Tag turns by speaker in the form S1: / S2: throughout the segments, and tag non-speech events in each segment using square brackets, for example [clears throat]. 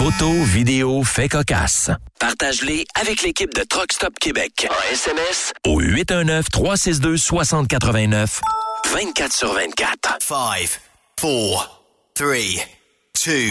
S1: Photos, vidéos, faits cocasse. Partage-les avec l'équipe de Truck Stop Québec. En SMS au 819-362-6089. 24 sur 24.
S2: 5, 4, 3, 2, 1.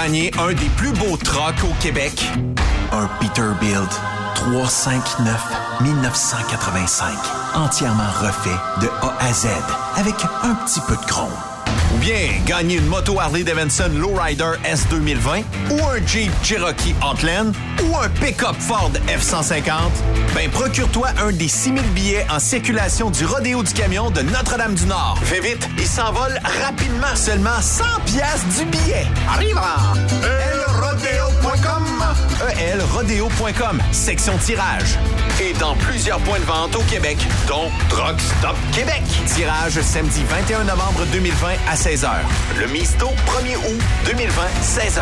S3: un des plus beaux trucks au Québec? Un Peterbilt 359 1985. Entièrement refait de A à Z avec un petit peu de chrome. Bien gagner une moto Harley Davidson Lowrider S 2020 ou un Jeep Cherokee Outland ou un pick-up Ford F-150, ben procure-toi un des 6000 billets en circulation du Rodéo du Camion de Notre-Dame-du-Nord. Fais vite, il s'envole rapidement. Seulement 100 pièces du billet. Arrive elrodeo.com elrodeo.com, section tirage. Et dans plusieurs points de vente au Québec, dont Truck Stop Québec. Tirage samedi 21 novembre 2020 à 16h. Le Misto, 1er août 2020, 16h.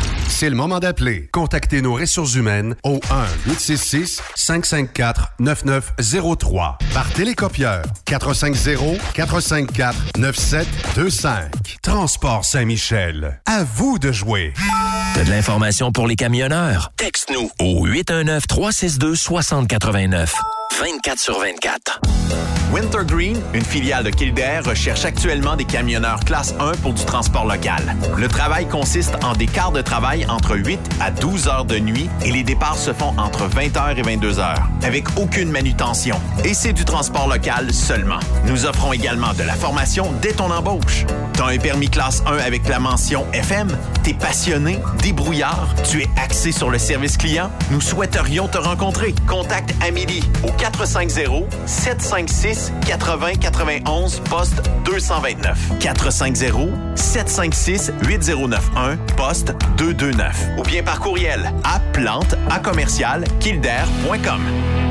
S4: C'est le moment d'appeler. Contactez nos ressources humaines au 1-866-554-9903 par télécopieur 450-454-9725. Transport Saint-Michel. À vous de jouer.
S1: T'as de l'information pour les camionneurs? Texte-nous au 819-362-6089. 24 sur 24.
S3: Wintergreen, une filiale de Kildare, recherche actuellement des camionneurs classe 1 pour du transport local. Le travail consiste en des quarts de travail entre 8 à 12 heures de nuit et les départs se font entre 20h et 22h, avec aucune manutention. Et c'est du transport local seulement. Nous offrons également de la formation dès ton embauche. T'as un permis classe 1 avec la mention FM? T'es passionné, débrouillard, tu es axé sur le service client? Nous souhaiterions te rencontrer. Contacte Amélie au 450 756 80 91 poste 229 450 756 8091 poste 229 ou bien par courriel à plante à commercial kildare.com.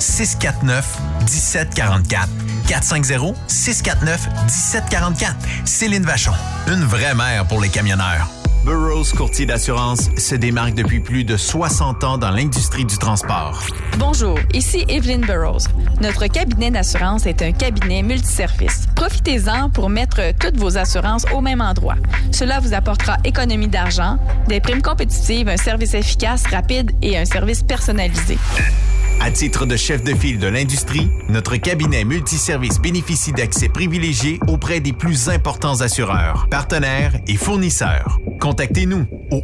S3: 649 1744. 450 649 1744. Céline Vachon, une vraie mère pour les camionneurs. Burroughs Courtier d'assurance se démarque depuis plus de 60 ans dans l'industrie du transport.
S5: Bonjour, ici Evelyn Burroughs. Notre cabinet d'assurance est un cabinet multiservice. Profitez-en pour mettre toutes vos assurances au même endroit. Cela vous apportera économie d'argent, des primes compétitives, un service efficace, rapide et un service personnalisé.
S3: À titre de chef de file de l'industrie, notre cabinet multiservice bénéficie d'accès privilégié auprès des plus importants assureurs, partenaires et fournisseurs. Contactez-nous au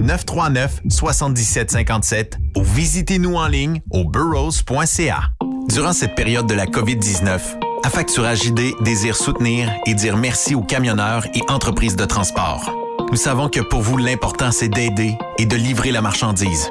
S3: 1-800-939-7757 ou visitez-nous en ligne au burrows.ca. Durant cette période de la COVID-19, Affacturage ID désire soutenir et dire merci aux camionneurs et entreprises de transport. Nous savons que pour vous, l'important, c'est d'aider et de livrer la marchandise.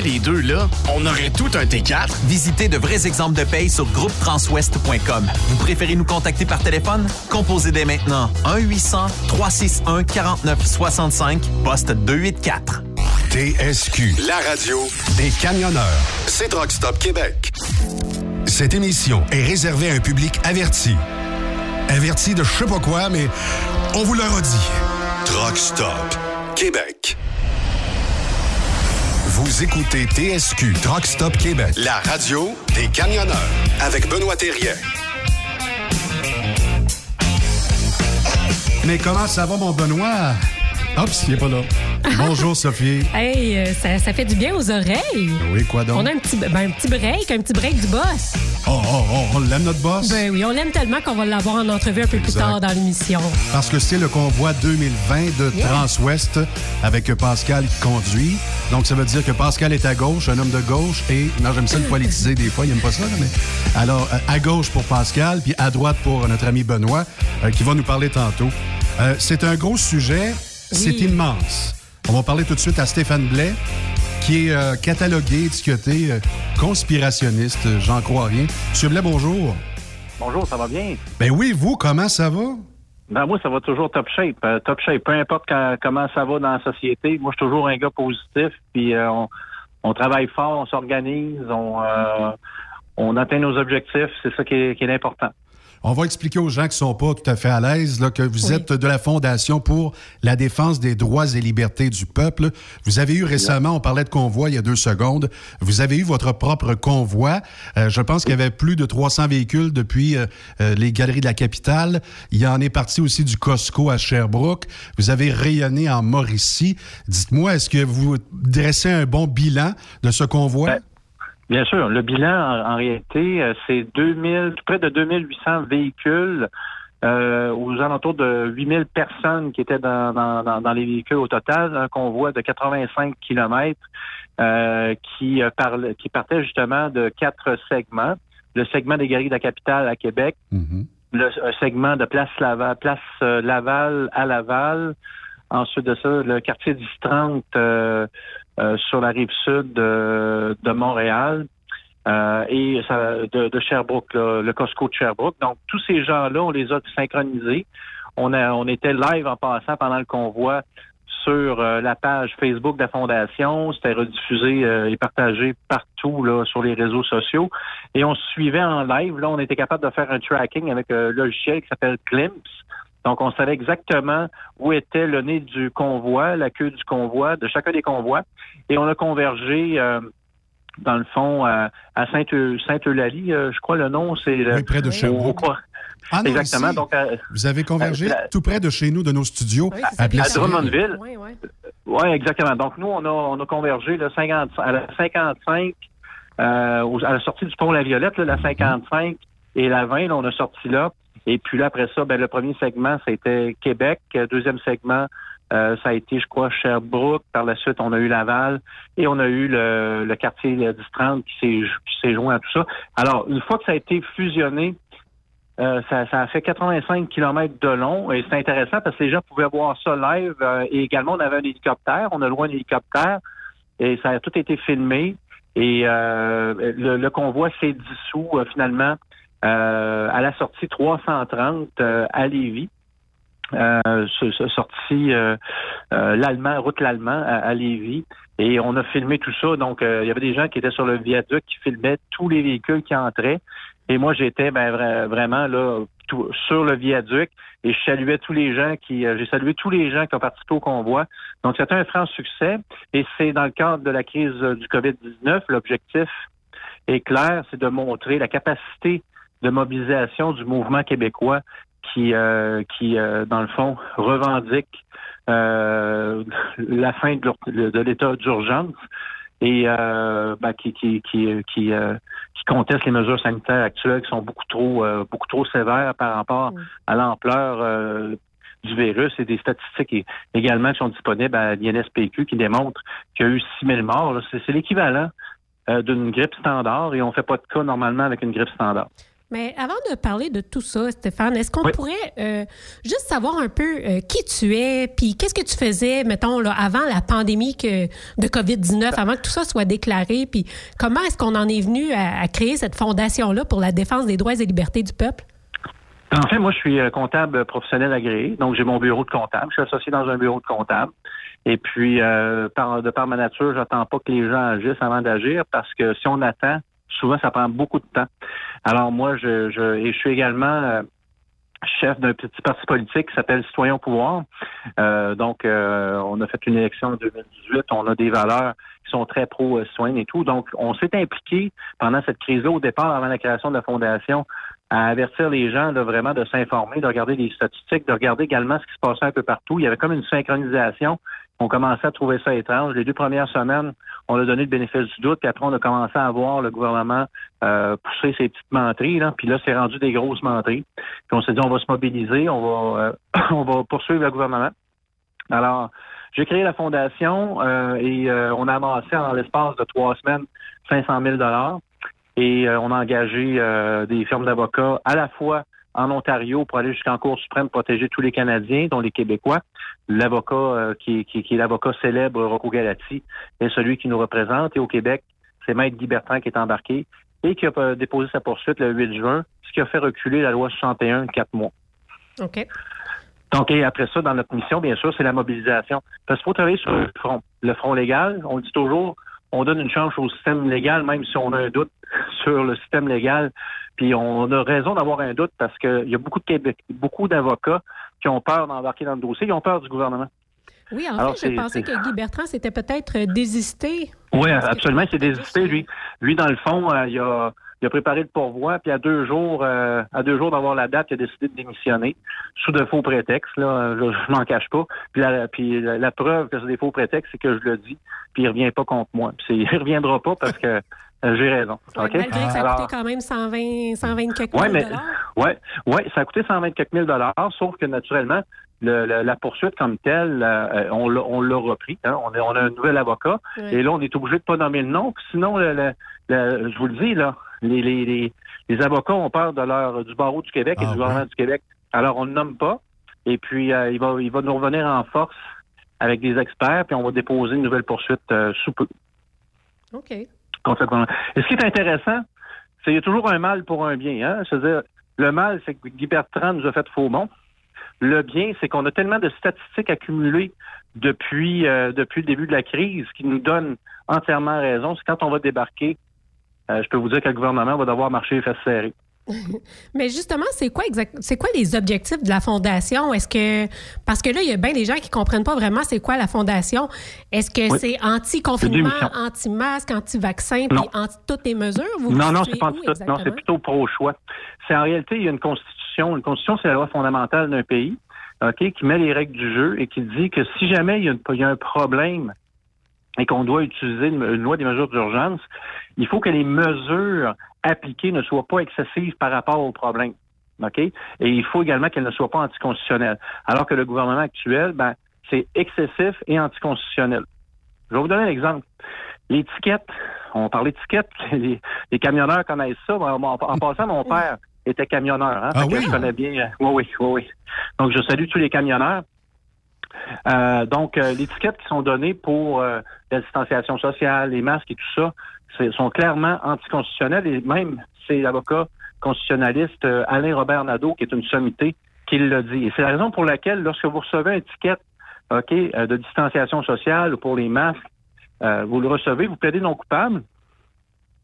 S6: les deux, là, on aurait tout un T4.
S3: Visitez de vrais exemples de paye sur groupetranswest.com. Vous préférez nous contacter par téléphone? Composez dès maintenant 1-800-361-4965, poste 284.
S4: TSQ, la radio des camionneurs. C'est Rock Stop Québec. Cette émission est réservée à un public averti. Averti de je sais pas quoi, mais on vous le redit. Truck Stop Québec. Vous écoutez TSQ Truck Stop Québec, la radio des camionneurs avec Benoît Thérien.
S7: Mais comment ça va, mon Benoît? Hop, il est pas là. [laughs] Bonjour, Sophie.
S8: Hey, euh, ça, ça fait du bien aux oreilles.
S7: Oui, quoi donc?
S8: On a un petit, ben, un petit break, un petit break du boss.
S7: Oh, oh, oh, on l'aime, notre boss?
S8: Ben oui, on l'aime tellement qu'on va l'avoir en entrevue un peu plus
S7: Exact.
S8: tard dans l'émission.
S7: Parce que c'est le convoi 2020 de
S8: Yeah.
S7: Transwest avec Pascal qui conduit. Donc, ça veut dire que Pascal est à gauche, un homme de gauche, et, non, j'aime ça le politiser des fois, il n'aime pas ça, là, mais. Alors, euh, à gauche pour Pascal, puis à droite pour notre ami Benoît, euh, qui va nous parler tantôt. Euh, c'est un gros sujet, c'est immense. On va parler tout de suite à Stéphane Blais, qui est euh, catalogué, étiqueté, euh, conspirationniste, euh, j'en crois rien. Monsieur Blais, bonjour.
S9: Bonjour, ça va bien?
S7: Ben oui, vous, comment ça va?
S9: Ben moi, ça va toujours top shape. Euh, top shape, peu importe quand- comment ça va dans la société. Moi, je suis toujours un gars positif. Puis euh, on, on travaille fort, on s'organise, on, euh, on atteint nos objectifs. C'est ça qui est, qui est important.
S7: On va expliquer aux gens qui sont pas tout à fait à l'aise là, que vous
S8: Oui.
S7: êtes de la Fondation pour la défense des droits et libertés du peuple. Vous avez eu récemment, on parlait de convoi il y a deux secondes, vous avez eu votre propre convoi. Euh, je pense qu'il y avait plus de 300 véhicules depuis euh, euh, les galeries de la capitale. Il en est parti aussi du Costco à Sherbrooke. Vous avez rayonné en Mauricie. Dites-moi, est-ce que vous dressez un bon bilan de ce convoi?
S9: Ben, Bien sûr, le bilan, en, en réalité, euh, c'est 2000, près de 2800 véhicules euh, aux alentours de 8000 personnes qui étaient dans, dans, dans, les véhicules au total, un convoi de 85 kilomètres euh, qui, euh, qui partait justement de quatre segments. Le segment des galeries de la capitale à Québec,
S7: Mhm.
S9: le un segment de Place Laval, Place euh, Laval à Laval. Ensuite de ça, le quartier 10-30 euh, euh, sur la rive sud de, Montréal. Euh, et de, Sherbrooke, là, le Costco de Sherbrooke. Donc, tous ces gens-là, on les a synchronisés. On, a, on était live en passant pendant le convoi sur euh, la page Facebook de la Fondation. C'était rediffusé euh, et partagé partout là, sur les réseaux sociaux. Et on se suivait en live. Là, on était capable de faire un tracking avec un logiciel qui s'appelle Glimpse. Donc, on savait exactement où était le nez du convoi, la queue du convoi, de chacun des convois. Et on a convergé, euh, dans le fond, à, à Sainte- Sainte-Eulalie, euh, je crois le nom, c'est... le-
S7: Oui, près de Sherbrooke.
S9: au-
S7: Ah non,
S9: Exactement.
S7: ici.
S9: Donc, euh,
S7: Vous avez convergé
S9: Euh,
S7: tout près de chez nous, de nos studios,
S8: Oui,
S7: à
S9: à. Drummondville.
S8: Oui, oui.
S9: Oui, exactement. Donc, nous, on a, on a convergé le 50, à la 55, euh, à la sortie du pont La Violette, là, la 55 et la 20, là, on a sorti là. Et puis là, après ça, ben, le premier segment, c'était Québec. Euh, Deuxième segment, euh, ça a été, je crois, Sherbrooke. Par la suite, on a eu Laval. Et on a eu le, le quartier euh, 10-30 qui s'est qui s'est joint à tout ça. Alors, une fois que ça a été fusionné, euh, ça, ça a fait 85 km de long et c'est intéressant parce que les gens pouvaient voir ça live euh, et également on avait un hélicoptère, on a loin un hélicoptère et ça a tout été filmé et euh, le, le convoi s'est dissous euh, finalement euh, à la sortie 330 euh, à Lévis. euh, euh, euh, l'Allemand, route l'Allemand à, à Lévis. Et on a filmé tout ça. Donc, euh, il y avait des gens qui étaient sur le viaduc qui filmaient tous les véhicules qui entraient. Et moi, j'étais ben, vra- vraiment là tout- sur le viaduc et je saluais tous les gens qui, euh, j'ai salué tous les gens qui ont participé au convoi. Donc, c'était un franc succès. Et c'est dans le cadre de la crise euh, du COVID-19, l'objectif est clair, c'est de montrer la capacité de mobilisation du mouvement québécois qui, euh, qui euh, dans le fond, revendique euh, la fin de, l'état d'urgence et euh, ben, qui, qui, qui, qui, euh, qui conteste les mesures sanitaires actuelles qui sont beaucoup trop, euh, beaucoup trop sévères par rapport à l'ampleur euh, du virus et des statistiques également qui sont disponibles à l'INSPQ qui démontrent qu'il y a eu 6 000 morts. C'est, l'équivalent euh, d'une grippe standard et on fait pas de cas normalement avec une grippe standard.
S8: Mais avant de parler de tout ça, Stéphane, est-ce qu'on pourrait euh, juste savoir un peu euh, qui tu es, puis qu'est-ce que tu faisais, mettons, là, avant la pandémie que, de COVID-19, avant que tout ça soit déclaré, puis comment est-ce qu'on en est venu à, à créer cette fondation-là pour la défense des droits et libertés du peuple?
S9: En fait, moi, je suis euh, comptable professionnel agréé, donc j'ai mon bureau de comptable. Je suis associé dans un bureau de comptable. Et puis, euh, par, de par ma nature, j'attends pas que les gens agissent avant d'agir parce que si on attend, souvent, ça prend beaucoup de temps. Alors moi, je, je, et je suis également euh, chef d'un petit parti politique qui s'appelle Citoyen au pouvoir. Euh, donc, euh, on a fait une élection en 2018. On a des valeurs qui sont très pro-citoyennes et tout. Donc, on s'est impliqué pendant cette crise-là, au départ, avant la création de la fondation, à avertir les gens de vraiment de s'informer, de regarder les statistiques, de regarder également ce qui se passait un peu partout. Il y avait comme une synchronisation. On commençait à trouver ça étrange. Les deux premières semaines, on a donné le bénéfice du doute, puis après, on a commencé à voir le gouvernement euh, pousser ses petites menteries. Là. Puis là, c'est rendu des grosses menteries. Puis on s'est dit, on va se mobiliser, on va, euh, [clears throat] on va poursuivre le gouvernement. Alors, j'ai créé la fondation euh, et euh, on a amassé en l'espace de trois semaines 500 000 dollars et on a engagé des firmes d'avocats à la fois en Ontario pour aller jusqu'en Cour suprême protéger tous les Canadiens, dont les Québécois. L'avocat euh, qui, qui, qui est l'avocat célèbre Rocco Galati est celui qui nous représente. Et au Québec, c'est Maître Guy Bertrand qui est embarqué et qui a euh, déposé sa poursuite le 8 juin, ce qui a fait reculer la loi 61 de quatre mois.
S8: OK.
S9: Donc, et après ça, dans notre mission, bien sûr, c'est la mobilisation. Parce qu'il faut travailler sur le front. Le front légal, on le dit toujours, on donne une chance au système légal, même si on a un doute sur le système légal. Puis on a raison d'avoir un doute parce qu'il y a beaucoup de Québec, beaucoup d'avocats qui ont peur d'embarquer dans le dossier, ils ont peur du gouvernement.
S8: Oui, en
S9: Alors,
S8: fait, je pensais que Guy Bertrand s'était peut-être désisté.
S9: Oui, absolument, c'est désisté, lui. Lui, dans le fond, euh, il, a, il a préparé le pourvoi, puis à deux jours, euh, à deux jours d'avoir la date, il a décidé de démissionner sous de faux prétextes. Là, je, je m'en cache pas. Puis, la, puis la, la preuve que c'est des faux prétextes, c'est que je le dis, puis il revient pas contre moi. Puis [laughs] il reviendra pas parce que euh, j'ai raison.
S8: Ouais,
S9: OK?
S8: Malgré que ça a
S9: Alors-
S8: coûté quand même 120, 120 quelques
S9: oui,
S8: mille
S9: mais
S8: dollars.
S9: ouais, ouais, ça a coûté 120 quelques mille dollars, sauf que naturellement, le- le- la poursuite comme telle, euh, on l'a on l'a repris. hein. on, a, on a un nouvel avocat.
S8: Ouais.
S9: Et là, on est obligé de pas nommer le nom. puis Sinon, le- je vous le dis, là, les, les, les, les avocats ont peur de leur du barreau du Québec et
S7: Ah,
S9: du gouvernement du Québec. Alors, on ne nomme pas. Et puis, euh, il, va, il va nous revenir en force avec des experts, puis on va déposer une nouvelle poursuite euh, sous peu.
S8: OK.
S9: Et ce qui est intéressant, c'est qu'il y a toujours un mal pour un bien. Hein? C'est-à-dire, le mal, c'est que Guy Bertrand nous a fait faux bon. Le bien, c'est qu'on a tellement de statistiques accumulées depuis, euh, depuis le début de la crise qui nous donnent entièrement raison. C'est quand on va débarquer, je peux vous dire que le gouvernement va devoir marcher les fesses serrées. [laughs]
S8: Mais justement, c'est quoi exact c'est quoi les objectifs de la fondation? Est-ce que parce que là il y a bien des gens qui comprennent pas vraiment c'est quoi la fondation Est-ce que
S9: Oui.
S8: c'est anti-confinement, anti-masque, anti-vaccin puis anti toutes les mesures? Vous
S9: Non,
S8: vous
S9: non, c'est pas
S8: où
S9: tout. Non, c'est plutôt pro-choix. C'est en réalité, il y a une constitution. Une constitution, c'est la loi fondamentale d'un pays, OK, qui met les règles du jeu et qui dit que si jamais il y a, une- il y a un problème et qu'on doit utiliser une, loi des mesures d'urgence, il faut que les mesures appliquées ne soient pas excessives par rapport au problème. OK? Et il faut également qu'elles ne soient pas anticonstitutionnelles. Alors que le gouvernement actuel, ben, c'est excessif et anticonstitutionnel. Je vais vous donner un exemple. L'étiquette, on parlait d'étiquette, [laughs] les, les camionneurs connaissent ça. En, en- en passant, mon père était camionneur. Hein,
S7: Ah oui?
S9: Je connais bien. oui, oui, oui, oui. Donc, je salue tous les camionneurs. Euh, donc, euh, les étiquettes qui sont données pour euh, la distanciation sociale, les masques et tout ça, sont clairement anticonstitutionnelles et même c'est l'avocat constitutionnaliste Alain Robert Nadeau, qui est une sommité, qui le dit. Et c'est la raison pour laquelle, lorsque vous recevez un ticket OK, de distanciation sociale pour les masques, vous le recevez, vous plaidez non coupable.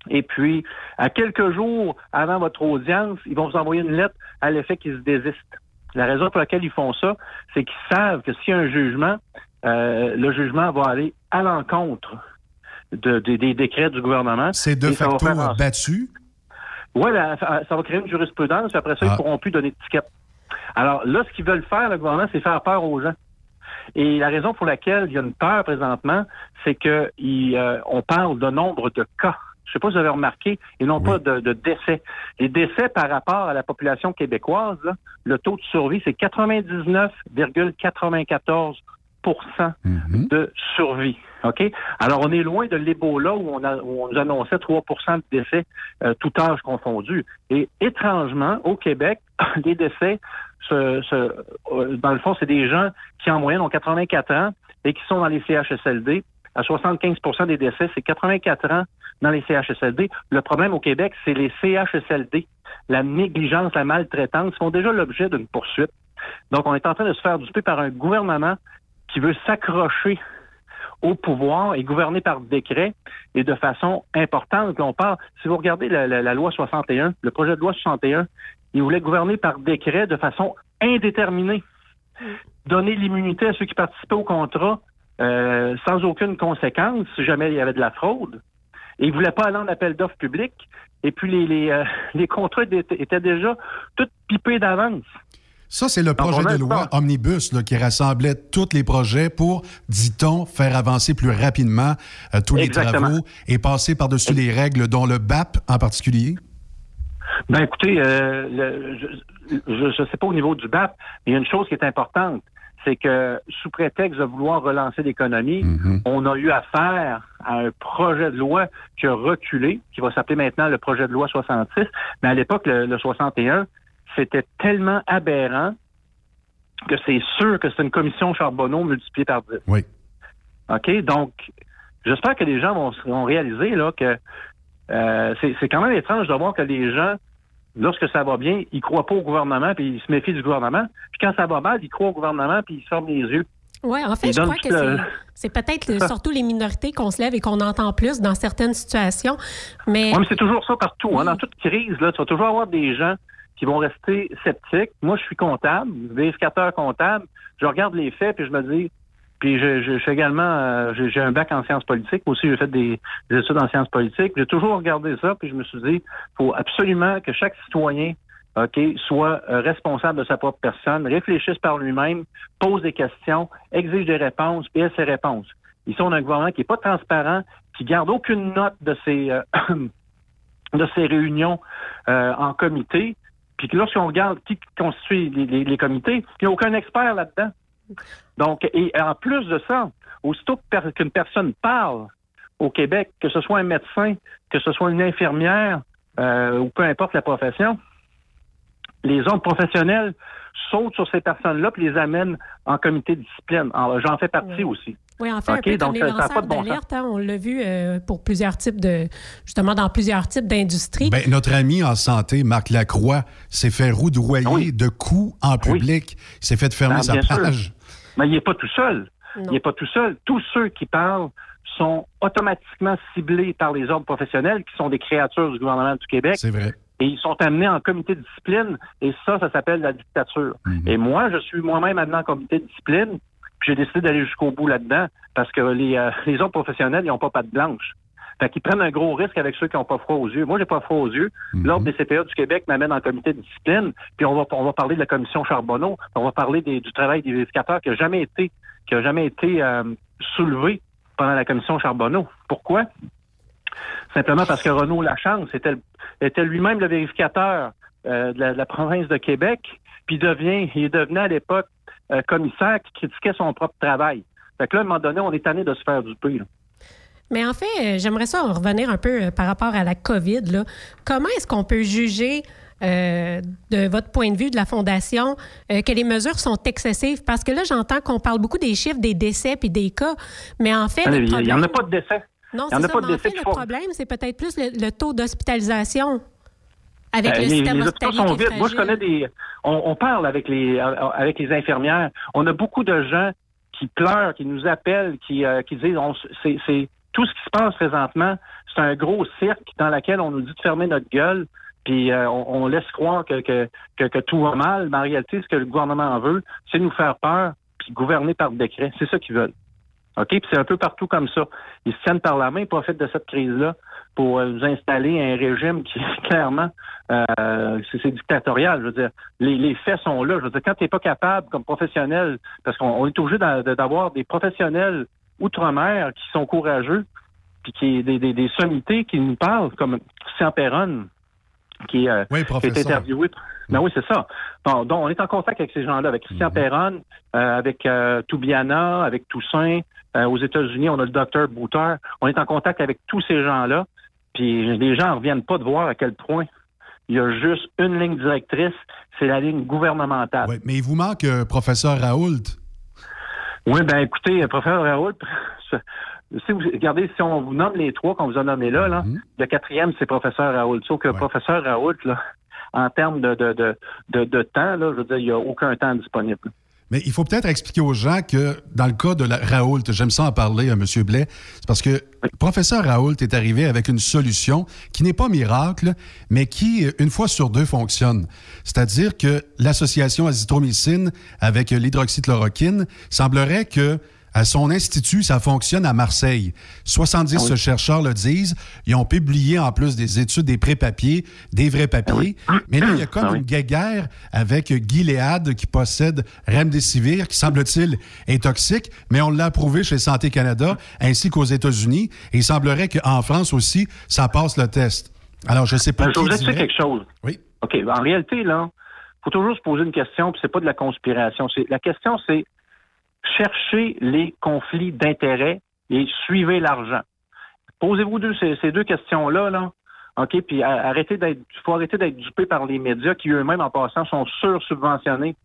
S9: Et puis, à quelques jours avant votre audience, ils vont vous envoyer une lettre à l'effet qu'ils se désistent. La raison pour laquelle ils font ça, c'est qu'ils savent que s'il y a un jugement, euh, le jugement va aller à l'encontre de, de- des décrets du gouvernement.
S7: C'est de facto
S9: faire
S7: battu?
S9: oui, ça, va créer une jurisprudence, puis après ça, ils
S7: Ah.
S9: ne pourront plus donner de ticket. Alors là, ce qu'ils veulent faire, le gouvernement, c'est faire peur aux gens. Et la raison pour laquelle il y a une peur présentement, c'est il, euh, on parle de nombre de cas. Je ne sais pas si vous avez remarqué, et non pas de, de décès. Les décès par rapport à la population québécoise, là, le taux de survie, c'est 99,94
S7: Mhm.
S9: de survie. OK? Alors, on est loin de l'Ebola où on, a- où on nous annonçait 3% de décès, euh, tout âge confondu. Et étrangement, au Québec, [laughs] les décès, se- se- euh, dans le fond, c'est des gens qui, en moyenne, ont 84 ans et qui sont dans les CHSLD. À 75% des décès, c'est 84 ans dans les CHSLD. Le problème au Québec, c'est les CHSLD. La négligence, la maltraitance font déjà l'objet d'une poursuite. Donc, on est en train de se faire duper par un gouvernement qui veut s'accrocher au pouvoir et gouverner par décret et de façon importante. Là, on parle, si vous regardez la, la- la loi 61, le projet de loi 61, il voulait gouverner par décret de façon indéterminée. Donner l'immunité à ceux qui participaient au contrat euh, sans aucune conséquence si jamais il y avait de la fraude. Et il voulait pas aller en appel d'offres public. Et puis les, les, euh, [laughs] les contrats étaient, étaient déjà tous pipés d'avance.
S7: Ça, c'est le projet de loi. Omnibus là, qui rassemblait tous les projets pour, dit-on, faire avancer plus rapidement euh, tous les travaux et passer par-dessus les règles, dont le BAP en particulier?
S9: Ben écoutez, euh, le- je ne sais pas au niveau du BAP, mais il y a une chose qui est importante, c'est que sous prétexte de vouloir relancer l'économie, on a eu affaire à un projet de loi qui a reculé, qui va s'appeler maintenant le projet de loi 66, mais à l'époque, le, le 61, c'était tellement aberrant que c'est sûr que c'est une commission Charbonneau multipliée par 10.
S7: Oui.
S9: OK? Donc, j'espère que les gens vont, vont réaliser là, que euh, c'est c'est quand même étrange de voir que les gens, lorsque ça va bien, ils croient pas au gouvernement puis ils se méfient du gouvernement. Puis quand ça va mal, ils croient au gouvernement puis ils ferment les yeux.
S8: Oui, en fait, je crois que
S9: le- [laughs]
S8: c'est- peut-être le- surtout les minorités qu'on se lève et qu'on entend plus dans certaines situations. Mais,
S9: Ouais, mais c'est toujours ça partout. hein. Dans toute crise, là, tu vas toujours avoir des gens qui vont rester sceptiques. Moi, je suis comptable, vérificateur comptable. Je regarde les faits, puis je me dis... Puis je, fais également... euh, j'ai un bac en sciences politiques. Aussi, j'ai fait des, des études en sciences politiques. J'ai toujours regardé ça, puis je me suis dit, faut absolument que chaque citoyen OK, soit euh, responsable de sa propre personne, réfléchisse par lui-même, pose des questions, exige des réponses, et ait ses réponses. Ici, on a un gouvernement qui n'est pas transparent, qui garde aucune note de ses, euh, [clears throat] de réunions en comité. Puis lorsqu'on regarde qui constitue les, les- les comités, il n'y a aucun expert là-dedans. Donc, et en plus de ça, aussitôt qu'une personne parle au Québec, que ce soit un médecin, que ce soit une infirmière, euh, ou peu importe la profession, les autres professionnels sautent sur ces personnes-là puis les amènent en comité de discipline. Alors, J'en fais partie aussi.
S8: oui, en fait,
S9: OK,
S8: un peu comme
S9: donc
S8: les lanceurs
S9: de bon
S8: d'alerte, hein, on l'a vu euh, pour plusieurs types de, justement, dans plusieurs types d'industries.
S7: Ben, notre ami en santé, Marc Lacroix, s'est fait roudoyer de coups en public. Il s'est fait fermer
S9: Ah,
S7: sa
S9: sûr. Mais il n'est pas tout seul. Il n'est pas tout seul. Tous ceux qui parlent sont automatiquement ciblés par les ordres professionnels qui sont des créatures du gouvernement du Québec.
S7: C'est vrai.
S9: Et ils sont amenés en comité de discipline. Et ça, ça s'appelle la dictature.
S7: Mhm.
S9: Et moi, je suis moi-même amené en comité de discipline. Puis j'ai décidé d'aller jusqu'au bout là-dedans parce que les, euh, les autres professionnels, ils n'ont pas patte blanche. Fait qu'ils prennent un gros risque avec ceux qui n'ont pas froid aux yeux. Moi, j'ai pas froid aux yeux. L'Ordre des CPA du Québec m'amène en comité de discipline. Puis on va, on va parler de la commission Charbonneau. On va parler des- du travail des vérificateurs qui n'a jamais été, qui a jamais été euh, soulevé pendant la commission Charbonneau. Pourquoi? Simplement parce que Renaud Lachance était, était lui-même le vérificateur euh, de, la, de la province de Québec, puis devient, il devenait à l'époque euh, commissaire qui critiquait son propre travail. Fait que là, à un moment donné, on est tanné de se faire duper. là.
S8: Mais en fait, euh, j'aimerais ça en revenir un peu euh, par rapport à la COVID. Là. Comment est-ce qu'on peut juger, euh, de votre point de vue de la Fondation, euh, que les mesures sont excessives? Parce que là, j'entends qu'on parle beaucoup des chiffres des décès puis des cas, mais en fait, le
S9: Il n'y en a pas de décès.
S8: Non,
S9: en
S8: c'est ça,
S9: pas de
S8: mais en
S9: décès
S8: fait, le
S9: faut-
S8: problème, c'est peut-être plus le, le taux d'hospitalisation. Avec
S9: Euh,
S8: le
S9: les,
S8: système
S9: les hôpitaux sont vides. Moi, je connais des. On, on parle avec les avec les infirmières. On a beaucoup de gens qui pleurent, qui nous appellent, qui, qui disent on, c'est, c'est tout ce qui se passe présentement, c'est un gros cirque dans lequel on nous dit de fermer notre gueule, puis euh, on, on laisse croire que, que, que, tout va mal. Mais en réalité, ce que le gouvernement veut, c'est nous faire peur, puis gouverner par décret. C'est ça qu'ils veulent. OK? Puis c'est un peu partout comme ça. Ils se tiennent par la main, ils profitent de cette crise-là pour euh, nous installer un régime qui, [laughs] clairement, euh, c'est dictatorial. Je veux dire, les, les faits sont là. Je veux dire, quand tu n'es pas capable, comme professionnel, parce qu'on on est obligé d'avoir des professionnels outre-mer qui sont courageux, puis qui des, des, des sommités qui nous parlent, comme Christian Perron, qui, euh,
S7: Oui,
S9: qui est interviewé. Ben oui, c'est ça. Bon, donc, on est en contact avec ces gens-là, avec Christian Perron, euh, avec euh, Toubiana, avec Toussaint. Aux États-Unis, on a le docteur Bouter. On est en contact avec tous ces gens-là. Puis les gens ne reviennent pas de voir à quel point il y a juste une ligne directrice, c'est la ligne gouvernementale.
S7: Oui, mais il vous manque professeur Raoult.
S9: Oui, ben écoutez, euh, professeur Raoult, [laughs] si vous regardez, si on vous nomme les trois qu'on vous a nommés là, là le quatrième, c'est professeur Raoult. Sauf que professeur Raoult, là, en termes de, de, de, de, de temps, là, je veux dire, il n'y a aucun temps disponible.
S7: Mais il faut peut-être expliquer aux gens que dans le cas de la Raoult, j'aime ça en parler à M. Blais, c'est parce que le professeur Raoult est arrivé avec une solution qui n'est pas miracle, mais qui, une fois sur deux, fonctionne. C'est-à-dire que l'association azithromycine avec l'hydroxychloroquine semblerait que à son institut, ça fonctionne à Marseille. 70 chercheurs le disent. Ils ont publié en plus des études, des pré-papiers, des vrais papiers. Mais là, il y a comme une guéguerre avec Gilead qui possède Remdesivir, qui semble-t-il est toxique, mais on l'a approuvé chez Santé Canada ainsi qu'aux États-Unis. Et il semblerait qu'en France aussi, ça passe le test. Alors, je ne sais pas
S9: Ben, je
S7: qui
S9: voudrais dire quelque chose.
S7: Oui.
S9: OK. En réalité, là, faut toujours se poser une question, puis c'est pas de la conspiration. La question, c'est chercher les conflits d'intérêts et suivez l'argent. Posez-vous ces, deux questions-là, là. OK, puis arrêtez d'être, faut arrêter d'être dupé par les médias qui eux-mêmes, en passant, sont sur-subventionnés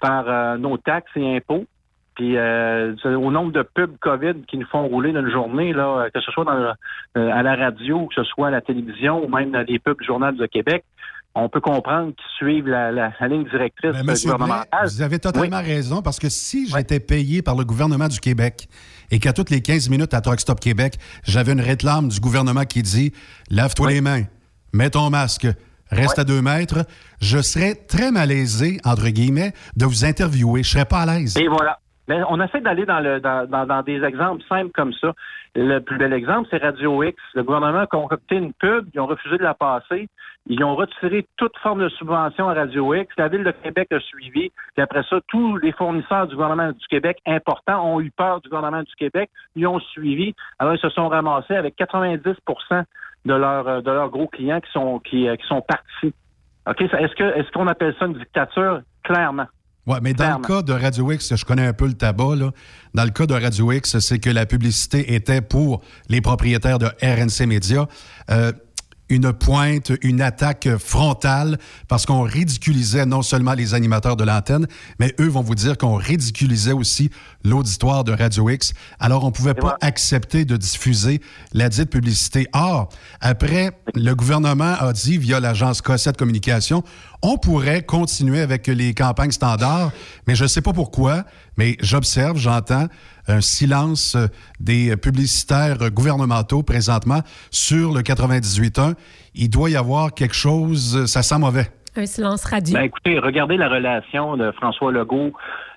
S9: par euh, nos taxes et impôts. Puis euh, au nombre de pubs COVID qui nous font rouler dans une journée, là, que ce soit euh, à la radio, que ce soit à la télévision ou même dans les pubs Journal de Québec, on peut comprendre qu'ils suivent la, la- la ligne directrice
S7: Ben,
S9: gouvernementale.
S7: vous avez totalement raison parce que si j'étais payé par le gouvernement du Québec et qu'à toutes les 15 minutes à Truck Stop Québec, j'avais une réclame du gouvernement qui dit lave-toi les mains, mets ton masque, reste à deux mètres, je serais très malaisé, entre guillemets, de vous interviewer. Je serais pas à l'aise.
S9: Et voilà. On essaie d'aller dans, le, dans, dans, dans des exemples simples comme ça. Le plus bel exemple, c'est Radio X. Le gouvernement a concocté une pub, ils ont refusé de la passer. Ils ont retiré toute forme de subvention à Radio X. La Ville de Québec a suivi. Puis après ça, tous les fournisseurs du gouvernement du Québec importants ont eu peur du gouvernement du Québec. Ils ont suivi. Alors, ils se sont ramassés avec 90 de leurs euh, de leurs gros clients qui sont qui, euh, qui sont partis. OK? Est-ce qu'on appelle ça une dictature? Clairement.
S7: Ouais, mais dans le cas de Radio X, je connais un peu le tabac, là. Dans le cas de Radio X, c'est que la publicité était pour les propriétaires de RNC Media. Euh, une pointe, une attaque frontale parce qu'on ridiculisait non seulement les animateurs de l'antenne, mais eux vont vous dire qu'on ridiculisait aussi l'auditoire de Radio X. Alors, on pouvait pas accepter de diffuser la dite publicité. Or, après, le gouvernement a dit via l'agence Cossette Communication, on pourrait continuer avec les campagnes standards, mais je ne sais pas pourquoi, mais j'observe, j'entends un silence euh, des publicitaires gouvernementaux présentement sur le 98.1. Il doit y avoir quelque chose, euh, ça sent mauvais.
S8: Un silence radio.
S9: Ben, écoutez, regardez la relation de François Legault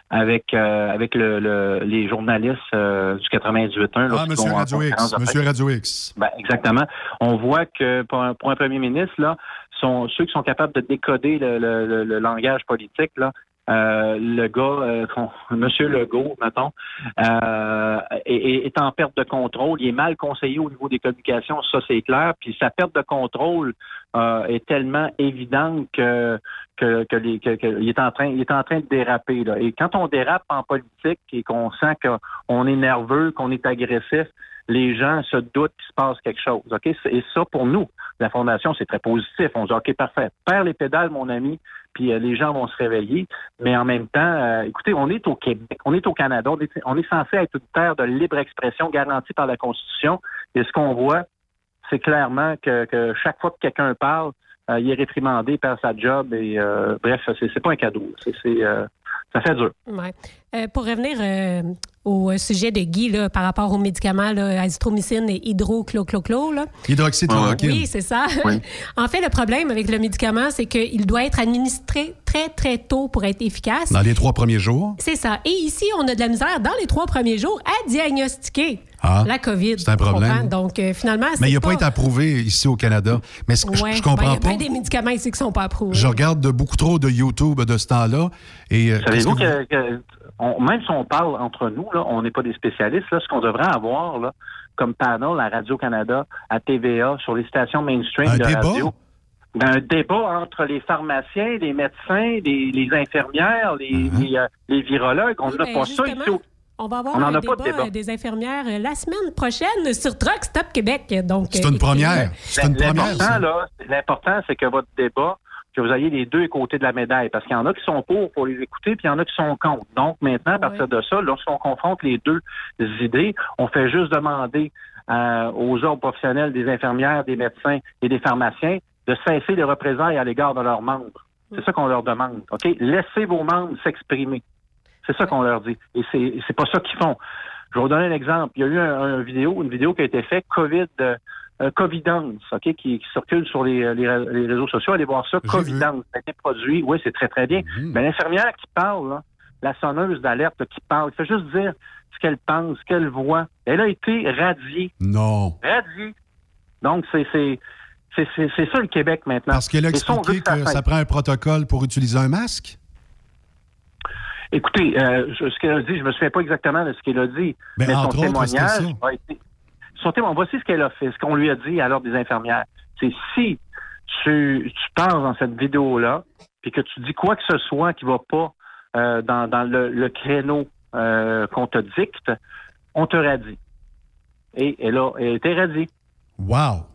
S9: avec euh, avec le, le- les journalistes euh, du 98.1.
S7: Ah,
S9: en
S7: Radio X, Monsieur. Radio X.
S9: Ben, exactement. On voit que pour un, pour un premier ministre, là, sont ceux qui sont capables de décoder le, le- le- le langage politique, là, euh, le gars, euh, Monsieur Legault, mettons, euh, est, est- en perte de contrôle. Il est mal conseillé au niveau des communications, ça c'est clair. Puis sa perte de contrôle euh, est tellement évidente que que, que que- que- il est en train il est en train de déraper. Là. Et quand on dérape en politique et qu'on sent qu'on est nerveux, qu'on est agressif, les gens se doutent qu'il se passe quelque chose. OK? Et ça, pour nous, la Fondation, c'est très positif. On se dit, OK, parfait. Perds les pédales, mon ami, puis euh, les gens vont se réveiller. Mais en même temps, euh, écoutez, on est au Québec, on est au Canada, on est, censé être une terre de libre expression garantie par la Constitution. Et ce qu'on voit, c'est clairement que, que chaque fois que quelqu'un parle, euh, il est réprimandé, perd sa job et euh, bref, c'est c'est pas un cadeau. C'est c'est, euh, ça fait dur.
S8: Ouais. Euh, pour revenir euh, au sujet de Guy là, par rapport aux médicaments là, azithromycine et hydrochlochloclo, là.
S7: Hydroxychloroquine.
S8: Oui, c'est ça.
S7: Oui. [laughs]
S8: en fait, le problème avec le médicament, c'est qu'il doit être administré très, très tôt pour être efficace.
S7: Dans les trois premiers jours.
S8: C'est ça. Et ici, on a de la misère dans les trois premiers jours à diagnostiquer
S7: Ah,
S8: la COVID.
S7: c'est un problème.
S8: Donc, euh, finalement,
S7: Mais il n'a pas été approuvé ici au Canada. Mais ce que je-
S8: Ouais.
S7: je,
S8: Ben,
S7: comprends
S8: Il y a
S7: pas.
S8: bien des médicaments ici qui sont pas approuvés.
S7: Je regarde de beaucoup trop de YouTube de ce temps-là. Et euh,
S9: Savez-vous
S7: que vous-
S9: que, que- on- même si on parle entre nous, là, on n'est pas des spécialistes, là, ce qu'on devrait avoir là, comme panel à Radio-Canada, à TVA, sur les stations mainstream
S7: Un
S9: de
S7: débat?
S9: radio, ben, un débat entre les pharmaciens, les médecins, les, les infirmières, les, les, euh, les virologues. On n'a
S8: Ben,
S9: pas ça ici. au-
S8: On va avoir
S9: On
S8: un
S9: pas
S8: débat,
S9: de débat.
S8: euh, des infirmières euh, la semaine prochaine sur Truck Stop Québec. Donc,
S7: C'est
S8: euh,
S7: une première. C'est une première.
S9: L'important,
S7: ça.
S9: là, l'important, c'est que votre débat, que vous ayez les deux côtés de la médaille. Parce qu'il y en a qui sont pour pour les écouter, puis il y en a qui sont contre. Donc, maintenant, à partir de ça, lorsqu'on confronte les deux idées, on fait juste demander euh, aux ordres professionnels des infirmières, des médecins et des pharmaciens de cesser les représailles à l'égard de leurs membres. C'est ça qu'on leur demande. OK? Laissez vos membres s'exprimer. C'est ça qu'on leur dit. Et c'est, c'est pas ça qu'ils font. Je vais vous donner un exemple. Il y a eu un, un vidéo, une vidéo qui a été faite, COVID, euh, euh, Covidance, OK, qui, qui circule sur les, les, les réseaux sociaux. Allez voir ça. Covidance. Ça a été produit. Oui, c'est très, très bien. Mais l'infirmière qui parle, là, la sonneuse d'alerte là, qui parle, qui fait juste dire ce qu'elle pense, ce qu'elle voit. Elle a été radiée.
S7: Non.
S9: Radiée. Donc, c'est, c'est, c'est, ça le Québec maintenant.
S7: Parce qu'elle a expliqué que ça prend un protocole pour utiliser un masque?
S9: Écoutez, euh, ce qu'elle a dit, je me souviens pas exactement de ce qu'elle a dit,
S7: Mais
S9: mais, son
S7: autres,
S9: témoignage a été. Son témoignage, voici ce qu'elle a fait, ce qu'on lui a dit à l'ordre des infirmières. C'est si tu, tu parles dans cette vidéo-là, puis que tu dis quoi que ce soit qui va pas euh, dans, dans le, le créneau euh, qu'on te dicte, on te radie. Et elle a, elle a été radiée.
S7: Wow.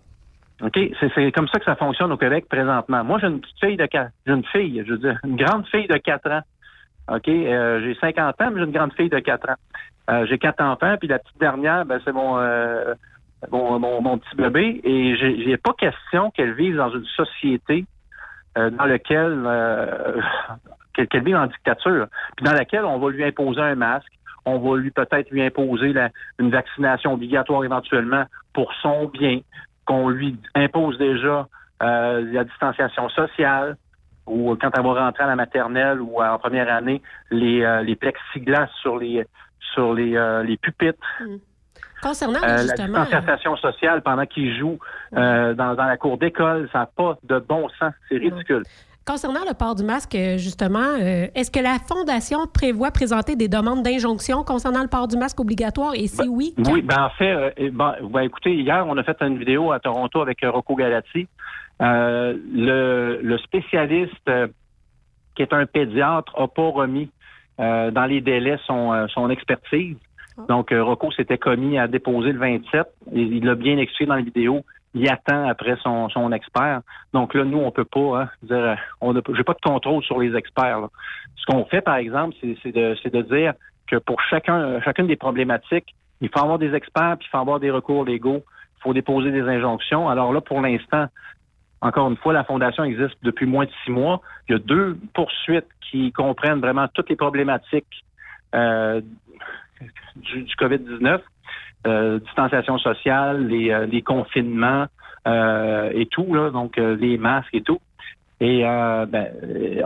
S9: OK? C'est, comme ça que ça fonctionne au Québec présentement. Moi, j'ai une petite fille de quatre, j'ai une fille, je veux dire, une grande fille de 4 ans. OK? Euh, j'ai 50 ans, mais j'ai une grande fille de 4 ans. Euh, j'ai quatre enfants, puis la petite dernière, ben, c'est mon, euh, mon, mon, petit bébé. Et j'ai, j'ai pas question qu'elle vive dans une société euh, dans laquelle euh, [laughs] qu'elle, qu'elle vive en dictature, puis dans laquelle on va lui imposer un masque, on va lui peut-être lui imposer la- une vaccination obligatoire éventuellement pour son bien, qu'on lui impose déjà euh, la distanciation sociale, ou quand elle va rentrer à la maternelle ou en première année, les, euh, les plexiglas sur les sur les, euh, les pupitres.
S8: Concernant
S9: Euh, la
S8: justement. euh,
S9: distanciation sociale pendant qu'ils jouent euh, dans, dans la cour d'école, ça n'a pas de bon sens. C'est ridicule.
S8: Concernant le port du masque, justement, est-ce que la Fondation prévoit présenter des demandes d'injonction concernant le port du masque obligatoire? Et si oui, quand?
S9: Oui, ben en fait, ben, ben, écoutez, hier, on a fait une vidéo à Toronto avec Rocco Galati. Euh, le, le spécialiste euh, qui est un pédiatre n'a pas remis euh, dans les délais son, euh, son expertise. Donc, euh, Rocco s'était commis à déposer le 27. Et il l'a bien expliqué dans la vidéo. Il attend après son, son expert. Donc là, nous, on peut pas hein, dire, on j'ai pas de contrôle sur les experts. là. Ce qu'on fait, par exemple, c'est c'est de, c'est de dire que pour chacun, chacune des problématiques, il faut avoir des experts, puis il faut avoir des recours légaux, il faut déposer des injonctions. Alors là, pour l'instant, encore une fois, la Fondation existe depuis moins de six mois. Il y a deux poursuites qui comprennent vraiment toutes les problématiques euh, du, du COVID-19, euh, distanciation sociale, les, euh, les confinements euh, et tout, là, donc euh, les masques et tout. Et euh, ben,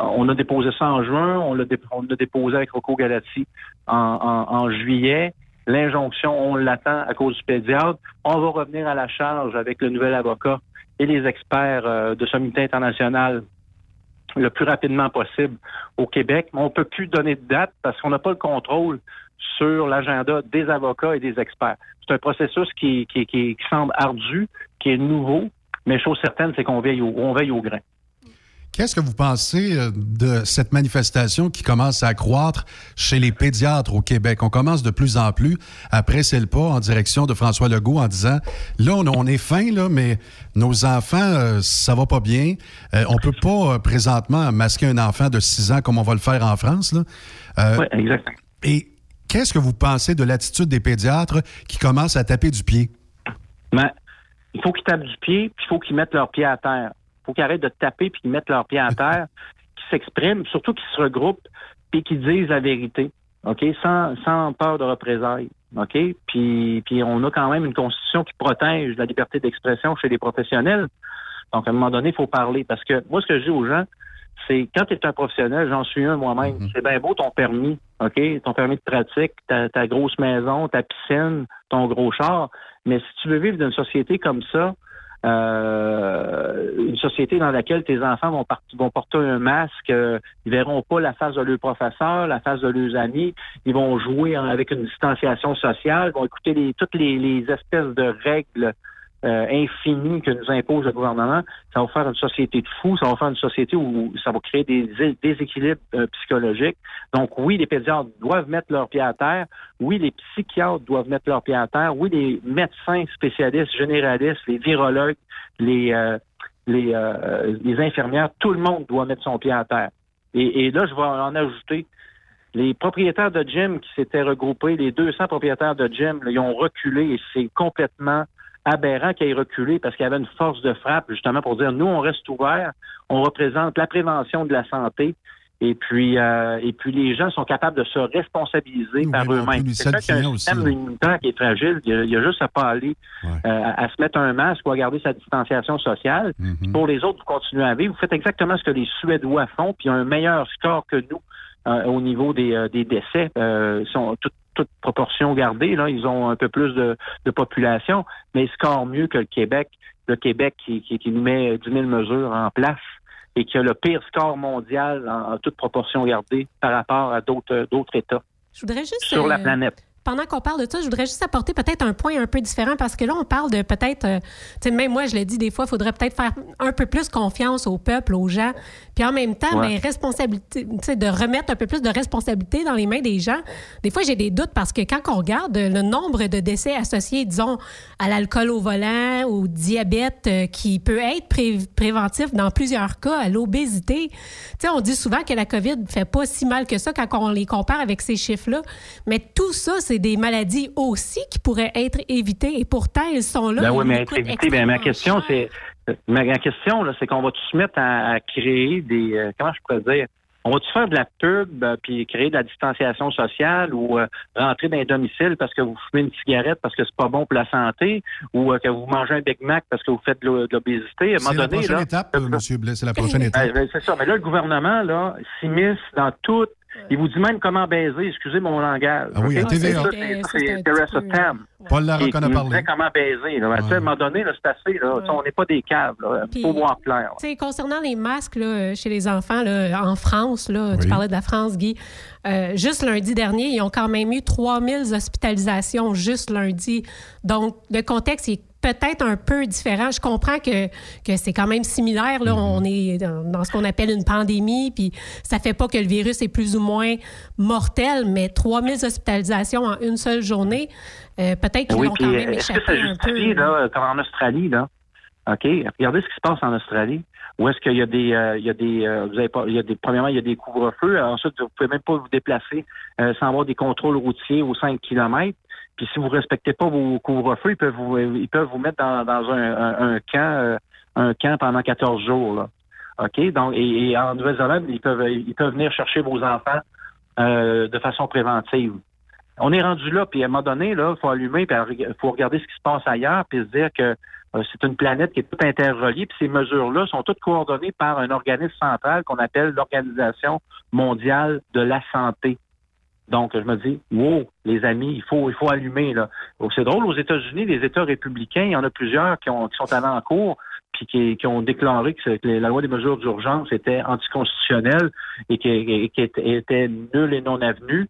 S9: on a déposé ça en juin, on l'a dé- on l'a déposé avec Rocco Galati en, en- en juillet. L'injonction, on l'attend à cause du pédiatre. On va revenir à la charge avec le nouvel avocat et les experts euh, de Sommité international le plus rapidement possible au Québec. Mais on ne peut plus donner de date parce qu'on n'a pas le contrôle sur l'agenda des avocats et des experts. C'est un processus qui, qui, qui- semble ardu, qui est nouveau, mais chose certaine, c'est qu'on veille au, on veille au grain.
S7: Qu'est-ce que vous pensez euh, de cette manifestation qui commence à croître chez les pédiatres au Québec? On commence de plus en plus à presser le pas en direction de François Legault en disant là, on, on est fin, là, mais nos enfants, euh, ça va pas bien. Euh, on peut pas euh, présentement masquer un enfant de 6 ans comme on va le faire en France. Là.
S9: Oui, exactement.
S7: Et qu'est-ce que vous pensez de l'attitude des pédiatres qui commencent à taper du pied?
S9: Mais il faut qu'ils tapent du pied, puis il faut qu'ils mettent leurs pieds à terre. Faut qu'ils arrêtent de taper puis qu'ils mettent leurs pieds [laughs] à terre, qu'ils s'expriment, surtout qu'ils se regroupent puis qu'ils disent la vérité. OK? Sans, sans peur de représailles. OK? Puis, puis on a quand même une constitution qui protège la liberté d'expression chez les professionnels. Donc, à un moment donné, il faut parler. Parce que moi, ce que je dis aux gens, c'est quand tu es un professionnel, j'en suis un moi-même, c'est bien beau ton permis, OK? Ton permis de pratique, ta, ta grosse maison, ta piscine, ton gros char. Mais si tu veux vivre dans une société comme ça, euh, une société dans laquelle tes enfants vont, porter un masque, euh, ils verront pas la face de leur professeur, la face de leurs amis, ils vont jouer avec une distanciation sociale, ils vont écouter toutes les espèces de règles euh, infinies que nous impose le gouvernement. Ça va faire une société de fous, ça va faire une société où ça va créer des dés- déséquilibres euh, psychologiques. Donc oui, les pédiatres doivent mettre leurs pieds à terre. Oui, les psychiatres doivent mettre leurs pieds à terre. Oui, les médecins spécialistes, généralistes, les virologues, les, euh, les, euh, les infirmières, tout le monde doit mettre son pied à terre. Et, et là, je vais en ajouter. Les propriétaires de gym qui s'étaient regroupés, les 200 propriétaires de gym, là, ils ont reculé et c'est complètement aberrant qu'ils aient reculé parce qu'il y avait une force de frappe justement pour dire nous, on reste ouvert, on représente la prévention de la santé. Et puis, euh, et puis les gens sont capables de se responsabiliser par eux-mêmes.
S7: les
S9: Quelqu'un qui a un
S7: self-clients
S9: système immunitaire qui est fragile, il y a, juste à pas aller euh, à, se mettre un masque ou à garder sa distanciation sociale. Puis Pour les autres, vous continuez à vivre. Vous faites exactement ce que les Suédois font, puis ils ont un meilleur score que nous euh, au niveau des, euh, des décès. Euh, sont toute proportion gardée. Là, ils ont un peu plus de, de population, mais ils scorent mieux que le Québec. Le Québec qui, qui, qui nous met 10 000 mesures en place et qui a le pire score mondial en, en toute proportion gardée par rapport à d'autres d'autres États
S8: Je voudrais juste.
S9: sur la
S8: euh,
S9: planète.
S8: Pendant qu'on parle de ça, je voudrais juste apporter peut-être un point un peu différent parce que là, on parle de peut-être, euh, tu sais, même moi, je l'ai dit des fois, il faudrait peut-être faire un peu plus confiance au peuple, aux gens, puis en même temps,
S10: Ouais.
S8: mais responsabilité, tu sais, de remettre un peu plus de responsabilité dans les mains des gens. Des fois, j'ai des doutes parce que quand on regarde le nombre de décès associés, disons, à l'alcool au volant, au diabète, euh, qui peut être pré- préventif dans plusieurs cas, à l'obésité, tu sais, on dit souvent que la COVID ne fait pas si mal que ça quand on les compare avec ces chiffres-là, mais tout ça, c'est des maladies aussi qui pourraient être évitées et pourtant, elles sont là.
S9: Ben oui, mais être
S8: coûtent
S9: évité. Ben, ma question, c'est. Ma, ma question, là, c'est qu'on va tous se mettre à, à créer des. euh, comment je pourrais dire? On va-tu faire de la pub, euh, puis créer de la distanciation sociale ou euh, rentrer dans un domicile parce que vous fumez une cigarette parce que c'est pas bon pour la santé ou euh, que vous mangez un Big Mac parce que vous faites de l'o- de l'obésité? À un
S7: C'est
S9: moment
S7: la
S9: donné,
S7: prochaine
S9: là,
S7: étape, euh, M. Blais, c'est la prochaine [laughs] étape.
S9: ben, c'est ça. Mais là, le gouvernement, là, s'immisce dans tout. Il vous dit même comment baiser, excusez mon langage.
S7: Ah oui, TVA.
S9: C'est-
S7: un
S9: Teresa Tam.
S7: Paul Larocque en a parlé.
S9: comment baiser. Là. À un moment donné, c'est assez. Là. On n'est pas des caves. Il faut voir clair.
S8: Concernant les masques là, chez les enfants là, en France, là, tu parlais de la France, Guy, euh, juste lundi dernier, ils ont quand même eu 3000 hospitalisations juste lundi. Donc, le contexte est peut-être un peu différent. Je comprends que, que c'est quand même similaire. Là. On est dans, dans ce qu'on appelle une pandémie, puis ça fait pas que le virus est plus ou moins mortel, mais 3000 hospitalisations en une seule journée, euh, peut-être qu'ils
S9: Oui,
S8: ont quand même
S9: est-ce que
S8: échappé
S9: ça
S8: un peu.
S9: justifie, là, comme en Australie, là? OK? Regardez ce qui se passe en Australie. Où est-ce qu'il y a des, euh, il y a des, euh, vous avez pas, il y a des, premièrement, il y a des couvre-feux. Ensuite, vous pouvez même pas vous déplacer euh, sans avoir des contrôles routiers aux 5 kilomètres. Puis si vous respectez pas vos couvre-feux, ils peuvent vous, ils peuvent vous mettre dans, dans un, un, un camp, euh, un camp pendant 14 jours, là. OK? Donc, et, et en Nouvelle-Zélande, ils peuvent, ils peuvent venir chercher vos enfants euh, de façon préventive. On est rendu là, puis à un moment donné, là, faut allumer, puis faut regarder ce qui se passe ailleurs, puis se dire que euh, c'est une planète qui est toute interreliée, puis ces mesures-là sont toutes coordonnées par un organisme central qu'on appelle l'Organisation mondiale de la santé. Donc, je me dis, wow, les amis, il faut, il faut allumer. Là. Oh, C'est drôle, aux États-Unis, les États républicains, il y en a plusieurs qui, ont, qui sont allés en cours puis qui, qui ont déclaré que, la loi des mesures d'urgence était anticonstitutionnelle et qui, et qui était, nulle et non avenue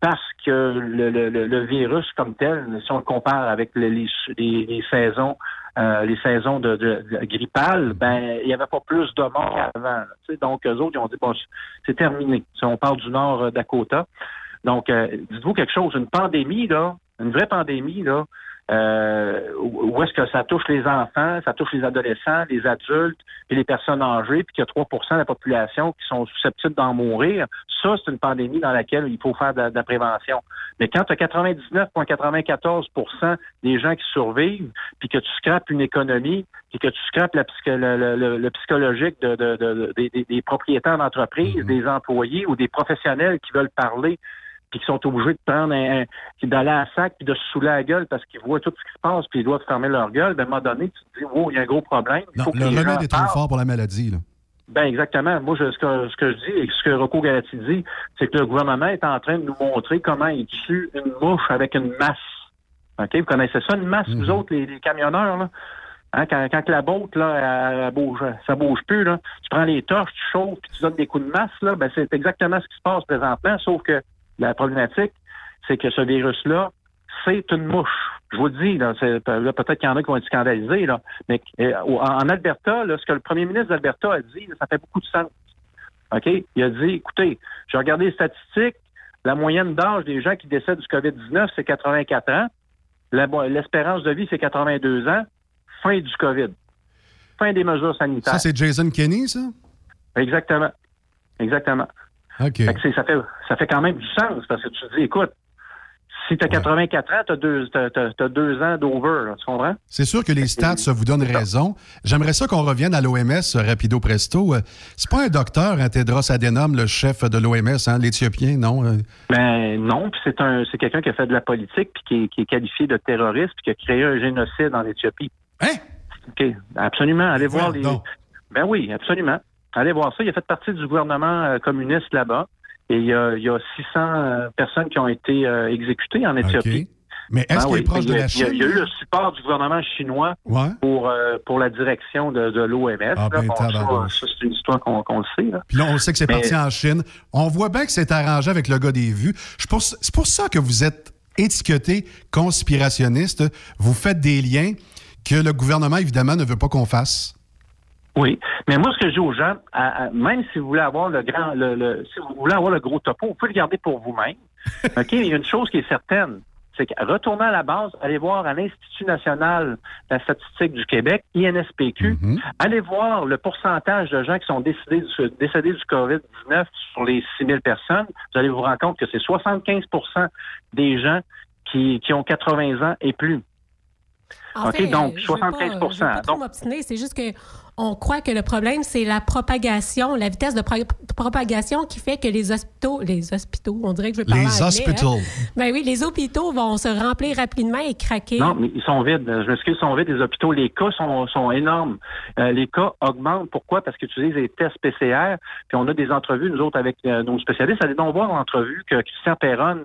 S9: parce que le, le- le- virus comme tel, si on le compare avec le- les, les- saisons, euh, les saisons de, de- grippales, ben il n'y avait pas plus de morts avant. là, tu sais. donc eux autres ils ont dit bon c'est terminé. Si on parle du Nord Dakota, donc euh, dites-vous quelque chose, une pandémie là, une vraie pandémie là, euh, où est-ce que ça touche les enfants, ça touche les adolescents, les adultes et les personnes âgées, puis qu'il y a 3 de la population qui sont susceptibles d'en mourir, ça, c'est une pandémie dans laquelle il faut faire de, la prévention. Mais quand tu as 99,94% des gens qui survivent, puis que tu scrapes une économie, puis que tu scrapes la le, psychologique de, des, propriétaires d'entreprises, mm-hmm. des employés ou des professionnels qui veulent parler puis qui sont obligés de prendre un, d'aller à la sac puis de se saouler la gueule parce qu'ils voient tout ce qui se passe puis ils doivent fermer leur gueule, ben, à un moment donné, tu te dis, oh, il y a un gros problème.
S7: non, le remède est trop fort pour la maladie, là.
S9: Ben exactement. Moi, je, ce, que, ce que je dis et ce que Rocco Galati dit, c'est que le gouvernement est en train de nous montrer comment il tue une mouche avec une masse. OK? Vous connaissez ça, une masse, vous mhm. autres, les, camionneurs, là? Hein, quand, quand, la botte, là, elle, bouge, ça bouge plus, là, tu prends les torches, tu chauffes, puis tu donnes des coups de masse, là, ben c'est exactement ce qui se passe présentement, sauf que la problématique, c'est que ce virus-là, c'est une mouche. Je vous le dis, là, peut-être qu'il y en a qui vont être scandalisés, là, mais euh, en Alberta, là, ce que le premier ministre d'Alberta a dit, ça fait beaucoup de sens. OK? Il a dit, écoutez, j'ai regardé les statistiques, la moyenne d'âge des gens qui décèdent du COVID-19, c'est 84 ans. L'espérance de vie, c'est 82 ans. Fin du COVID. Fin des mesures sanitaires.
S7: Ça, c'est Jason Kenney, ça?
S9: Exactement. Exactement.
S7: OK.
S9: ça, fait, ça fait quand même du sens parce que tu te dis, écoute, si tu as 84 ans, tu as, deux ans d'over, tu comprends?
S7: C'est sûr que les stats ça vous donnent raison. J'aimerais ça qu'on revienne à l'OMS euh, rapido presto. Euh, c'est pas un docteur, hein, Tedros Adhanom, le chef de l'OMS, hein, l'Éthiopien, non? Euh?
S9: Ben non, puis c'est un c'est quelqu'un qui a fait de la politique puis qui est, qualifié de terroriste puis qui a créé un génocide en Éthiopie.
S7: Hein?
S9: OK, absolument. Allez voir les. Ben oui, absolument. Allez voir ça. Il a fait partie du gouvernement communiste là-bas. Et il y a, il y a 600 euh, personnes qui ont été euh, exécutées en Éthiopie.
S7: Mais est-ce ben qu'il est proche de la Chine?
S9: Il y, a, eu le support du gouvernement chinois pour, euh, pour la direction de, de l'OMS. Ah, ben, ça, c'est une histoire qu'on le sait.
S7: Puis là, on sait que c'est parti en Chine. On voit bien que c'est arrangé avec le gars des vues. C'est pour ça que vous êtes étiqueté conspirationniste. Vous faites des liens que le gouvernement, évidemment, ne veut pas qu'on fasse.
S9: Oui, mais moi, ce que je dis aux gens, même si vous voulez avoir le grand, le, si vous voulez avoir le gros topo, vous pouvez le garder pour vous-même. [laughs] OK, il y a une chose qui est certaine, c'est que retournez à la base, allez voir à l'Institut national de la statistique du Québec, INSPQ, mm-hmm. allez voir le pourcentage de gens qui sont décédés du, décédés du COVID-19 sur les 6 000 personnes. Vous allez vous rendre compte que c'est 75% des gens qui, qui ont 80 ans et plus.
S8: OK, donc 75 Donc, c'est juste que on croit que le problème, c'est la propagation, la vitesse de propagation qui fait que les hôpitaux, les hôpitaux, on dirait que je vais parler
S7: Les hôpitaux.
S8: Hein? Ben oui, les hôpitaux vont se remplir rapidement et craquer.
S9: Non, mais ils sont vides. Je m'excuse, ils sont vides, les hôpitaux. Les cas sont, sont énormes. Euh, les cas augmentent. Pourquoi? Parce qu'ils utilisent des tests PCR, puis on a des entrevues, nous autres, avec euh, nos spécialistes. Allez donc voir l'entrevue que Christian Perron,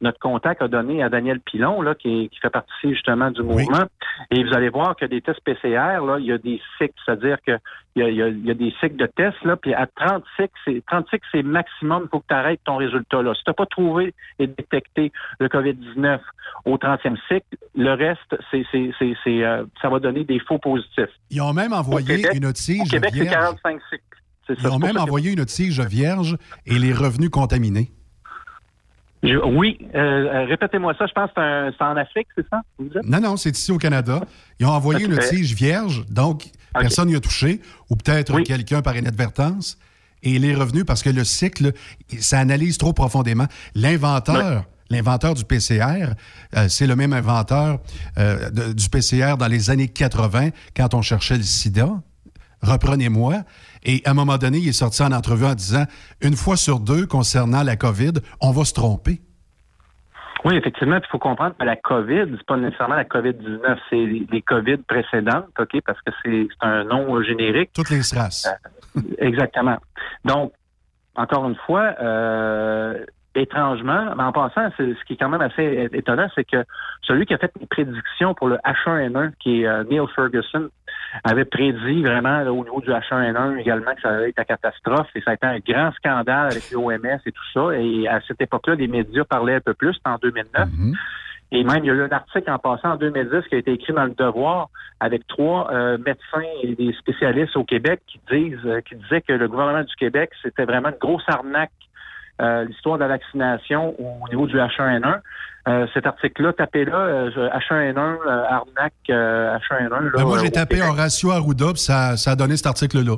S9: notre contact, a donné à Daniel Pilon, là, qui, qui fait partie justement du mouvement. Et vous allez voir que des tests PCR, là, il y a des cycles, c'est-à-dire qu'il y, y, a, des cycles de tests, là, puis à 30 cycles, c'est 30 cycles, c'est maximum, il faut que tu arrêtes ton résultat. Là. Si tu n'as pas trouvé et détecté le COVID-19 au 30e cycle, le reste, c'est, c'est, euh, ça va donner des faux positifs.
S7: Ils ont même envoyé une tige
S9: au Québec,
S7: vierge.
S9: c'est 45 cycles.
S7: Ils ont même envoyé une tige vierge et les revenus contaminés
S9: oui, euh, euh, répétez-moi ça. Je pense que c'est en Afrique, c'est ça?
S7: Non, non, c'est ici au Canada. Ils ont envoyé une tige vierge, donc personne n'y a touché, ou peut-être quelqu'un par inadvertance. Et les revenus, parce que le cycle, ça analyse trop profondément. L'inventeur, l'inventeur du PCR, euh, c'est le même inventeur du PCR dans les années 80, quand on cherchait le sida. Reprenez-moi. Et à un moment donné, il est sorti en entrevue en disant une fois sur deux, concernant la COVID, on va se tromper.
S9: Oui, effectivement, il faut comprendre que la COVID, c'est pas nécessairement la COVID-19, c'est les, COVID précédentes, OK, parce que c'est un nom générique.
S7: Toutes les SRAS.
S9: Euh, exactement. Donc, encore une fois, euh, étrangement, mais en passant, ce qui est quand même assez étonnant, c'est que celui qui a fait une prédiction pour le H1N1, qui est euh, Neil Ferguson, avait prédit vraiment au niveau du H1N1 également que ça allait être la catastrophe et ça a été un grand scandale avec l'OMS et tout ça. Et à cette époque-là, les médias parlaient un peu plus, en 2009. Mm-hmm. Et même, il y a eu un article en passant en 2010 qui a été écrit dans le Devoir avec trois euh, médecins et des spécialistes au Québec qui disent, euh, qui disaient que le gouvernement du Québec, c'était vraiment une grosse arnaque euh, l'histoire de la vaccination au niveau du H1N1. Euh, cet article-là, tapez-là, euh, H1N1, euh, arnaque euh, H1N1. là,
S7: Ben, moi, j'ai tapé. Horacio Arruda, puis ça, ça a donné cet article-là.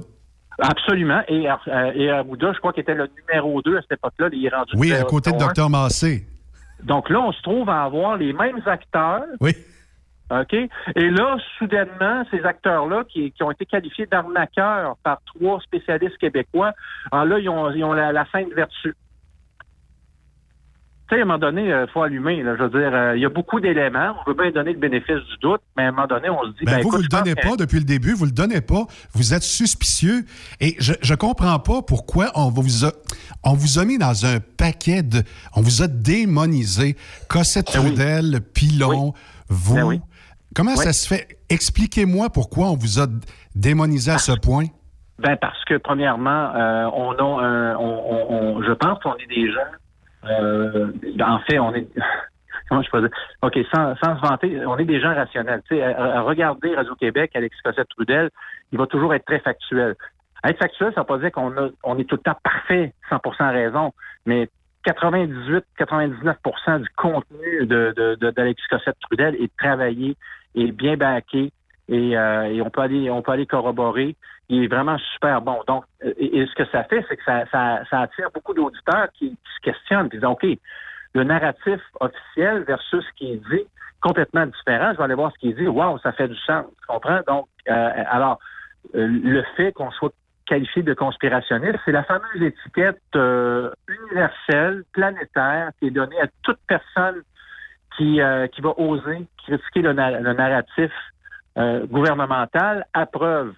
S9: Absolument. Et, et Arruda, je crois qu'il était le numéro 2 à cette époque-là. Il est rendu
S7: Oui, à côté de. Dr Massé.
S9: Donc là, on se trouve à avoir les mêmes acteurs.
S7: Oui.
S9: OK? Et là, soudainement, ces acteurs-là, qui, qui ont été qualifiés d'arnaqueurs par trois spécialistes québécois, alors là, ils ont, ils ont la, la sainte vertu. Tu sais, à un moment donné, il faut allumer. Là, je veux dire, euh, il y a beaucoup d'éléments. On veut bien donner le bénéfice du doute, mais à un moment donné, on se dit...
S7: Ben,
S9: ben,
S7: vous,
S9: écoute,
S7: vous le donnez
S9: que-
S7: pas depuis le début, vous le donnez pas. Vous êtes suspicieux. Et je, je comprends pas pourquoi on vous a, on vous a mis dans un paquet de, on vous a démonisé. Cossette
S9: Ben oui.
S7: Pilon, vous.
S9: Ben oui.
S7: Comment ça se fait? Expliquez-moi pourquoi on vous a démonisé à ce point.
S9: Ben parce que premièrement, euh, on a un, on, on- on- je pense qu'on est des gens. Euh, en fait, on est. [laughs] Comment je peux dire? OK, sans, sans se vanter, on est des gens rationnels. Tu sais, regarder Radio-Québec, Alexis Cossette-Trudel, il va toujours être très factuel. Être factuel, ça ne veut pas dire qu'on on est tout le temps parfait, 100% raison, mais 98-99% du contenu de, de, de- Cossette-Trudel est travaillé, est bien baqué, et, euh, et on peut aller on peut aller corroborer. Il est vraiment super bon. Donc, euh, et, ce que ça fait, c'est que ça, ça, ça attire beaucoup d'auditeurs qui, qui se questionnent, qui disent OK, le narratif officiel versus ce qui est dit, complètement différent. Je vais aller voir ce qui est dit. Wow, ça fait du sens. Tu comprends? Donc, euh, alors, euh, le fait qu'on soit qualifié de conspirationniste, c'est la fameuse étiquette euh, universelle, planétaire, qui est donnée à toute personne qui, euh, qui va oser critiquer le, le narratif gouvernemental. À preuve,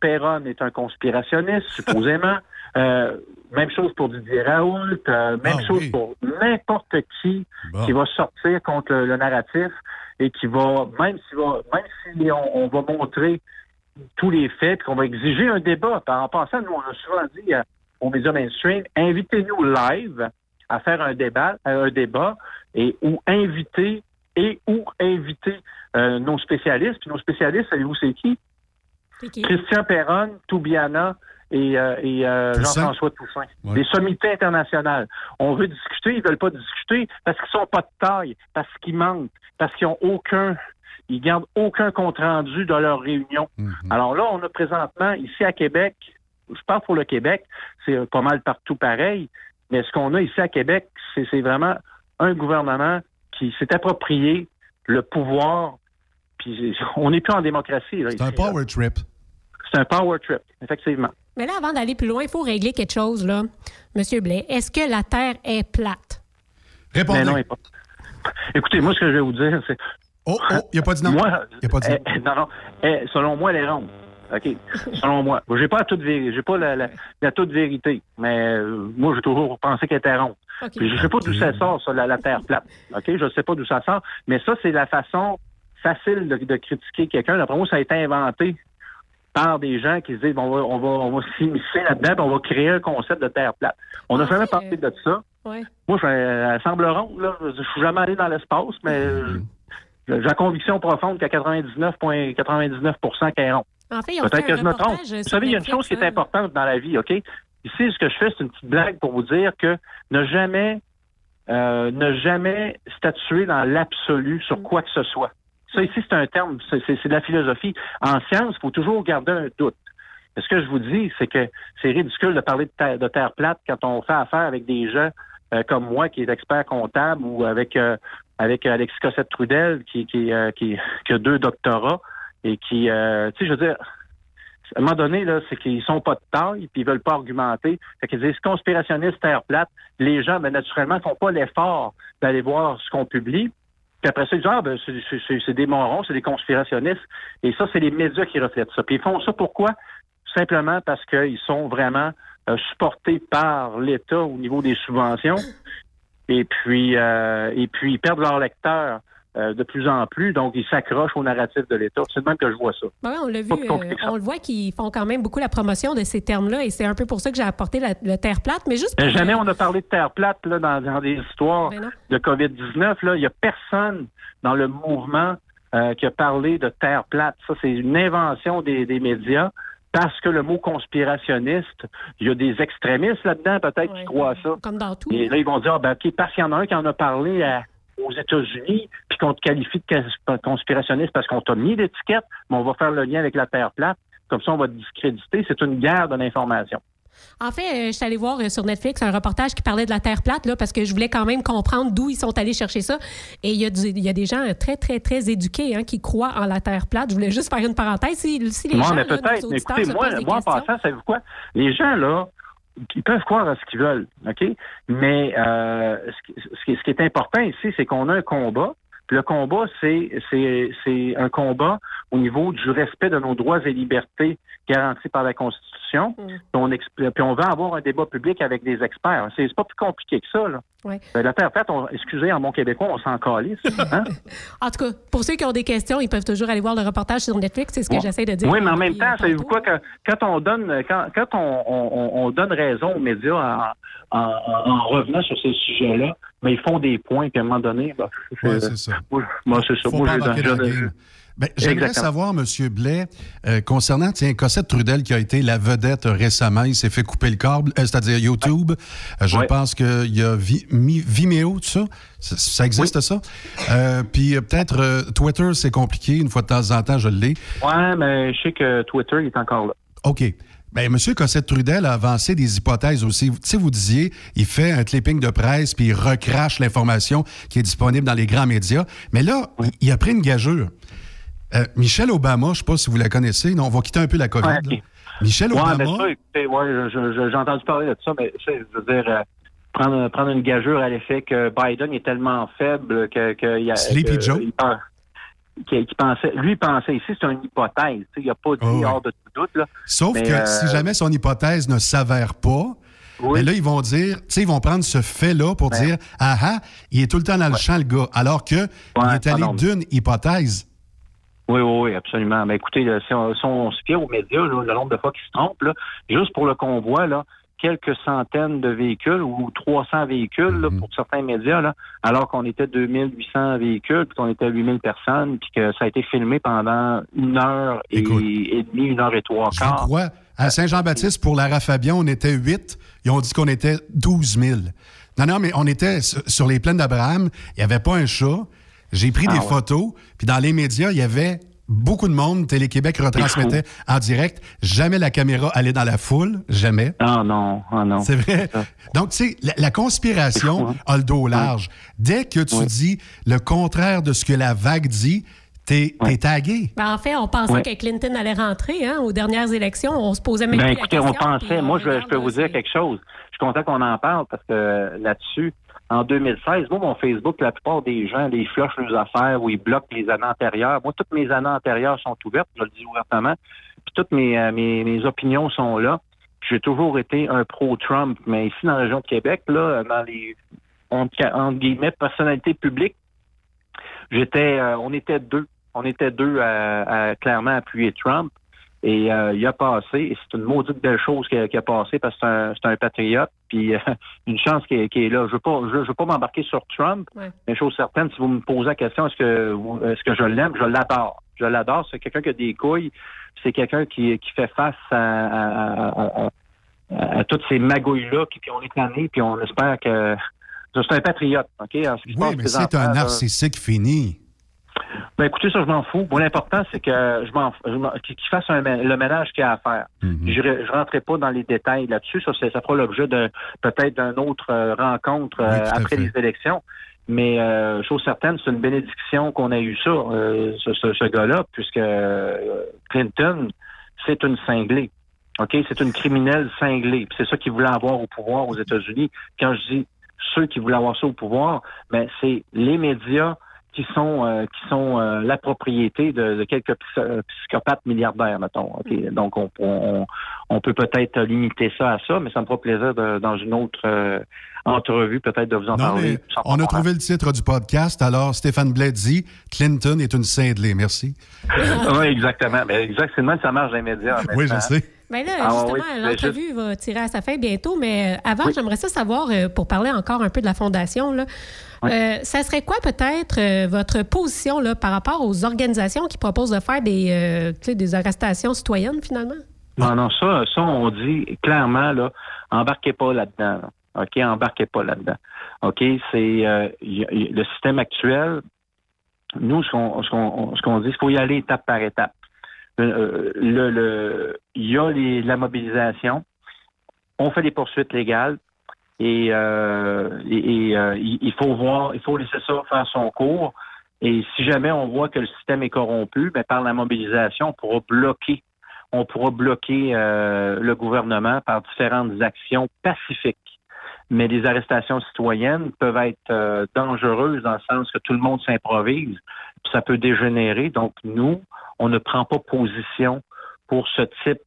S9: Perron est un conspirationniste, supposément. [laughs] Euh, même chose pour Didier Raoult, euh, même
S7: Ah
S9: chose
S7: oui.
S9: pour n'importe qui
S7: Bon.
S9: qui va sortir contre le, le narratif et qui va, même si, va, même si on, on va montrer tous les faits, qu'on va exiger un débat. En passant, nous, on a souvent dit euh, aux médias mainstream, invitez-nous live à faire un débat, un débat, et ou inviter et ou inviter euh, nos spécialistes. Puis nos spécialistes, savez-vous c'est qui? Christian Perron, Toubiana et, euh, et euh. Jean-François Toussaint.
S7: Ouais.
S9: Des sommités internationales. On veut discuter, ils veulent pas discuter parce qu'ils sont pas de taille, parce qu'ils manquent, parce qu'ils ont aucun, ils gardent aucun compte rendu de leur réunion.
S7: Mhm.
S9: Alors là, on a présentement ici à Québec, je parle pour le Québec, c'est pas mal partout pareil, mais ce qu'on a ici à Québec, c'est c'est vraiment un gouvernement qui s'est approprié le pouvoir. Puis [laughs] on n'est plus en démocratie. là,
S7: C'est un
S9: là.
S7: power trip.
S9: C'est un power trip, effectivement.
S8: Mais là, avant d'aller plus loin, il faut régler quelque chose, là. Monsieur Blais, est-ce que la Terre est plate?
S7: Répondez.
S9: Mais non, il est pas. Écoutez, moi, ce que je vais vous dire, c'est.
S7: Oh, oh, il a pas dit non.
S9: Moi,
S7: Il a pas dit non.
S9: eh, eh, non, non. Eh, selon moi, elle est ronde. OK? [laughs] Selon moi. J'ai pas la toute vérité. J'ai pas la, la, la toute vérité. Mais euh, moi, j'ai toujours pensé qu'elle était ronde.
S8: OK.
S9: Puis je sais pas d'où ça sort, ça, la, la Terre plate. OK? Je sais pas d'où ça sort. Mais ça, c'est la façon facile de, de critiquer quelqu'un. D'après moi, ça a été inventé par des gens qui se disent on va, on va, on va s'immiscer là-dedans, on va créer un concept de Terre plate. On n'a
S8: En
S9: jamais parlé de ça.
S8: Ouais.
S9: Moi, je, semble ronde, là. Je suis jamais allé dans l'espace, mais euh, j'ai la conviction profonde qu'à 99,99% qu'elle est ronde.
S8: En fait,
S9: Peut-être que je me trompe. Vous savez, il y a une chose qui est
S8: hein.
S9: importante dans la vie, OK? Ici, ce que je fais, c'est une petite blague pour vous dire que ne jamais, euh, ne jamais statuer dans l'absolu sur quoi que ce soit. Ça, ici, c'est un terme, c'est de la philosophie. En science, il faut toujours garder un doute. Ce que je vous dis, c'est que c'est ridicule de parler de terre, plate quand on fait affaire avec des gens euh, comme moi, qui est expert comptable, ou avec euh, avec Alexis Cossette-Trudel, qui, qui, euh, qui, qui a deux doctorats, et qui, euh, tu sais, je veux dire, à un moment donné, là, c'est qu'ils sont pas de taille, puis ils veulent pas argumenter. Fait qu'ils disent conspirationniste, terre plate. Les gens, ben, naturellement, font pas l'effort d'aller voir ce qu'on publie. Puis après ça, ils disent, ah, ben, c'est- des morons, c'est des conspirationnistes. Et ça, c'est les médias qui reflètent ça. Puis ils font ça pourquoi? Simplement parce qu'ils sont vraiment euh, supportés par l'État au niveau des subventions. Et puis, euh, et puis ils perdent leurs lecteurs euh, de plus en plus, donc ils s'accrochent au narratif de l'État. C'est de même que je vois ça.
S8: Ben oui, on l'a vu,
S9: Pas plus compliqué
S8: euh,
S9: ça.
S8: on le voit qu'ils font quand même beaucoup la promotion de ces termes-là et c'est un peu pour ça que j'ai apporté la, le terre plate, mais juste pour-
S9: jamais on a parlé de terre plate là, dans, dans des histoires
S8: Ben
S9: de COVID-19. Là. Il n'y a personne dans le mouvement euh, qui a parlé de terre plate. Ça, c'est une invention des, des médias parce que le mot conspirationniste, il y a des extrémistes là-dedans peut-être
S8: Ouais,
S9: qui croient à ça.
S8: Comme dans tout.
S9: Et là, ils vont dire, ah, ben, OK, parce qu'il y en a un qui en a parlé à aux États-Unis, puis qu'on te qualifie de conspirationniste parce qu'on t'a mis l'étiquette, mais on va faire le lien avec la Terre plate. Comme ça, on va te discréditer. C'est une guerre de l'information.
S8: En fait, euh, je suis allée voir euh, sur Netflix un reportage qui parlait de la Terre plate, là, parce que je voulais quand même comprendre d'où ils sont allés chercher ça. Et il y, a il y a des gens très, très, très éduqués hein, qui croient en la Terre plate. Je voulais juste faire une parenthèse. Si, les gens,
S9: mais peut-être. Écoutez, moi, moi en passant, savez-vous quoi? Les gens, là, ils peuvent croire à ce qu'ils veulent, OK? Mais euh, ce, qui, ce qui est important ici, c'est qu'on a un combat. Le combat, c'est, c'est, c'est un combat au niveau du respect de nos droits et libertés garantis par la Constitution. Mm. Puis, on puis on va avoir un débat public avec des experts. C'est, pas plus compliqué que ça. Là.
S8: Ouais.
S9: Ben, la Terre plate, on, excusez, en bon québécois, on s'en calisse. Hein? [laughs]
S8: en tout cas, pour ceux qui ont des questions, ils peuvent toujours aller voir le reportage sur Netflix. C'est ce que j'essaie de dire.
S9: Oui, mais en même temps, savez-vous quoi? Quand, quand, on donne quand, quand on, on, on, donne raison aux médias en, en, en revenant sur ces sujets-là, mais ils font des points, puis à un moment donné, bah,
S7: ouais, c'est ça.
S9: Moi, moi c'est ça. Moi.
S7: Ben, J'aimerais savoir, M. Blais, euh, concernant tiens, Cossette Trudel qui a été la vedette récemment, il s'est fait couper le câble, euh, c'est-à-dire YouTube. Euh, je
S9: Ouais.
S7: pense qu'il y a Vi- Mi- Vimeo, tout ça. Ça, ça existe, ça? Euh, Puis euh, peut-être euh, Twitter, c'est compliqué. Une fois de temps en temps, je l'ai.
S9: Ouais, mais je sais que Twitter il est encore là.
S7: OK. Ben, M. Cossette-Trudel a avancé des hypothèses aussi. Tu sais, vous disiez, il fait un clipping de presse puis il recrache l'information qui est disponible dans les grands médias. Mais là, il- il a pris une gageure. Euh, Michelle Obama, je ne sais pas si vous la connaissez. Non, on va quitter un peu la COVID.
S9: Ouais, ok.
S7: là. Michelle
S9: Ouais,
S7: Obama.
S9: ouais, j'ai entendu parler de ça, mais je veux dire, euh, prendre, prendre une gageure à l'effet que Biden est tellement faible que, que y a,
S7: Sleepy
S9: que-
S7: Joe?
S9: il qu'il pensait, lui pensait ici, c'est une hypothèse. Il n'a pas dit
S7: Oh, ouais.
S9: hors de tout doute. Là.
S7: Sauf
S9: Mais,
S7: que
S9: euh,
S7: si jamais son hypothèse ne s'avère pas,
S9: Oui.
S7: mais là, ils vont dire, tu sais, ils vont prendre ce fait-là pour
S9: Ouais.
S7: dire, ah ah, il est tout le temps dans le champ, le gars. Alors que il est allé d'une hypothèse.
S9: Oui, oui, oui, absolument. Mais écoutez, là, si, on, si on se fie aux médias, là, le nombre de fois qu'ils se trompent, là, juste pour le convoi, là, quelques centaines de véhicules ou 300 véhicules là,
S7: Mhm.
S9: pour certains médias, là, alors qu'on était 2800 véhicules, puis qu'on était 8000 personnes, puis que ça a été filmé pendant une heure et,
S7: Écoute.
S9: et demie, une heure et trois
S7: Je
S9: quarts.
S7: crois. À Saint-Jean-Baptiste, pour Lara Fabian, on était 8. Ils ont dit qu'on était 12 000. Non, non, mais on était sur sur les plaines d'Abraham. Il n'y avait pas un chat. J'ai pris
S9: Ah
S7: des
S9: ouais.
S7: photos. Puis dans les médias, il y avait beaucoup de monde. Télé-Québec retransmettait en direct. Jamais la caméra allait dans la foule. Jamais.
S9: Ah non, ah non.
S7: C'est vrai. Donc, tu sais, la, la conspiration a le dos large. Dès que tu
S9: Oui.
S7: dis le contraire de ce que la vague dit, t'es
S9: Ouais.
S7: tagué.
S8: Ben, en fait, on pensait
S9: Ouais.
S8: que Clinton allait rentrer hein, aux dernières élections. On se posait même
S9: Ben,
S8: plus la
S9: écoutez, on pensait, moi, je, peux vous dire
S8: c'est-
S9: quelque chose. Je suis content qu'on en parle parce que euh, là-dessus, en 2016, moi, mon Facebook, la plupart des gens, les flushent leurs affaires ou ils bloquent les années antérieures. Moi, toutes mes années antérieures sont ouvertes, je le dis ouvertement. Puis toutes mes, euh, mes, mes opinions sont là. J'ai toujours été un pro-Trump, mais ici, dans la région de Québec, là, dans les, entre, entre guillemets, personnalités publiques, j'étais, euh, on était deux. On était deux à, à clairement appuyer Trump. Et euh, il a passé, et c'est une maudite belle chose qui a, qui a passé parce que c'est un, c'est un patriote, puis euh, [laughs] une chance qui est, qui est là. Je veux pas, je, je veux pas m'embarquer sur Trump,
S8: Ouais.
S9: mais chose certaine, si vous me posez la question, est-ce que est-ce que je l'aime, je l'adore. Je l'adore. C'est quelqu'un qui a des couilles, c'est quelqu'un qui, qui fait face à, à, à- à- à toutes ces magouilles-là, puis, puis on est tanné, puis on espère que c'est un patriote, OK? En ce qui se passe
S7: Oui, mais c'est un narcissique fini.
S9: Ben écoutez, ça, je m'en fous. Moi, l'important, c'est que je m'en qu'il fasse un le ménage qu'il a à faire.
S7: Mhm.
S9: Je ne rentrerai pas dans les détails là-dessus. Ça, fera l'objet de peut-être d'une autre euh, rencontre euh,
S7: Oui,
S9: après les élections. Mais euh, chose certaine, c'est une bénédiction qu'on a eu ça, ce, ce- ce gars-là, puisque Clinton, c'est une cinglée. OK? C'est une criminelle cinglée. Puis c'est ça qu'il voulait avoir au pouvoir aux États-Unis. Quand je dis ceux qui voulaient avoir ça au pouvoir, ben, c'est les médias qui sont euh, qui sont euh, la propriété de, de quelques euh, psychopathes milliardaires, mettons. OK? Donc, on, on, on peut peut-être limiter ça à ça, mais ça me fera plaisir de- dans une autre euh, entrevue, peut-être de vous en
S7: Non,
S9: parler.
S7: on a trouvé le titre du podcast. Alors, Stéphane Blais dit Clinton est une cinglée. Merci. [laughs]
S9: oui, exactement. Mais exactement, ça marche dans les médias.
S7: Oui, je sais.
S8: Ben là,
S9: Ah
S8: justement,
S9: oui, mais
S8: l'entrevue va tirer à sa fin bientôt, mais euh, avant,
S9: Oui.
S8: j'aimerais ça savoir, euh, pour parler encore un peu de la Fondation, là,
S9: Oui.
S8: euh, ça serait quoi peut-être euh, votre position là, par rapport aux organisations qui proposent de faire des, euh, des arrestations citoyennes, finalement?
S9: Non, non, ça, ça, on dit clairement, là, embarquez pas là-dedans. là. OK, embarquez pas là-dedans. OK, c'est le système actuel. Nous, ce qu'on dit, il faut y aller étape par étape. Euh, le, y a les- la mobilisation. On fait des poursuites légales et, euh, et, euh, il il faut voir, il faut laisser ça faire son cours. Et si jamais on voit que le système est corrompu, ben, par la mobilisation, on pourra bloquer, on pourra bloquer euh, le gouvernement par différentes actions pacifiques. Mais les arrestations citoyennes peuvent être euh, dangereuses dans le sens que tout le monde s'improvise, puis ça peut dégénérer. Donc nous, on ne prend pas position pour ce type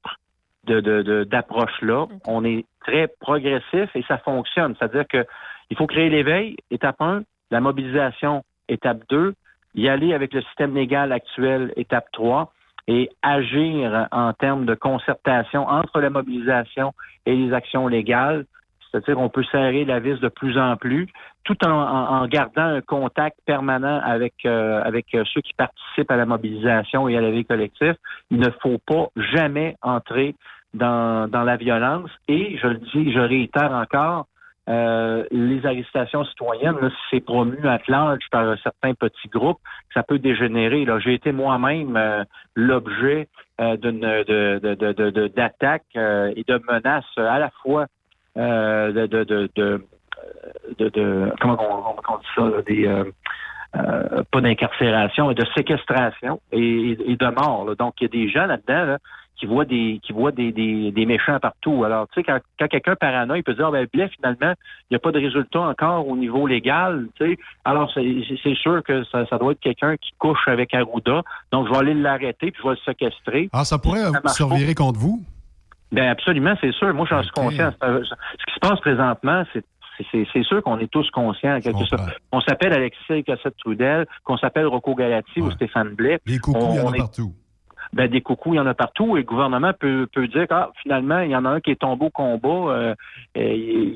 S9: de, de, de- d'approche-là. On est très progressif et ça fonctionne. C'est-à-dire que il faut créer l'éveil, étape 1, la mobilisation, étape 2, y aller avec le système légal actuel, étape 3, et agir en termes de concertation entre la mobilisation et les actions légales. C'est-à-dire qu'on peut serrer la vis de plus en plus, tout en, en- gardant un contact permanent avec, euh, avec euh, ceux qui participent à la mobilisation et à la vie collective. Il ne faut pas jamais entrer dans, dans la violence. Et je le dis, je réitère encore, euh, les arrestations citoyennes, si c'est promu à large par certains petits groupes, ça peut dégénérer. Là, j'ai été moi-même euh, l'objet euh, d'une de, de, de, d'attaques euh, et de menaces euh, à la fois euh, de, de, comment on, on dit ça, là, des euh, euh, pas d'incarcération, mais de séquestration et, et de mort. là. Donc, il y a des gens là-dedans là, qui voient des qui voient des, des, des méchants partout. Alors, tu sais, quand, quand quelqu'un paranoïa, il peut dire, ben, Blais, finalement, il n'y a pas de résultat encore au niveau légal, tu sais. Alors, c'est sûr que ça, ça doit être quelqu'un qui couche avec Arruda. Donc, je vais aller l'arrêter, puis je vais le séquestrer.
S7: Ah, ça pourrait
S9: Ça
S7: revirer contre vous?
S9: Ben absolument, c'est sûr. Moi, j'en suis conscient. Ce qui se passe présentement, c'est c'est- sûr qu'on est tous conscients en quelque sorte. On s'appelle Alexis Cossette-Trudel, qu'on s'appelle Rocco Galati ou Stéphane Blais.
S7: Les coucous,
S9: On-
S7: il y en
S9: on
S7: a
S9: est-
S7: partout.
S9: Ben, des coucous, il y en a partout. Et le gouvernement peut, peut dire ah, finalement, il y en a un qui est tombé au combat, euh, euh,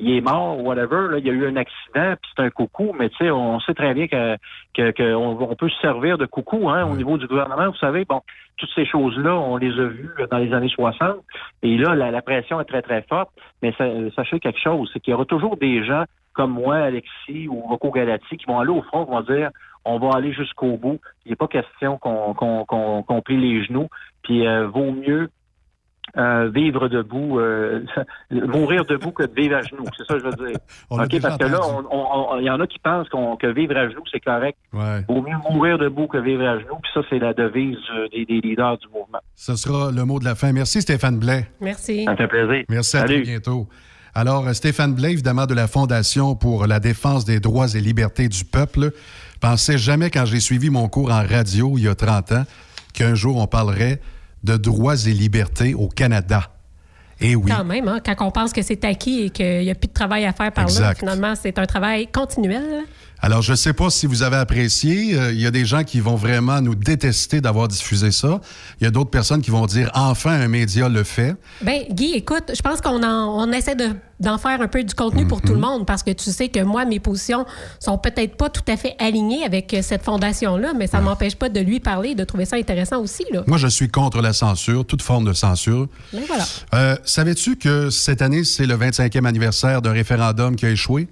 S9: il, est mort, whatever. Là, il y a eu un accident, puis c'est un coucou. Mais tu sais, on sait très bien que, que, que on, on peut se servir de coucou hein, au niveau du gouvernement. Vous savez, bon, toutes ces choses-là, on les a vues dans les années 60. Et là, la, la pression est très, très forte. Mais sa- sachez quelque chose, c'est qu'il y aura toujours des gens comme moi, Alexis ou Rocco Galati, qui vont aller au front, qui vont dire on va aller jusqu'au bout. Il n'est pas question qu'on qu'on qu'on qu'on plie les genoux. Puis euh, vaut mieux euh, vivre debout, euh, [laughs] mourir debout que de vivre à genoux. C'est ça que je veux dire. [laughs] OK, parce que là,
S7: entendu.
S9: on- on- on- il y en a qui pensent qu'on- que vivre à genoux, c'est correct.
S7: Ouais.
S9: Vaut mieux mourir debout que vivre à genoux. Puis ça, c'est la devise euh, des, des leaders du mouvement.
S7: Ce sera le mot de la fin. Merci, Stéphane Blais.
S8: Merci.
S9: Ça me fait plaisir.
S7: Merci à
S9: Salut.
S7: très bientôt. Alors, euh, Stéphane Blais, évidemment, de la Fondation pour la défense des droits et libertés du peuple, pensais jamais, quand j'ai suivi mon cours en radio il y a 30 ans, qu'un jour on parlerait de droits et libertés au Canada. Et oui.
S8: Quand même, hein, quand on pense que c'est acquis et qu'il n'y a plus de travail à faire par là, finalement, c'est un travail continuel.
S7: Alors, je ne sais pas si vous avez apprécié. Euh, Il y a des gens qui vont vraiment nous détester d'avoir diffusé ça. Il y a d'autres personnes qui vont dire enfin un média le fait.
S8: Ben, Guy, écoute, je pense qu'on en- on essaie de- d'en faire un peu du contenu pour
S7: Mhm.
S8: tout le monde parce que tu sais que moi, mes positions sont peut-être pas tout à fait alignées avec euh, cette fondation-là, mais ça ne m'empêche pas de lui parler et de trouver ça intéressant aussi. Là.
S7: Moi, je suis contre la censure, toute forme de censure.
S8: Mais voilà.
S7: Euh, Savais-tu que cette année, c'est le 25e anniversaire d'un référendum qui a échoué?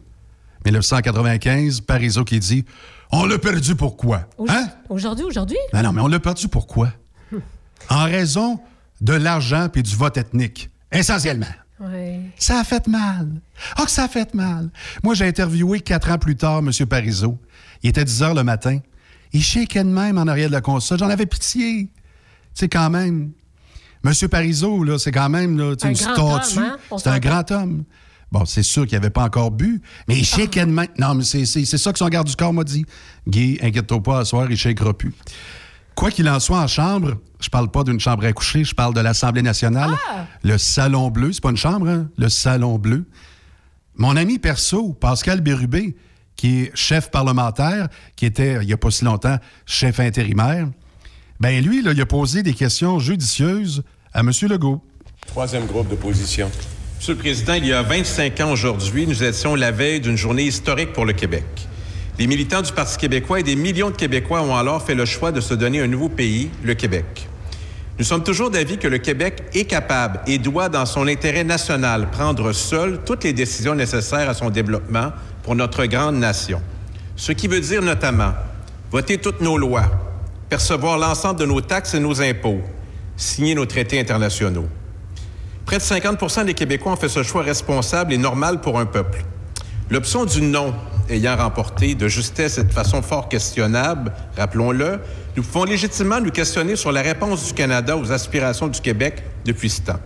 S7: 1995, Parizeau qui dit On l'a perdu pourquoi? Hein?
S8: Aujourd'hui, aujourd'hui?
S7: Non, non, mais on l'a perdu pourquoi? En raison de l'argent puis du vote ethnique. Essentiellement.
S8: Ouais.
S7: Ça a fait mal. Ah, que ça a fait mal. Moi, j'ai interviewé quatre ans plus tard M. Parizeau. Il était 10 heures le matin. Il shakeait de même en arrière de la console. J'en avais pitié. Tu sais, quand même. M. Parizeau, là, c'est quand même là,
S8: Un
S7: une statue.
S8: hein?
S7: C'est un grand homme. Bon, c'est sûr qu'il n'avait pas encore bu, mais il shakeait de même. Non, mais c'est c'est- c'est ça que son garde du corps m'a dit. Guy, inquiète-toi pas, à soir, il shakera plus. Quoi qu'il en soit en chambre, je parle pas d'une chambre à coucher, je parle de l'Assemblée nationale. Le salon bleu, c'est pas une chambre, hein? Le salon bleu. Mon ami perso, Pascal Bérubé, qui est chef parlementaire, qui était, il n'y a pas si longtemps, chef intérimaire, ben lui, là, il a posé des questions judicieuses à M. Legault.
S10: Troisième groupe d'opposition.
S11: Monsieur le Président, il y a 25 ans aujourd'hui, nous étions la veille d'une journée historique pour le Québec. Les militants du Parti québécois et des millions de Québécois ont alors fait le choix de se donner un nouveau pays, le Québec. Nous sommes toujours d'avis que le Québec est capable et doit, dans son intérêt national, prendre seul toutes les décisions nécessaires à son développement pour notre grande nation. Ce qui veut dire notamment voter toutes nos lois, percevoir l'ensemble de nos taxes et nos impôts, signer nos traités internationaux. Près de 50 des Québécois ont fait ce choix responsable et normal pour un peuple. L'option du non ayant remporté de justesse et de façon fort questionnable, rappelons-le, nous pouvons légitimement nous questionner sur la réponse du Canada aux aspirations du Québec depuis ce temps.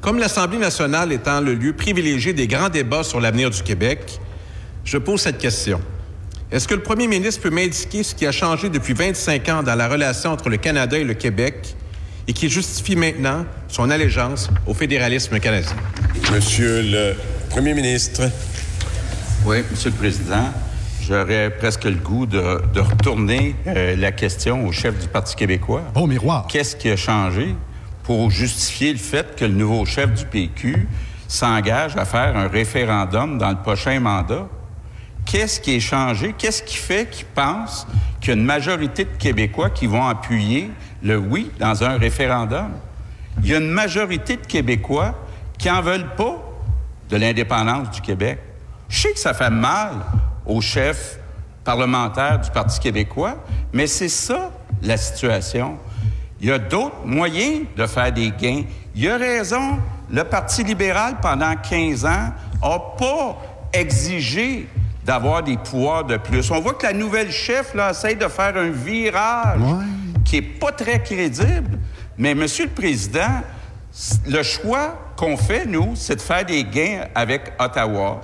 S11: Comme l'Assemblée nationale étant le lieu privilégié des grands débats sur l'avenir du Québec, je pose cette question. Est-ce que le premier ministre peut m'indiquer ce qui a changé depuis 25 ans dans la relation entre le Canada et le Québec? Et qui justifie maintenant son allégeance au fédéralisme canadien?
S10: Monsieur le Premier ministre.
S12: Oui, Monsieur le Président. J'aurais presque le goût de, de retourner euh, la question au chef du Parti québécois.
S7: Bon miroir.
S12: Qu'est-ce qui a changé pour justifier le fait que le nouveau chef du PQ s'engage à faire un référendum dans le prochain mandat? Qu'est-ce qui est changé? Qu'est-ce qui fait qu'il pense qu'il y a une majorité de Québécois qui vont appuyer le oui dans un référendum? Il y a une majorité de Québécois qui n'en veulent pas de l'indépendance du Québec. Je sais que ça fait mal au chef parlementaire du Parti québécois, mais c'est ça la situation. Il y a d'autres moyens de faire des gains. Il a raison. Le Parti libéral, pendant 15 ans, n'a pas exigé d'avoir des pouvoirs de plus. On voit que la nouvelle chef là, essaie de faire un virage qui est pas très crédible. Mais, Monsieur le Président, le choix qu'on fait, nous, c'est de faire des gains avec Ottawa.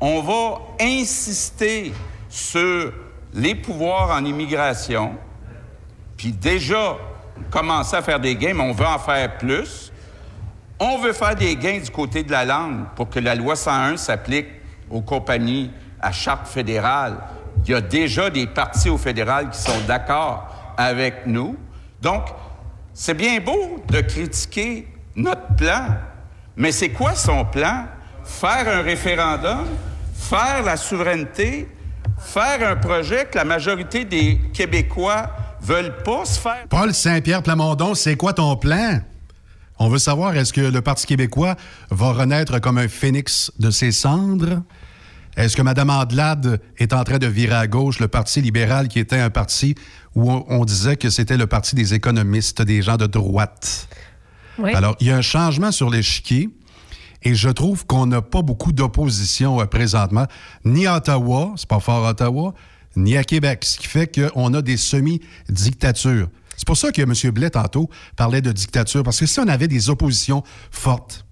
S12: On va insister sur les pouvoirs en immigration, puis déjà commencer à faire des gains, mais on veut en faire plus. On veut faire des gains du côté de la langue pour que la loi 101 s'applique aux compagnies à charte fédérale. Il y a déjà des partis au fédéral qui sont d'accord avec nous. Donc, c'est bien beau de critiquer notre plan, mais c'est quoi son plan? Faire un référendum, faire la souveraineté, faire un projet que la majorité des Québécois veulent pas se faire?
S7: Paul Saint-Pierre Plamondon, c'est quoi ton plan? On veut savoir, est-ce que le Parti québécois va renaître comme un phénix de ses cendres? Est-ce que Mme Andelade est en train de virer à gauche le Parti libéral, qui était un parti où on, disait que c'était le parti des économistes, des gens de droite? Alors, il y a un changement sur l'échiquier. Et je trouve qu'on n'a pas beaucoup d'opposition euh, présentement, ni à Ottawa, c'est pas fort à Ottawa, ni à Québec, ce qui fait qu'on a des semi-dictatures. C'est pour ça que M. Blais, tantôt, parlait de dictature, parce que si on avait des oppositions fortes,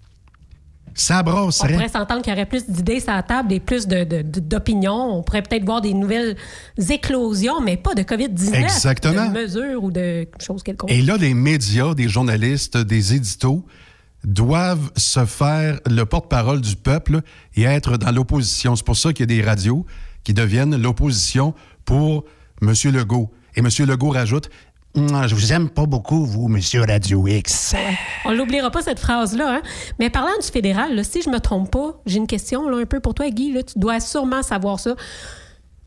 S7: ça brasserait.
S8: On pourrait s'entendre qu'il y aurait plus d'idées sur la table et plus d'opinions. On pourrait peut-être voir des nouvelles éclosions, mais pas de COVID-19.
S7: Exactement.
S8: De mesures ou de choses quelconques.
S7: Et là, les médias, des journalistes, des éditos doivent se faire le porte-parole du peuple et être dans l'opposition. C'est pour ça qu'il y a des radios qui deviennent l'opposition pour M. Legault. Et M. Legault rajoute je vous aime pas beaucoup, vous, Monsieur Radio X.
S8: On l'oubliera pas, cette phrase-là. Hein? Mais parlant du fédéral, si je me trompe pas, j'ai une question là, un peu pour toi, Guy. Là, tu dois sûrement savoir ça.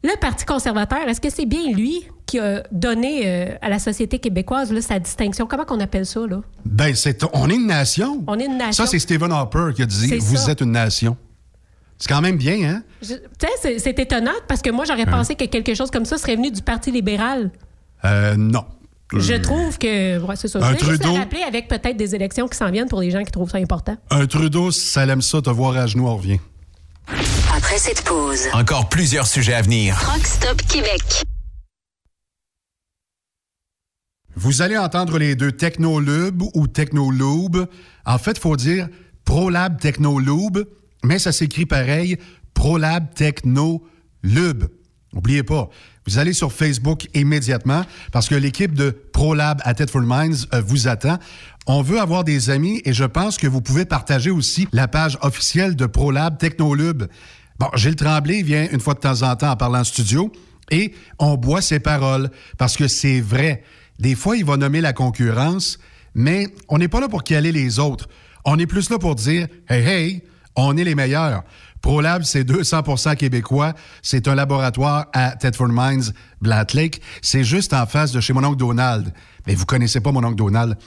S8: Le Parti conservateur, est-ce que c'est bien lui qui a donné euh, à la société québécoise là, sa distinction? Comment qu'on appelle ça? Là?
S7: Ben, c'est, on est une nation.
S8: On est une nation.
S7: Ça, c'est Stephen Harper qui a dit Vous êtes une nation. C'est quand même bien, hein?
S8: Tu sais, c'est, étonnant parce que moi, j'aurais hein? pensé que quelque chose comme ça serait venu du Parti libéral.
S7: Euh, non.
S8: Je trouve que ouais, c'est ça.
S7: Un
S8: je
S7: Trudeau.
S8: rappeler avec peut-être des élections qui s'en viennent pour les gens qui trouvent ça important.
S7: Un Trudeau, ça aime ça, te voir à genoux, on revient.
S1: Après cette pause, encore plusieurs sujets à venir.
S13: Rockstop Québec.
S7: Vous allez entendre les deux Technolube ou Technolube. En fait, il faut dire ProLab Technolube, mais ça s'écrit pareil, ProLab Technolube. N'oubliez pas, vous allez sur Facebook immédiatement parce que l'équipe de ProLab à Tedful Minds euh, vous attend. On veut avoir des amis et je pense que vous pouvez partager aussi la page officielle de ProLab Technolube. Bon, Gilles Tremblay vient une fois de temps en temps en parlant en studio et on boit ses paroles parce que c'est vrai. Des fois, il va nommer la concurrence, mais on n'est pas là pour caler les autres. On est plus là pour dire Hey, hey, On est les meilleurs. ProLab, c'est 200% québécois. C'est un laboratoire à Thetford Mines, Black Lake. C'est juste en face de chez mon oncle Donald. Mais vous connaissez pas mon oncle Donald.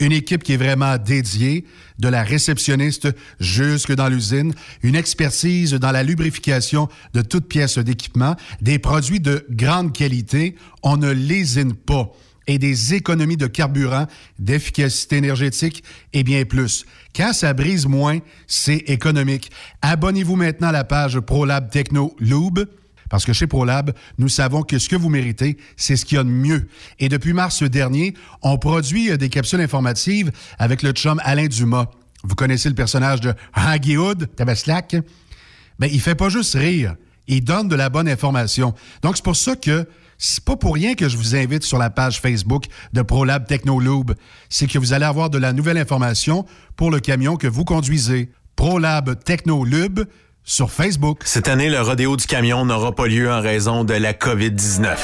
S7: Une équipe qui est vraiment dédiée, de la réceptionniste jusque dans l'usine, une expertise dans la lubrification de toutes pièces d'équipement, des produits de grande qualité. On ne lésine pas et des économies de carburant, d'efficacité énergétique et bien plus. Quand ça brise moins, c'est économique. Abonnez-vous maintenant à la page ProLab Techno Lube. Parce que chez ProLab, nous savons que ce que vous méritez, c'est ce qu'il y a de mieux. Et depuis mars dernier, on produit euh, des capsules informatives avec le chum Alain Dumas. Vous connaissez le personnage de Haggy Hood, Tabaslac? Ben, il fait pas juste rire. Il donne de la bonne information. Donc, c'est pour ça que c'est pas pour rien que je vous invite sur la page Facebook de ProLab Technoloube. C'est que vous allez avoir de la nouvelle information pour le camion que vous conduisez. ProLab Technolube sur Facebook.
S3: Cette année, le rodéo du camion n'aura pas lieu en raison de la COVID-19.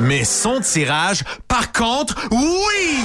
S3: Mais son tirage, par contre, oui!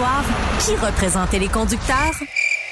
S14: qui représentait les conducteurs?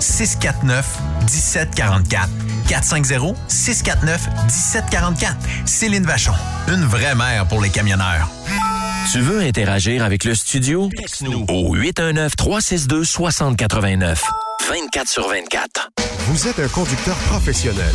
S3: 649 1744. 450 649 1744. Céline Vachon, une vraie mère pour les camionneurs.
S1: Tu veux interagir avec le studio? Texte-nous au 819-362-6089. 24 sur 24.
S4: Vous êtes un conducteur professionnel.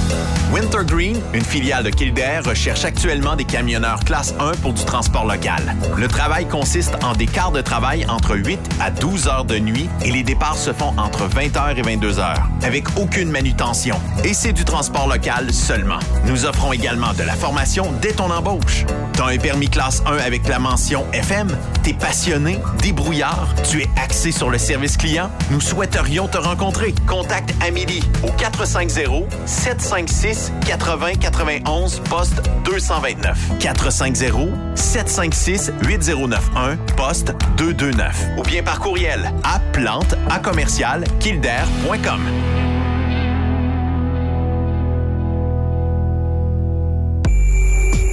S3: Wintergreen, une filiale de Kildare, recherche actuellement des camionneurs classe 1 pour du transport local. Le travail consiste en des quarts de travail entre 8 à 12 heures de nuit et les départs se font entre 20h et 22h, avec aucune manutention. Et c'est du transport local seulement. Nous offrons également de la formation dès ton embauche. T'as un permis classe 1 avec la mention FM? T'es passionné, débrouillard, tu es axé sur le service client? Nous souhaiterions te rencontrer. Contacte Amélie au 450 756 80 91 poste 229. 450 756 8091 poste 229 ou bien par courriel à plante à commercial.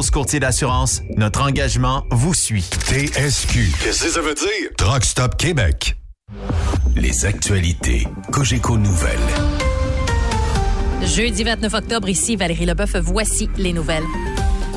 S3: Courtier d'assurance, notre engagement vous suit.
S15: TSQ.
S16: Qu'est-ce que ça veut dire?
S15: Truck Stop Québec.
S1: Les actualités Cogeco Nouvelles.
S17: Jeudi 29 octobre, ici Valérie Leboeuf, voici les nouvelles.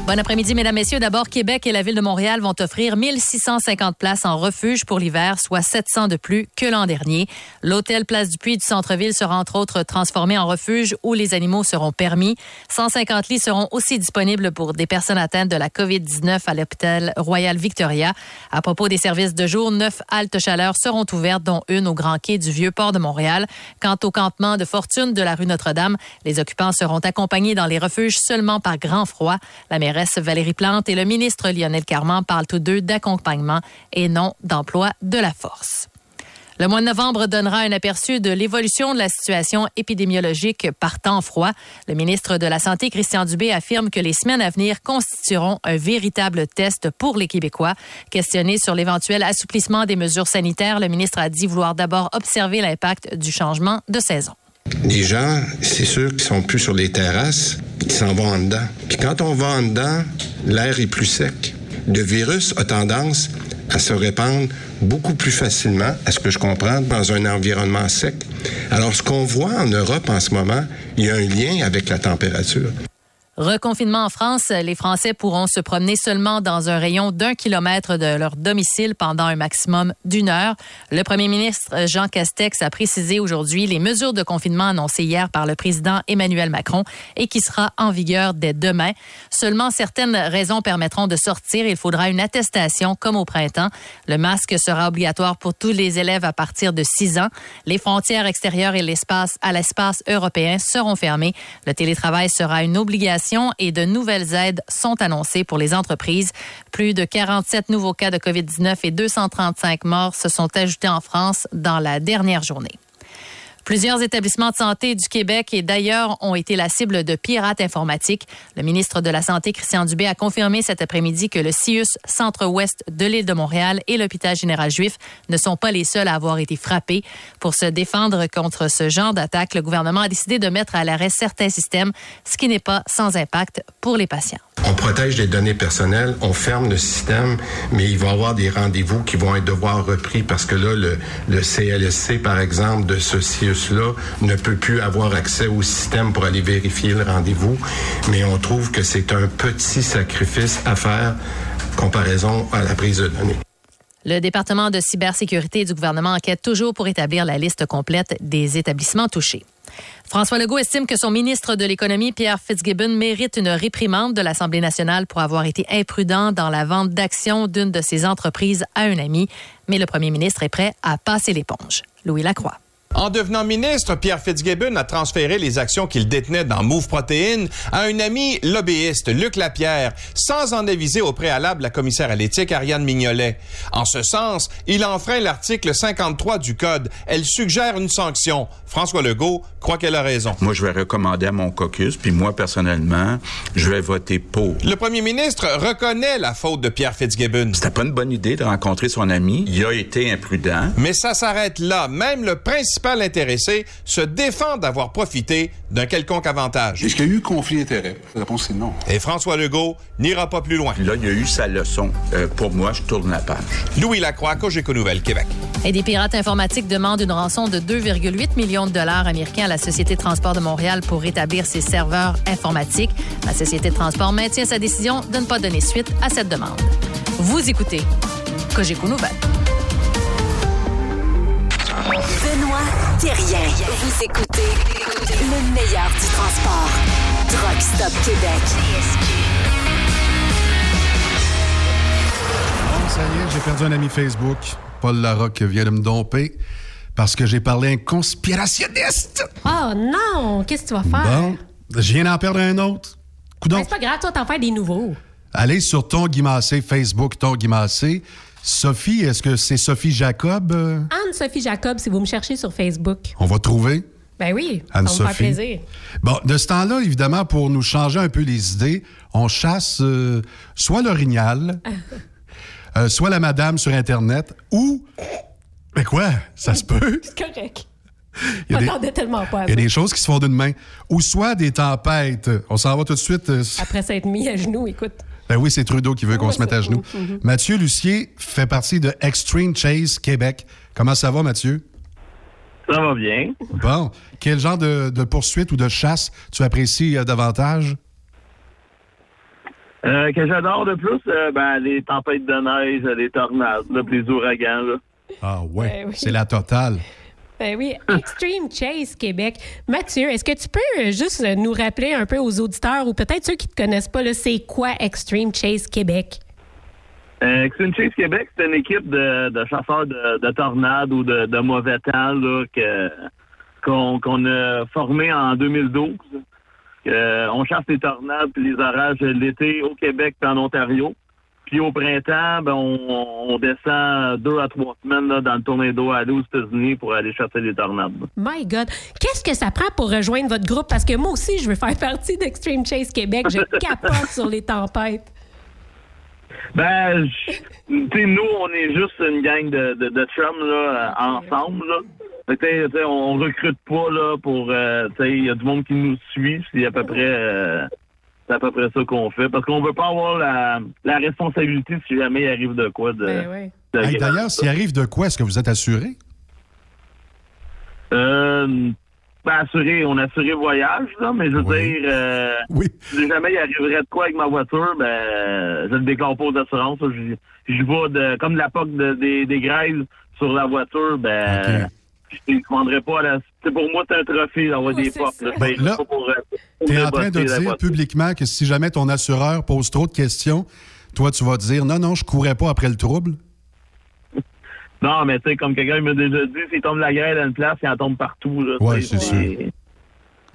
S17: Bon après-midi, mesdames, messieurs. D'abord, Québec et la Ville de Montréal vont offrir 1650 places en refuge pour l'hiver, soit 700 de plus que l'an dernier. L'hôtel Place du Puy du centre-ville sera entre autres transformé en refuge où les animaux seront permis. 150 lits seront aussi disponibles pour des personnes atteintes de la COVID-19 à l'hôpital Royal Victoria. À propos des services de jour, neuf haltes chaleur seront ouvertes, dont une au Grand Quai du Vieux-Port de Montréal. Quant au campement de fortune de la rue Notre-Dame, les occupants seront accompagnés dans les refuges seulement par grand froid. La Valérie Plante et le ministre Lionel Carman parlent tous deux d'accompagnement et non d'emploi de la force. Le mois de novembre donnera un aperçu de l'évolution de la situation épidémiologique par temps froid. Le ministre de la Santé, Christian Dubé, affirme que les semaines à venir constitueront un véritable test pour les Québécois. Questionné sur l'éventuel assouplissement des mesures sanitaires, le ministre a dit vouloir d'abord observer l'impact du changement de saison.
S18: Les gens, c'est sûr qu'ils sont plus sur les terrasses, ils s'en vont en dedans. Puis quand on va en dedans, l'air est plus sec. Le virus a tendance à se répandre beaucoup plus facilement, à ce que je comprends, dans un environnement sec. Alors, ce qu'on voit en Europe en ce moment, il y a un lien avec la température.
S17: Reconfinement en France, les Français pourront se promener seulement dans un rayon d'un kilomètre de leur domicile pendant un maximum d'une heure. Le premier ministre Jean Castex a précisé aujourd'hui les mesures de confinement annoncées hier par le président Emmanuel Macron et qui sera en vigueur dès demain. Seulement certaines raisons permettront de sortir. Il faudra une attestation comme au printemps. Le masque sera obligatoire pour tous les élèves à partir de 6 ans. Les frontières extérieures et l'espace à l'espace européen seront fermées. Le télétravail sera une obligation et de nouvelles aides sont annoncées pour les entreprises. Plus de 47 nouveaux cas de COVID-19 et 235 morts se sont ajoutés en France dans la dernière journée. Plusieurs établissements de santé du Québec et d'ailleurs ont été la cible de pirates informatiques. Le ministre de la Santé, Christian Dubé, a confirmé cet après-midi que le CIUS Centre-Ouest de l'île de Montréal et l'hôpital général juif ne sont pas les seuls à avoir été frappés. Pour se défendre contre ce genre d'attaque, le gouvernement a décidé de mettre à l'arrêt certains systèmes, ce qui n'est pas sans impact pour les patients.
S18: On protège les données personnelles, on ferme le système, mais il va y avoir des rendez-vous qui vont être devoir repris parce que là, le, le CLSC, par exemple, de ce CIUS-là, ne peut plus avoir accès au système pour aller vérifier le rendez-vous. Mais on trouve que c'est un petit sacrifice à faire comparaison à la prise de données.
S17: Le département de cybersécurité du gouvernement enquête toujours pour établir la liste complète des établissements touchés. François Legault estime que son ministre de l'Économie, Pierre Fitzgibbon, mérite une réprimande de l'Assemblée nationale pour avoir été imprudent dans la vente d'actions d'une de ses entreprises à un ami. Mais le premier ministre est prêt à passer l'éponge. Louis Lacroix.
S19: En devenant ministre, Pierre Fitzgibbon a transféré les actions qu'il détenait dans Move Protéines à un ami lobbyiste, Luc Lapierre, sans en aviser au préalable la commissaire à l'éthique, Ariane Mignolet. En ce sens, il enfreint l'article 53 du Code. Elle suggère une sanction. François Legault croit qu'elle a raison.
S12: Moi, je vais recommander à mon caucus, puis moi, personnellement, je vais voter pour.
S19: Le premier ministre reconnaît la faute de Pierre Fitzgibbon.
S12: C'était pas une bonne idée de rencontrer son ami. Il a été imprudent.
S19: Mais ça s'arrête là. Même le principal principal intéressé se défend d'avoir profité d'un quelconque avantage.
S16: Est-ce qu'il y a eu conflit d'intérêt? La réponse est non.
S19: Et François Legault n'ira pas plus loin.
S12: Là, il y a eu sa leçon. Euh, pour moi, je tourne la page.
S19: Louis Lacroix, Cogeco Nouvelles, Québec.
S17: Et des pirates informatiques demandent une rançon de 2,8 millions de dollars américains à la Société de transport de Montréal pour rétablir ses serveurs informatiques. La Société de transport maintient sa décision de ne pas donner suite à cette demande. Vous écoutez Cogeco Nouvelles.
S14: Thérien. Vous écoutez le meilleur du transport. Truck Stop Québec.
S7: Bon, ça y est, j'ai perdu un ami Facebook. Paul Larocque vient de me domper parce que j'ai parlé à un conspirationniste.
S8: Oh non! Qu'est-ce que tu vas faire?
S7: Bon, je viens d'en perdre un autre. Coudonc.
S8: Ben, c'est pas grave, toi, t'en fais des nouveaux.
S7: Allez sur ton Guimassé, Facebook, ton Guimassé. Sophie, est-ce que c'est Sophie Jacob? euh,
S8: Anne-Sophie Jacob, si vous me cherchez sur Facebook.
S7: on va trouver?
S8: Ben oui, ça va me faire plaisir.
S7: Bon, de ce temps-là, évidemment, pour nous changer un peu les idées, on chasse euh, soit l'orignal, [laughs] euh, soit la madame sur Internet, ou... Mais quoi? Ça se peut? [laughs]
S8: C'est correct.
S7: Il y a des-
S8: tellement pas
S7: Il y a des choses qui se font d'une main. Ou soit des tempêtes. On s'en va tout de suite. euh,
S8: Après s'être mis à genoux, écoute.
S7: Ben oui, c'est Trudeau qui veut qu'on
S8: Ouais,
S7: se mette à genoux.
S8: Mhm.
S7: Mathieu Lucier fait partie de Extreme Chase Québec. Comment ça va, Mathieu?
S20: Ça va bien.
S7: Bon. Quel genre de, de poursuite ou de chasse tu apprécies euh, davantage?
S20: Euh, que j'adore de plus, euh, ben, les tempêtes de neige, les tornades, là, puis les ouragans. Là.
S7: Ah ouais,
S8: Ben oui.
S7: c'est la totale.
S8: Ben oui, Extreme Chase Québec. Mathieu, est-ce que tu peux euh, juste euh, nous rappeler un peu aux auditeurs ou peut-être ceux qui ne te connaissent pas, c'est quoi Extreme Chase Québec?
S20: Euh, Extreme Chase Québec, c'est une équipe de, chasseurs de, de tornades ou de, mauvais temps qu'on, a formé en 2012. Euh, on chasse les tornades puis les orages l'été au Québec et en Ontario. Puis au printemps, ben, on, on descend deux à trois semaines là, dans le tornado à aux États-Unis pour aller chasser les tornades.
S8: My God. Qu'est-ce que ça prend pour rejoindre votre groupe? Parce que moi aussi, je veux faire partie d'Extreme Chase Québec. Je [laughs] capote sur les tempêtes.
S20: Ben, tu sais, nous, on est juste une gang de, de, de chums, là, ensemble, là. Fait que, on recrute pas, là, pour, euh, tu sais, il y a du monde qui nous suit, c'est à peu près, euh, c'est à peu près ça qu'on fait. Parce qu'on veut pas avoir la, la responsabilité si jamais il arrive de quoi de...
S8: Ben
S20: de
S7: Hey. D'ailleurs, s'il arrive de quoi, est-ce que vous êtes assuré?
S20: Euh, ben, assuré, on a assuré voyage, là, mais je veux dire, euh, si jamais il arriverait de quoi avec ma voiture, ben, je le déclare pas aux assurances. Je, je vais de, comme la POC de- des, des grèves sur la voiture, ben, je ne vendrais pas à la, c'est pour moi, c'est un trophée d'avoir des POC, là. Ben,
S7: Là,
S20: pas pour, euh, pour
S7: Tu es en train de
S20: la
S7: dire publiquement que si jamais ton assureur pose trop de questions, toi, tu vas dire non, non, je courais pas après le trouble? [laughs]
S20: Non, mais tu sais, comme quelqu'un m'a déjà dit, s'il tombe la grève dans une place, il en tombe partout, là.
S7: Ouais,
S20: tu sais,
S7: c'est sûr.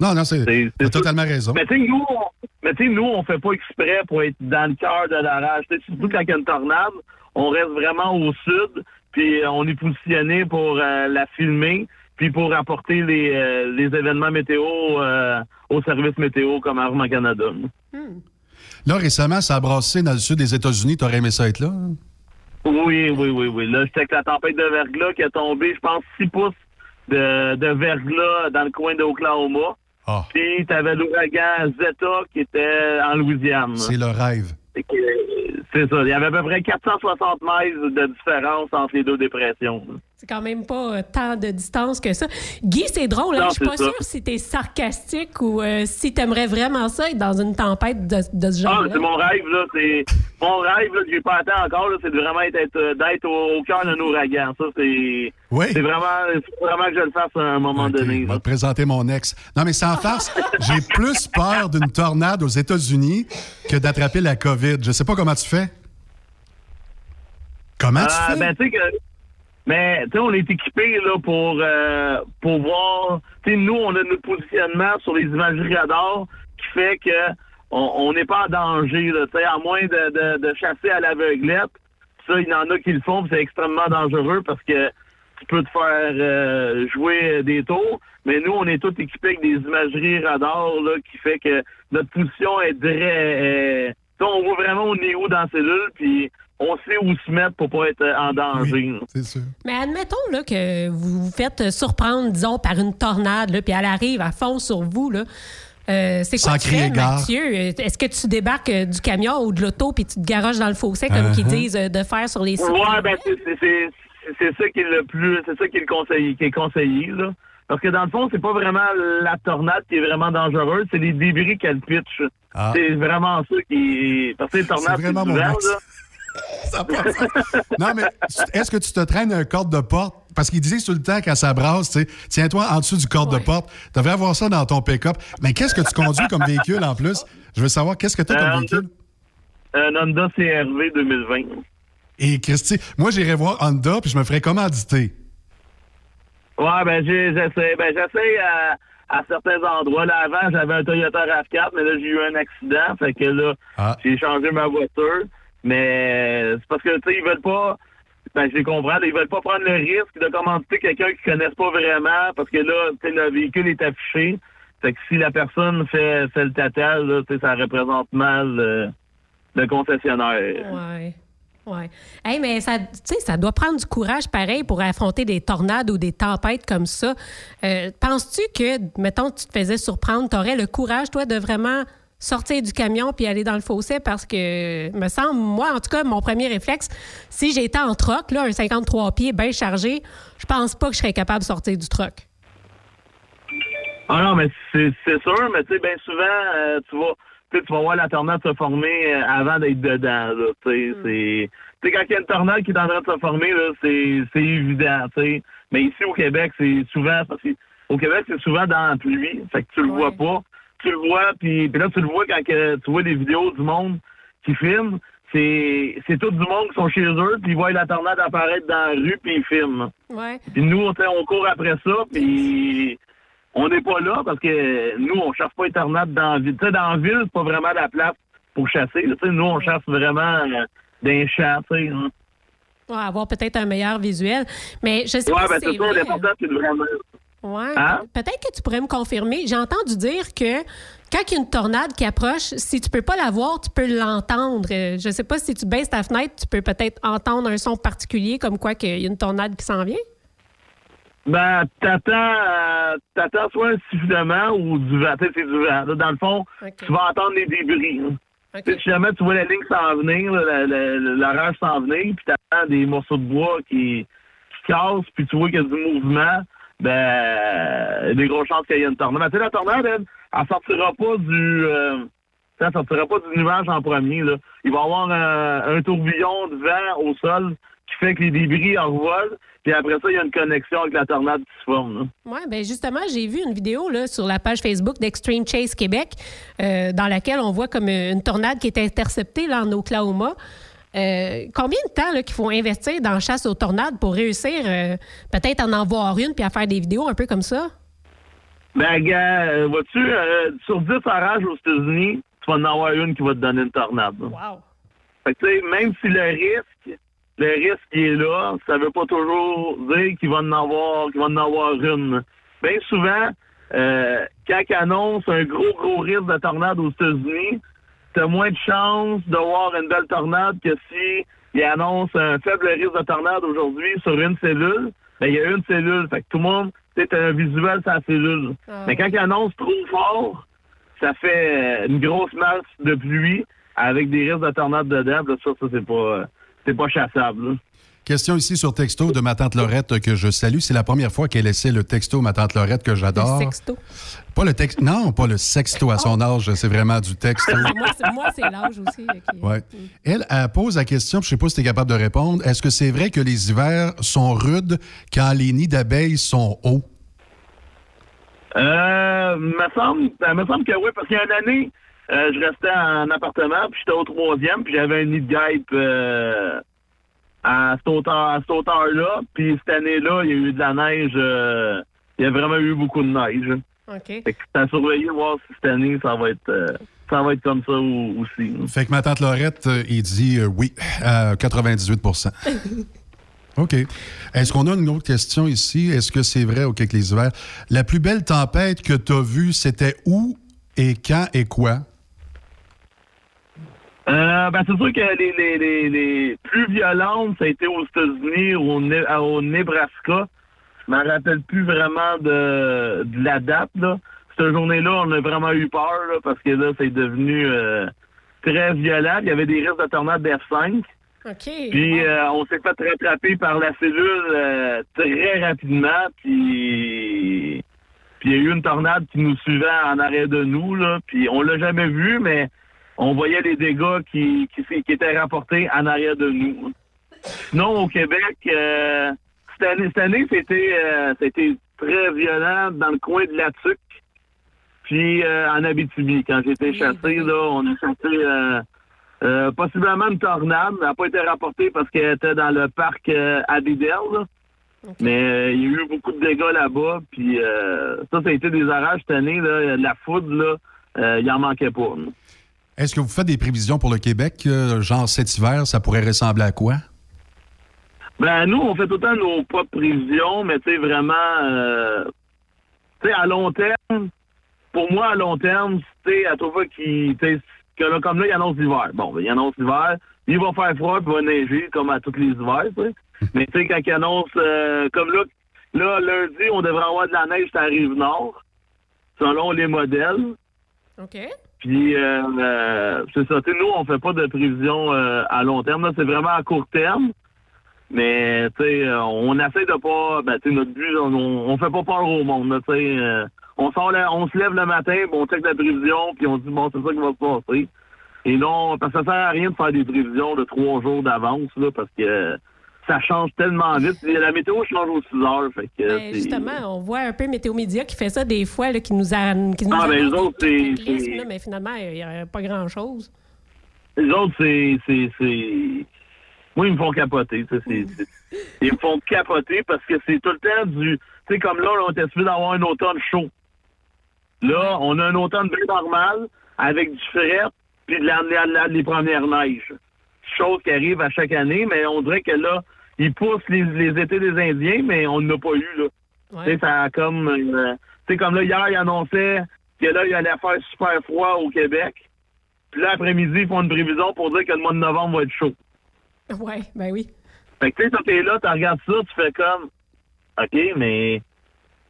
S7: Non, non, c'est. T'as totalement raison.
S20: Mais tu sais, nous, on, tu nous, on fait pas exprès pour être dans le cœur de l'orage. Tu sais, Surtout quand il y a une tornade, on reste vraiment au sud, puis euh, on est positionné pour euh, la filmer, puis pour apporter les, euh, les événements météo euh, au service météo comme Arme Canada.
S7: Là, récemment, ça a brassé dans le sud des États-Unis. T'aurais aimé ça être là? hein?
S20: Oui, oui, oui, oui. Là, j'étais avec la tempête de verglas qui a tombé, je pense, 6 pouces de, de verglas dans le coin d'Oklahoma.
S7: Ah.
S20: Puis, t'avais l'ouragan Zeta qui était en Louisiane.
S7: C'est le rêve.
S20: C'est ça. Il y avait à peu près 460 miles de différence entre les deux dépressions.
S8: C'est quand même pas euh, tant de distance que ça. Guy, c'est drôle, hein? Je suis pas
S20: ça.
S8: sûre si t'es sarcastique ou euh, si t'aimerais vraiment ça être dans une tempête de, de ce
S20: Ah,
S8: genre-là.
S20: c'est mon rêve, là. C'est mon rêve, là, que j'ai pas atteint encore, là, c'est de vraiment être, être- d'être au, au cœur d'un ouragan. Ça, c'est.
S7: Oui.
S20: C'est vraiment, c'est vraiment que je le fasse à un moment donné.
S7: Je vais te présenter mon ex. Non, mais sans farce, [laughs] j'ai plus peur d'une tornade aux États-Unis que d'attraper la COVID. Je sais pas comment tu fais. Comment tu
S20: Ah,
S7: fais?
S20: ben, tu sais que. Mais, tu sais, on est équipé, là, pour, euh, pour voir. Tu sais, nous, on a notre positionnement sur les imageries radar qui fait que on n'est pas en danger, là. Tu sais, à moins de, de, chasser à l'aveuglette. Ça, il y en a qui le font, c'est extrêmement dangereux parce que tu peux te faire euh, jouer des tours. Mais nous, on est tous équipés avec des imageries radar, là, qui fait que notre position est tu sais, on voit vraiment on est où dans la cellule, puis on sait où se mettre pour pas être en danger.
S7: C'est sûr.
S8: Mais admettons là, que vous vous faites surprendre, disons, par une tornade, là, puis elle arrive, elle fonce sur vous. Là. Euh, c'est quoi
S7: Sans
S8: tu
S7: crier
S8: fais. Mathieu? Euh, Est-ce que tu débarques euh, du camion ou de l'auto puis tu te garoches dans le fossé, comme qu'ils
S20: Uh-huh.
S8: disent euh, de faire sur les sites?
S20: Ouais, ben c'est c'est- c'est- c'est ça qui est le plus, c'est ça qui est le conseillé, qui est conseillé là. Parce que dans le fond, c'est pas vraiment la tornade qui est vraiment dangereuse, c'est les débris qu'elle pitch.
S7: Ah.
S20: C'est vraiment ça qui, parce que les tornades,
S7: C'est vraiment Non, mais est-ce que tu te traînes un corde de porte? Parce qu'ils disaient tout le temps quand ça brasse, tu sais, tiens-toi en dessous du corde de porte. Tu devrais avoir ça dans ton pick-up. Mais qu'est-ce que tu conduis comme véhicule en plus? Je veux savoir, qu'est-ce que tu as
S20: Euh,
S7: comme véhicule?
S20: Un Honda CRV 2020.
S7: Et Christy, moi, j'irai voir Honda puis je me ferais commanditer.
S20: Ouais, ben j'ai- j'essaie, ben j'essaie à, à certains endroits. Là, avant, j'avais un Toyota RAV4, mais là, j'ai eu un accident, fait que là,
S7: Ah.
S20: j'ai changé ma voiture. Mais c'est parce que, tu sais, ils veulent pas, ben je les comprends, ils veulent pas prendre le risque de commanditer quelqu'un qu'ils connaissent pas vraiment, parce que là, tu sais, le véhicule est affiché. Fait que si la personne fait, fait le tatal, ça représente mal euh, le concessionnaire.
S8: Ouais. Ouais. Hey, mais ça, tu sais, ça doit prendre du courage pareil pour affronter des tornades ou des tempêtes comme ça. Euh, Penses-tu que, mettons, tu te faisais surprendre, tu aurais le courage, toi, de vraiment sortir du camion puis aller dans le fossé parce que, me semble, moi, en tout cas, mon premier réflexe, si j'étais en troc, là, un 53 pieds bien chargé, je pense pas que je serais capable de sortir du troc.
S20: Ah non, mais c'est sûr, mais tu sais, bien souvent, euh, tu vas tu vas voir la tornade se former euh, avant d'être dedans. là, Tu sais, c'est- tu sais, quand il y a une tornade qui est en train de se former, là, c'est évident. tu sais. Mais ici au Québec, c'est souvent parce que au Québec, c'est souvent dans la pluie. Fait que tu le vois pas. Tu le vois, puis puis là, tu le vois quand que tu vois des vidéos du monde qui filment. C'est c'est tout du monde qui sont chez eux, puis ils voient la tornade apparaître dans la rue, puis ils filment.
S8: Ouais.
S20: Puis nous, on, on court après ça, puis on n'est pas là parce que nous, on chasse pas les tornades dans la ville. Tu sais, dans la ville, c'est pas vraiment la place pour chasser. là. Tu sais, nous, on chasse vraiment euh, d'un champ, tu sais. hein.
S8: Ouais, avoir peut-être un meilleur visuel. Mais je sais
S20: Ouais,
S8: pas
S20: ben
S8: si
S20: c'est ça, l'important, c'est vraiment...
S8: Ouais.
S20: Hein?
S8: pe- Peut-être que tu pourrais me confirmer. J'ai entendu dire que quand il y a une tornade qui approche, si tu peux pas la voir, tu peux l'entendre. Euh, Je sais pas si tu baisses ta fenêtre, tu peux peut-être entendre un son particulier comme quoi qu'il y a une tornade qui s'en vient.
S20: Ben, t'attends, euh, t'attends soit un sifflement ou du vent. C'est du vent. Dans le fond, tu vas entendre des débris. hein. Si jamais tu vois la ligne s'en venir, l'orage s'en venir, puis t'attends des morceaux de bois qui, qui cassent, puis tu vois qu'il y a du mouvement, ben, des grosses chances qu'il y ait une tornade. Mais tu sais, la tornade, elle, elle sortira pas du... euh, sortira pas du nuage en premier. Là. Il va y avoir un, tourbillon de vent au sol qui fait que les débris envolent, puis après ça, il y a une connexion avec la tornade qui se forme.
S8: Oui, bien justement, j'ai vu une vidéo là, sur la page Facebook d'Extreme Chase Québec euh, dans laquelle on voit comme une tornade qui est interceptée là, en Oklahoma. Euh, combien de temps qu'il faut investir dans la chasse aux tornades pour réussir euh, peut-être à en voir une puis à faire des vidéos un peu comme ça?
S20: Ben, gars, euh, vois-tu, euh, sur 10 orages aux États-Unis, tu vas en avoir une qui va te donner une tornade. là.
S8: Wow.
S20: Fait que, même si le risque, le risque est là, ça veut pas toujours dire qu'il va en avoir, qu'il va en avoir une. Bien souvent, euh, quand ils annoncent un gros, gros risque de tornade aux États-Unis, t'as moins de chances de voir une belle tornade que si ils annoncent un faible risque de tornade aujourd'hui sur une cellule, ben il y a une cellule. Fait que tout le monde, tu sais, t'as un visuel sur la cellule. Mais quand ils annoncent trop fort, ça fait euh, une grosse masse de pluie avec des risques de tornade dedans. Là, ça, ça c'est pas, euh, c'est pas chassable. là.
S7: Question ici sur texto de ma tante Lorette que je salue. C'est la première fois qu'elle essaie le texto, ma tante Lorette, que j'adore.
S8: Le sexto.
S7: Pas le texte. Non, pas le sexto à son âge, c'est vraiment du texto. [laughs]
S8: moi, c'est, moi, c'est l'âge aussi. là, qui-
S7: Ouais. Elle, elle pose la question, puis je sais pas si tu es capable de répondre. Est-ce que c'est vrai que les hivers sont rudes quand les nids d'abeilles sont hauts?
S20: Euh, me semble, ça me semble que oui, parce qu'il y a une année, euh, je restais en appartement, puis j'étais au troisième, puis j'avais un nid de guêpe euh, à cette hauteur, à cette hauteur-là. Puis cette année-là, il y a eu de la neige. euh, il y a vraiment eu beaucoup de neige.
S8: OK.
S20: Fait que c'est à surveiller, voir si cette année, ça va être, euh, ça va être comme ça aussi.
S7: Fait que ma tante Lorette, euh, il dit euh, oui, à 98% [laughs] OK. Est-ce qu'on a une autre question ici? Est-ce que c'est vrai au Québec les hivers? La plus belle tempête que tu as vue, c'était où et quand et quoi?
S20: Euh, ben, c'est sûr que les, les, les, les plus violentes, ça a été aux États-Unis ou au, Ne- au Nebraska. Je me rappelle plus vraiment de, de la date. Là. Cette journée-là, on a vraiment eu peur là, parce que là, c'est devenu euh, très violent. Il y avait des risques de tornade d'F5.
S8: OK.
S20: Puis euh, on s'est fait rattraper par la cellule très rapidement. Puis puis il y a eu une tornade qui nous suivait en arrière de nous. Là, puis on l'a jamais vu, mais on voyait les dégâts qui, qui, s'est- qui étaient rapportés en arrière de nous. Sinon, au Québec, euh, cette année, cette année c'était euh, c'était très violent dans le coin de la Tuque. Puis euh, en Abitibi, quand j'étais chassé, là, on a chassé possiblement une tornade. Elle n'a pas été rapportée parce qu'elle était dans le parc Abidel. là. Mais il y a eu beaucoup de dégâts là-bas. Puis euh, ça, ça a été des orages cette année. Là, la foudre, là, il en manquait pas. là.
S7: Est-ce que vous faites des prévisions pour le Québec? euh, genre cet hiver, ça pourrait ressembler à quoi?
S20: Ben, nous, on fait tout le temps nos propres prévisions, mais tu sais, vraiment, euh, tu sais, à long terme, pour moi, à long terme, tu sais, à tout fois qui, tu sais, que là, comme là, il annonce l'hiver. Bon, ben, il annonce l'hiver, il va faire froid, puis il va neiger, comme à tous les hivers, tu sais. [laughs] Mais tu sais, quand il annonce, euh, comme là, là, lundi, on devrait avoir de la neige sur la rive nord, selon les modèles.
S8: OK.
S20: Puis, euh, euh, c'est ça. Tu sais, nous, on fait pas de prévision euh, à long terme. là. C'est vraiment à court terme. Mais, tu sais, euh, on essaie de pas... Ben, tu notre but, on, on fait pas peur au monde. Tu sais, euh, on, sort on se lève le matin, on check la prévision, puis on dit, bon, c'est ça qui va se passer. Et non, parce que ça sert à rien de faire des prévisions de trois jours d'avance, là, parce que ça change tellement vite. La météo change aux 6 heures, fait que...
S8: Ben, justement, on voit un peu Météo Média qui fait ça des fois, là, qui nous a. Qui nous
S20: Ah, ben, autres, c'est-
S8: mais finalement, il n'y a pas grand-chose.
S20: Les autres, c'est. Moi, ils me font capoter. [laughs] Ils me font capoter parce que c'est tout le temps du. Tu sais, comme là, on était supposé d'avoir un automne chaud. Là, on a un automne bien normal avec du fret puis de la, la- la- les premières neiges. Chose qui arrive à chaque année, mais on dirait que là, ils poussent les, les étés des Indiens, mais on n'a pas eu, là. Tu sais, ça a comme. euh, tu sais, comme là, hier, ils annonçaient que là, il allait faire super froid au Québec. Puis là, après-midi, ils font une prévision pour dire que le mois de novembre va être chaud.
S8: Ouais, ben oui.
S20: Fait que tu sais, t'es là, tu regardes ça, tu fais comme, OK, mais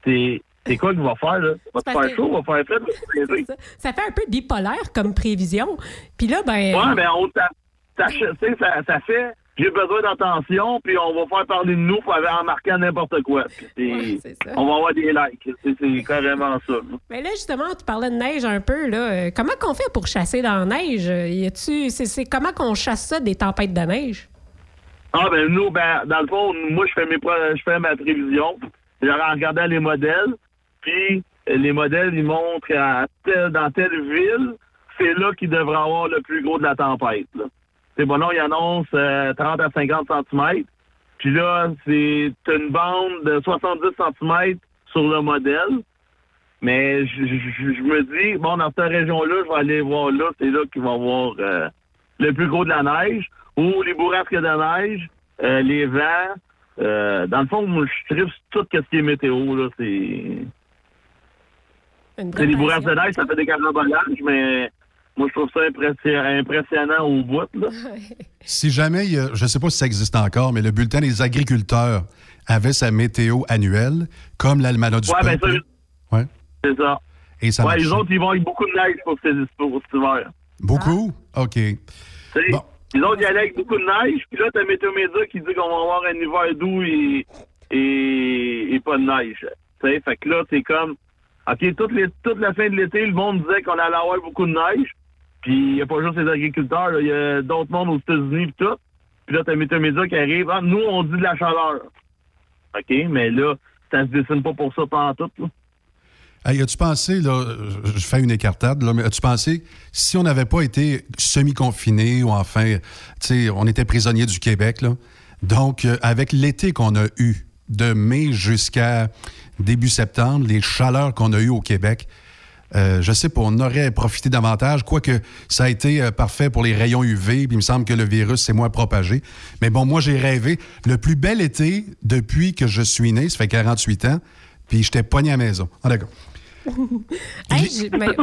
S20: c'est c'est quoi qu'il va faire, là? Va te faire
S8: que-
S20: chaud, va faire frais, va faire [laughs]
S8: Ça, ça fait un peu bipolaire comme prévision. Puis là, ben.
S20: Ouais, mais on t'a- sais, ça, ça fait, j'ai besoin d'attention, puis on va faire parler de nous pour aller remarquer n'importe quoi. Puis
S8: ça.
S20: on va avoir des likes. C'est carrément ça.
S8: Mais là, justement, tu parlais de neige un peu. Là. Euh, Comment qu'on fait pour chasser dans la neige? Euh, Y a-tu, c'est, comment qu'on chasse ça des tempêtes de neige?
S20: Ah ben nous, ben dans le fond, moi je fais mes je fais ma prévision. En regardant les modèles, puis les modèles ils montrent à tel- dans telle ville, c'est là qu'il devrait avoir le plus gros de la tempête. là. C'est bon, non, ils annoncent euh, 30 à 50 cm. Puis là, c'est une bande de 70 cm sur le modèle. Mais je, je- je me dis, bon, dans cette région-là, je vais aller voir là, c'est là qu'il va y avoir euh, le plus gros de la neige, ou les bourrasques de neige, euh, les vents. Euh, dans le fond, moi, je tripe sur tout ce qui est météo. Là, c'est... c'est les bourrasques de neige, ça fait des carambolages, mais moi, je trouve ça impressi- impressionnant au bout. Là. [laughs]
S7: Si jamais, il y a- je ne sais pas si ça existe encore, mais le bulletin des agriculteurs avait sa météo annuelle, comme l'Almanach du
S20: Ouais, ben,
S7: peuple.
S20: ça,
S7: Ouais.
S20: c'est ça.
S7: Et ça
S20: ouais,
S7: marche.
S20: les autres, ils vont avec beaucoup de neige pour, ces- pour cet hiver.
S7: Beaucoup? OK.
S20: Tu sais, Les autres, ils allaient avec beaucoup de neige, puis là, t'as Météo Média qui dit qu'on va avoir un hiver doux et, et, et pas de neige. Tu sais, fait que là, c'est comme, OK, toute, les, toute la fin de l'été, le monde disait qu'on allait avoir beaucoup de neige, puis il n'y a pas juste les agriculteurs, il y a d'autres mondes aux États-Unis et tout. Puis là, t'as Météo Média qui arrive. Ah, nous, on dit de la chaleur. OK, mais là, ça se dessine pas pour ça pendant tout.
S7: Hey, as-tu pensé, là, je je fais une écartade, là, mais as-tu pensé, si on n'avait pas été semi-confiné ou enfin, tu sais, on était prisonnier du Québec, là, donc euh, avec l'été qu'on a eu, de mai jusqu'à début septembre, les chaleurs qu'on a eues au Québec, euh, je sais pas, on aurait profité davantage, quoique ça a été euh, parfait pour les rayons UV, puis il me semble que le virus s'est moins propagé. Mais bon, moi, j'ai rêvé le plus bel été depuis que je suis né, ça fait 48 ans, puis j'étais pogné à la maison. Ah, d'accord. [laughs]
S8: Mais-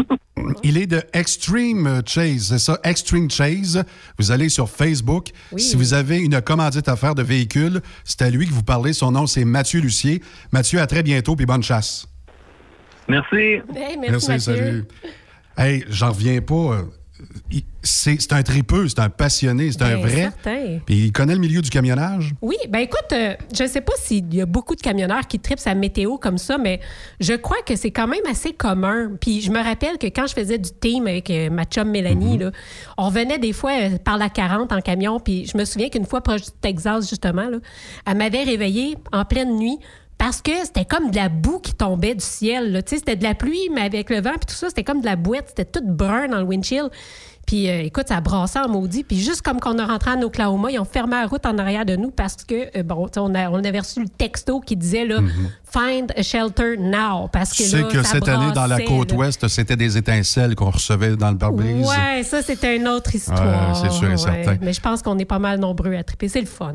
S7: Il est de Extreme Chase, c'est ça, Extreme Chase. Vous allez sur Facebook.
S8: Oui.
S7: Si vous avez une commandite à faire de véhicule, c'est à lui que vous parlez. Son nom, c'est Mathieu Lucier. Mathieu, à très bientôt, puis bonne chasse.
S20: Merci.
S8: Hey, merci, Mathieu.
S7: salut. Hey, j'en reviens pas. euh, C'est un tripeux, c'est un passionné, c'est un
S8: Ben,
S7: vrai.
S8: certain.
S7: Puis il connaît le milieu du camionnage.
S8: Oui, ben écoute, euh, je ne sais pas s'il y a beaucoup de camionneurs qui tripent sa météo comme ça, mais je crois que c'est quand même assez commun. Puis je me rappelle que quand je faisais du team avec euh, ma chum Mélanie, là, on venait des fois euh, par la 40 en camion, puis je me souviens qu'une fois proche du Texas, justement, là, elle m'avait réveillée en pleine nuit parce que c'était comme de la boue qui tombait du ciel. C'était de la pluie, mais avec le vent, puis tout ça, c'était comme de la bouette, c'était tout brun dans le windshield. Puis euh, écoute, ça brassait en maudit. Puis juste comme qu'on a rentré en Oklahoma, ils ont fermé la route en arrière de nous parce que, euh, bon, on, a- on avait reçu le texto qui disait, là, Find a shelter now. Parce que là,
S7: que
S8: ça
S7: cette année, dans la côte
S8: là.
S7: ouest, c'était des étincelles qu'on recevait dans le pare-brise.
S8: Ouais, ça, c'était une autre histoire.
S7: Ouais, c'est sûr et
S8: Ouais.
S7: certain.
S8: Mais je pense qu'on est pas mal nombreux à triper. C'est le fun.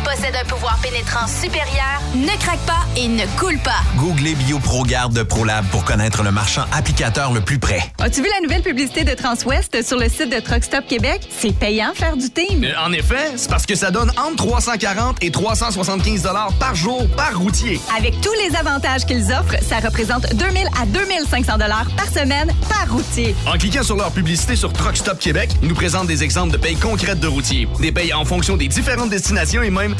S13: possède un pouvoir pénétrant supérieur, ne craque pas et ne coule pas.
S3: Googlez BioProGarde de ProLab pour connaître le marchand applicateur le plus près.
S5: As-tu vu la nouvelle publicité de Transwest sur le site de Truck Stop Québec? C'est payant faire du team.
S6: Euh, En effet, c'est parce que ça donne entre 340 et 375 dollars par jour par routier.
S5: Avec tous les avantages qu'ils offrent, ça représente 2000 à 2500 dollars par semaine par routier.
S6: En cliquant sur leur publicité sur Truck Stop Québec, ils nous présentent des exemples de payes concrètes de routiers, des payes en fonction des différentes destinations et même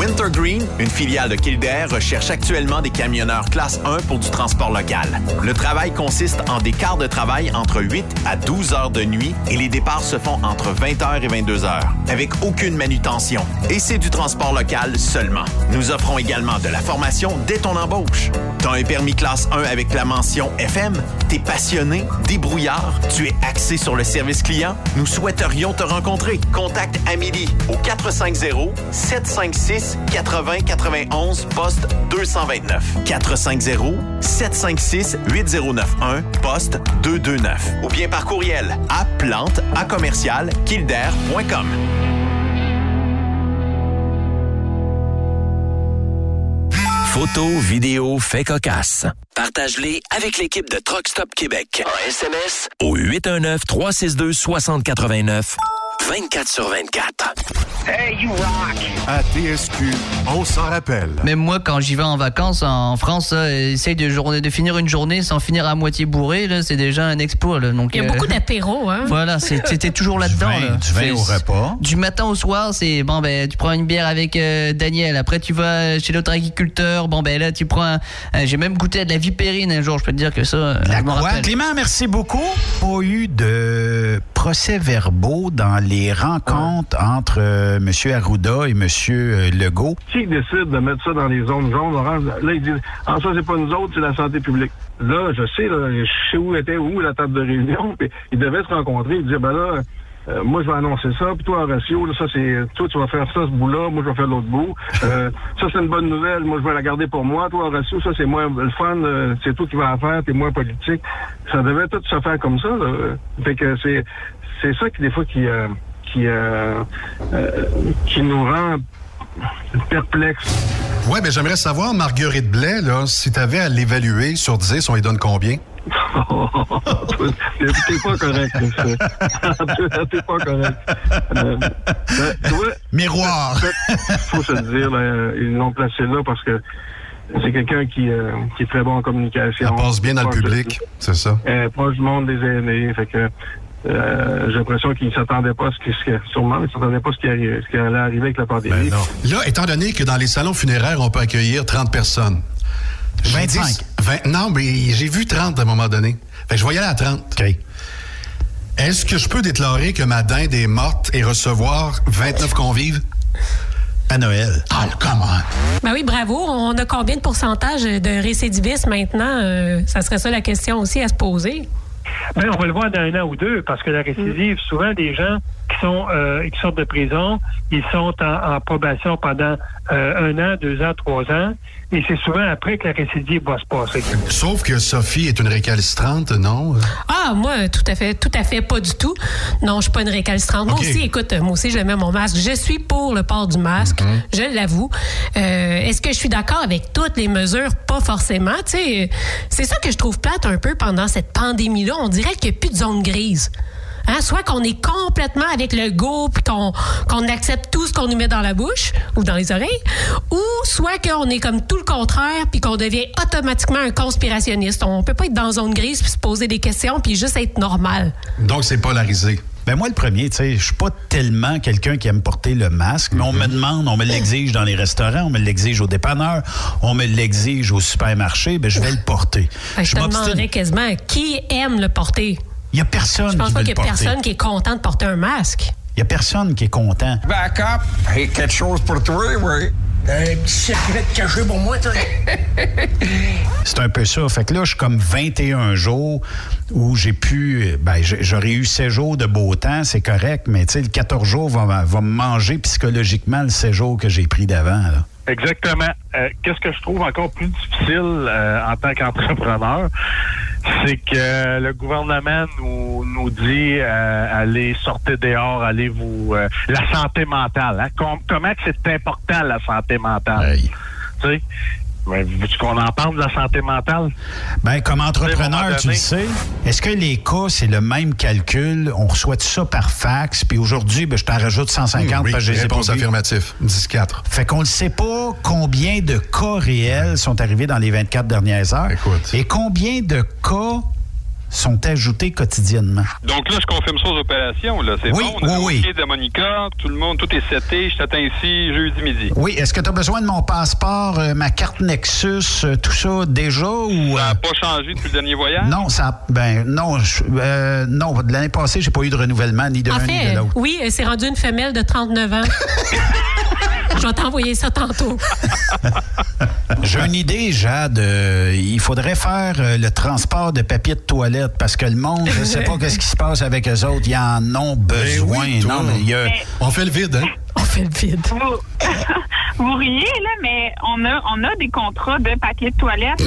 S3: Winter Green, une filiale de Kildare, recherche actuellement des camionneurs classe 1 pour du transport local. Le travail consiste en des quarts de travail entre 8 à 12 heures de nuit et les départs se font entre 20h et 22h, avec aucune manutention. Et c'est du transport local seulement. Nous offrons également de la formation dès ton embauche. T'as un permis classe 1 avec la mention FM? T'es passionné, débrouillard, tu es axé sur le service client? Nous souhaiterions te rencontrer. Contacte Amélie au 450-756-8091, poste 229. 450-756-8091, poste 229. Ou bien par courriel à plante à commercial kildare.com.
S1: Photos, vidéos, faits cocasse. Partage-les avec l'équipe de Truck Stop Québec. En SMS au 819 362 6089 24 sur 24.
S21: Hey, you rock!
S22: À TSQ, on s'en rappelle.
S23: Même moi, quand j'y vais en vacances en France, là, essaye de, journée, de finir une journée sans finir à moitié bourré, c'est déjà un exploit. Là. Donc,
S8: Il y a
S23: euh,
S8: beaucoup d'apéros, hein?
S23: Voilà, c'était toujours [laughs] là-dedans. là.
S24: du vin au repas.
S23: Du matin au soir, c'est bon ben tu prends une bière avec euh, Daniel. Après tu vas chez l'autre agriculteur. Bon ben là tu prends. J'ai même goûté à de la vipérine un jour. Je peux te dire que ça. euh,
S24: La
S23: je m'en
S24: quoi?
S23: rappelle.
S24: Clément, merci beaucoup. Pas eu de procès-verbaux dans les rencontres entre euh, M. Arruda et M. Legault.
S25: Qui décide de mettre ça dans les zones jaunes, oranges? Là, ils disent, ah, ça, c'est pas nous autres, c'est la santé publique. Là, je sais, là, je sais où était où la table de réunion, [laughs] puis ils devaient se rencontrer, ils disaient, ben là, euh, moi, je vais annoncer ça, puis toi, Horacio, là, ça, c'est, toi, tu vas faire ça, ce bout-là, moi, je vais faire l'autre bout. Euh, [laughs] ça, c'est une bonne nouvelle, moi, je vais la garder pour moi. Toi, Horacio, ça, c'est moins le fun, euh, c'est toi qui vas la faire, t'es moins politique. Ça devait tout se faire comme ça, là. Fait que c'est, c'est ça qui, des fois, qui, euh, qui, euh, euh, qui nous rend perplexes.
S7: Ouais, mais j'aimerais savoir, Marguerite Blais, là, si tu avais à l'évaluer sur 10, on lui donne combien? [laughs]
S25: T'es pas correct. [laughs] T'es pas correct. Euh, ben,
S24: Miroir.
S25: faut se le dire, là, ils l'ont placé là parce que c'est quelqu'un qui, euh, qui est très bon en communication.
S7: Ça passe bien dans le public, c'est ça.
S25: euh, proche du monde des aînés. Fait que euh, j'ai l'impression qu'ils ne s'attendaient pas à ce qui, sûrement, ils s'attendaient pas à ce qui, ce qui allait arriver avec la pandémie.
S7: Là, étant donné que dans les salons funéraires, on peut accueillir 30 personnes. j'ai
S24: 25.
S7: dit- 20 non, mais j'ai vu 30 à un moment donné. Fait que je aller à 30. Est-ce que je peux déclarer que ma dinde est morte et recevoir 29 convives?
S24: À Noël.
S7: Ah, comment?
S8: Ben oui, bravo. On a combien de pourcentage de récidivistes maintenant? Euh, ça serait ça la question aussi à se poser.
S26: Ben, on va le voir dans un an ou deux, parce que la récidive, souvent des gens qui sont euh, qui sortent de prison, ils sont en, en probation pendant euh, un an, deux ans, trois ans, et c'est souvent après que la récidive va se passer.
S7: Sauf que Sophie est une récalcitrante, non?
S8: Ah, moi, tout à fait, tout à fait, pas du tout. Non, je suis pas une récalcitrante. Moi aussi, écoute, moi aussi, je mets mon masque. Je suis pour le port du masque, je l'avoue. Euh, Est-ce que je suis d'accord avec toutes les mesures? Pas forcément. Tu sais, c'est ça que je trouve plate un peu pendant cette pandémie-là. On dirait qu'il n'y a plus de zone grise. Hein? Soit qu'on est complètement avec le go puis qu'on qu'on accepte tout ce qu'on nous met dans la bouche ou dans les oreilles, ou soit qu'on est comme tout le contraire puis qu'on devient automatiquement un conspirationniste. On peut pas être dans zone grise puis se poser des questions puis juste être normal.
S7: Donc, c'est polarisé.
S24: Ben moi, le premier, tu sais, je suis pas tellement quelqu'un qui aime porter le masque, mais on me demande, on me l'exige dans les restaurants, on me l'exige au dépanneur, on me l'exige au supermarché, ben je vais le porter.
S8: Que je te
S24: m'obstine.
S8: demanderais quasiment qui aime le porter.
S24: Il y a personne
S8: Je pense
S24: qui
S8: pas qu'il y a personne qui est content de porter un masque.
S24: Il y a personne qui est content.
S12: Back up. Hey, quelque chose pour toi, oui. Un petit secret caché pour moi, toi. [laughs]
S24: C'est un peu ça. Fait que là, je suis comme 21 jours où j'ai pu. Ben, j'ai- j'aurais eu 16 jours de beau temps, c'est correct, mais tu sais, le 14 jours va, va me manger psychologiquement le 16 jours que j'ai pris d'avant.
S26: Exactement. Euh, Qu'est-ce que je trouve encore plus difficile euh, en tant qu'entrepreneur, c'est que le gouvernement nous, nous dit euh, allez sortez dehors, allez vous la santé mentale. Hein? Com- comment c'est important la santé mentale? Ben, veux-tu qu'on en parle de la santé mentale?
S24: Ben, comme entrepreneur, tu le sais, est-ce que les cas, c'est le même calcul? On reçoit tout ça par fax, puis aujourd'hui, ben, je t'en rajoute 150
S7: Oui,
S24: parce que je les ai
S7: réponse
S24: pas
S7: affirmative. 10-4.
S24: Fait qu'on ne sait pas combien de cas réels sont arrivés dans les 24 dernières heures. Et combien de cas sont ajoutés quotidiennement.
S26: Donc là, je confirme ça aux opérations. Là. C'est
S24: Oui,
S26: bon, on a
S24: oui, oui.
S26: OK de Monica, tout le monde, tout est seté. Je t'attends ici jeudi midi.
S24: Oui, est-ce que tu as besoin de mon passeport, euh, ma carte Nexus, euh, tout ça déjà ou
S26: Ça
S24: euh,
S26: n'a pas changé depuis le dernier voyage?
S24: non, ça ben non, je- euh, non, de l'année passée, j'ai pas eu de renouvellement ni de l'un ni de l'autre.
S8: oui, euh, c'est rendu une femelle de 39 ans. [laughs] Je vais t'envoyer ça tantôt. [laughs]
S24: J'ai une idée, Jade. euh, il faudrait faire euh, le transport de papier de toilette parce que le monde, je sais pas qu'est-ce qui se passe avec eux autres. Ils en ont besoin.
S7: oui, toi.
S24: non, mais il y a-
S7: On fait le vide, hein?
S8: On fait le vide.
S27: Vous, [laughs] vous riez, là, mais on a, on a des contrats de papier de toilette.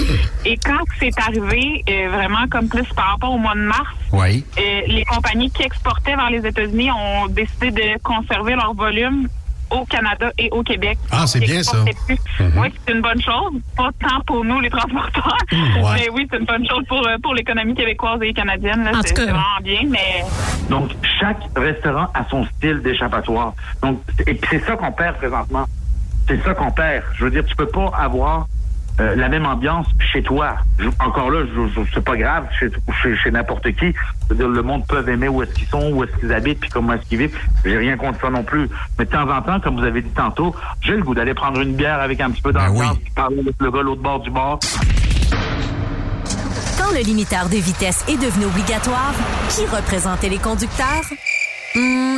S27: Et quand c'est arrivé, euh, vraiment comme plus par rapport au mois de mars,
S24: Oui.
S27: euh, les compagnies qui exportaient vers les États-Unis ont décidé de conserver leur volume au Canada et au Québec.
S7: Ah, c'est bien, ça.
S27: Oui, c'est une bonne chose. Pas tant pour nous, les transporteurs.
S7: ouais. [laughs]
S27: Mais oui, c'est une bonne chose pour, euh, pour l'économie québécoise et canadienne. C'est vraiment bien, mais
S20: Donc, chaque restaurant a son style d'échappatoire. Donc, et puis c'est ça qu'on perd présentement. C'est ça qu'on perd. Je veux dire, tu peux pas avoir euh, la même ambiance chez toi. Je- encore là, je, je- c'est pas grave chez, chez, chez n'importe qui. Dire, le monde peut aimer où est-ce qu'ils sont, où est-ce qu'ils habitent, puis comment est-ce qu'ils vivent. J'ai rien contre ça non plus. Mais de temps en temps, comme vous avez dit tantôt, j'ai le goût d'aller prendre une bière avec un petit peu d'ambiance, puis parler avec le gars l'autre bord du bar.
S14: Quand le limiteur de vitesse est devenu obligatoire, qui représentait les conducteurs? Hmm,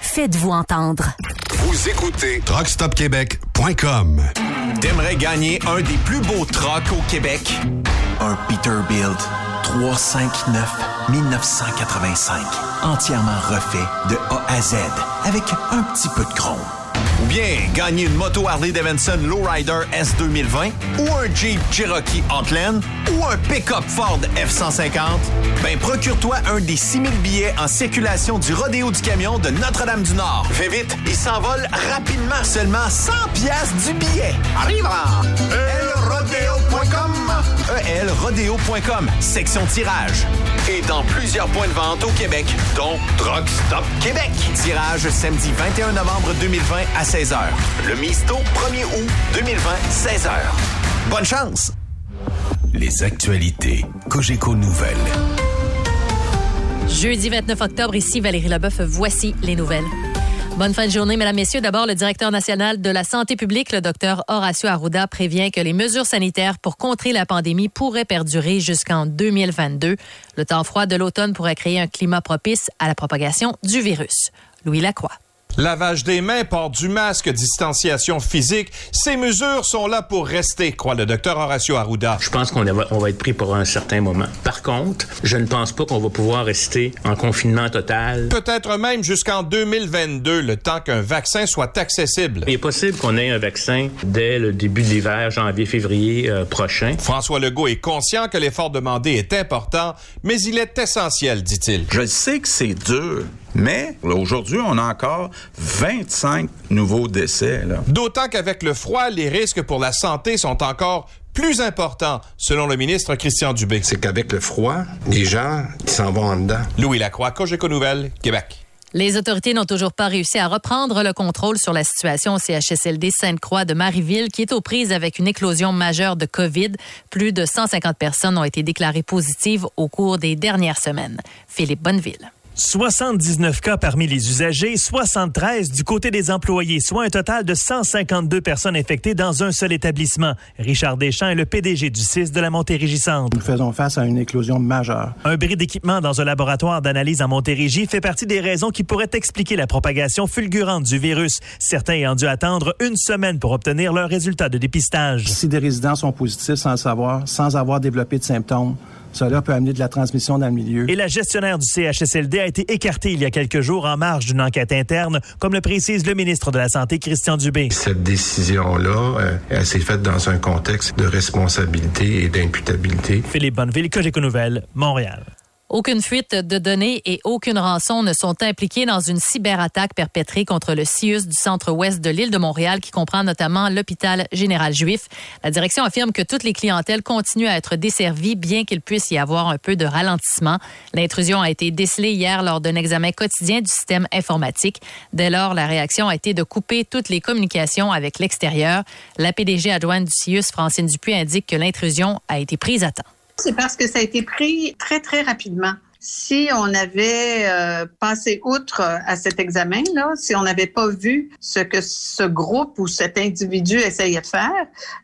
S14: Faites-vous entendre.
S15: Vous écoutez TruckStopQuébec.com.
S3: T'aimerais gagner un des plus beaux trucks au Québec? Un Peterbilt 359 1985. Entièrement refait de A à Z avec un petit peu de chrome. Ou bien gagner une moto Harley Davidson Lowrider S 2020 ou un Jeep Cherokee Outland ou un pick-up Ford F-150? Ben procure-toi un des 6000 billets en circulation du Rodéo du Camion de Notre-Dame-du-Nord. Fais vite, il s'envole rapidement, seulement 100 pièces du billet. Arrive elrodeo.com elrodeo.com, section tirage. Et dans plusieurs points de vente au Québec, dont Truck Stop Québec. Tirage samedi 21 novembre 2020 à 16h. Le Misto 1er août 2020, 16h. Bonne chance!
S1: Les actualités Cogeco Nouvelles.
S17: Jeudi 29 octobre, ici Valérie Leboeuf, voici les nouvelles. Bonne fin de journée, mesdames, messieurs. D'abord, le directeur national de la santé publique, le docteur Horacio Arruda, prévient que les mesures sanitaires pour contrer la pandémie pourraient perdurer jusqu'en 2022. Le temps froid de l'automne pourrait créer un climat propice à la propagation du virus. Louis Lacroix.
S19: Lavage des mains, port du masque, distanciation physique, ces mesures sont là pour rester, croit le docteur Horacio Arruda.
S28: Je pense qu'on va, on va être pris pour un certain moment. Par contre, je ne pense pas qu'on va pouvoir rester en confinement total.
S19: Peut-être même jusqu'en 2022, le temps qu'un vaccin soit accessible.
S28: Il est possible qu'on ait un vaccin dès le début de l'hiver, janvier-février euh, prochain.
S19: François Legault est conscient que l'effort demandé est important, mais il est essentiel, dit-il.
S12: Je sais que c'est dur, mais aujourd'hui, on a encore 25 nouveaux décès.
S19: D'autant qu'avec le froid, les risques pour la santé sont encore plus importants, selon le ministre Christian Dubé.
S29: C'est qu'avec le froid, les gens, ils s'en vont en dedans.
S19: Louis Lacroix, Cogeco Nouvelles, Québec.
S17: Les autorités n'ont toujours pas réussi à reprendre le contrôle sur la situation au CHSLD Sainte-Croix de Marieville, qui est aux prises avec une éclosion majeure de COVID. Plus de 150 personnes ont été déclarées positives au cours des dernières semaines. Philippe Bonneville.
S30: 79 cas parmi les usagers, 73 du côté des employés, soit un total de 152 personnes infectées dans un seul établissement. Richard Deschamps est le PDG du CIS de la Montérégie Centre.
S31: Nous faisons face à une éclosion majeure.
S30: Un bris d'équipement dans un laboratoire d'analyse en Montérégie fait partie des raisons qui pourraient expliquer la propagation fulgurante du virus, certains ayant dû attendre une semaine pour obtenir leurs résultats de dépistage.
S31: Si des résidents sont positifs sans le savoir, sans avoir développé de symptômes, Cela peut amener de la transmission dans le milieu.
S30: Et la gestionnaire du CHSLD a été écartée il y a quelques jours en marge d'une enquête interne, comme le précise le ministre de la Santé, Christian Dubé.
S29: Cette décision-là, euh, elle s'est faite dans un contexte de responsabilité et d'imputabilité.
S30: Philippe Bonneville, Cogeco Nouvelles, Montréal.
S17: Aucune fuite de données et aucune rançon ne sont impliquées dans une cyberattaque perpétrée contre le CIUS du centre-ouest de l'île de Montréal, qui comprend notamment l'hôpital général juif. La direction affirme que toutes les clientèles continuent à être desservies, bien qu'il puisse y avoir un peu de ralentissement. L'intrusion a été décelée hier lors d'un examen quotidien du système informatique. Dès lors, la réaction a été de couper toutes les communications avec l'extérieur. La PDG adjointe du CIUS, Francine Dupuis, indique que l'intrusion a été prise à temps.
S32: C'est parce que ça a été pris très, très rapidement. Si on avait euh, passé outre à cet examen-là, si on n'avait pas vu ce que ce groupe ou cet individu essayait de faire,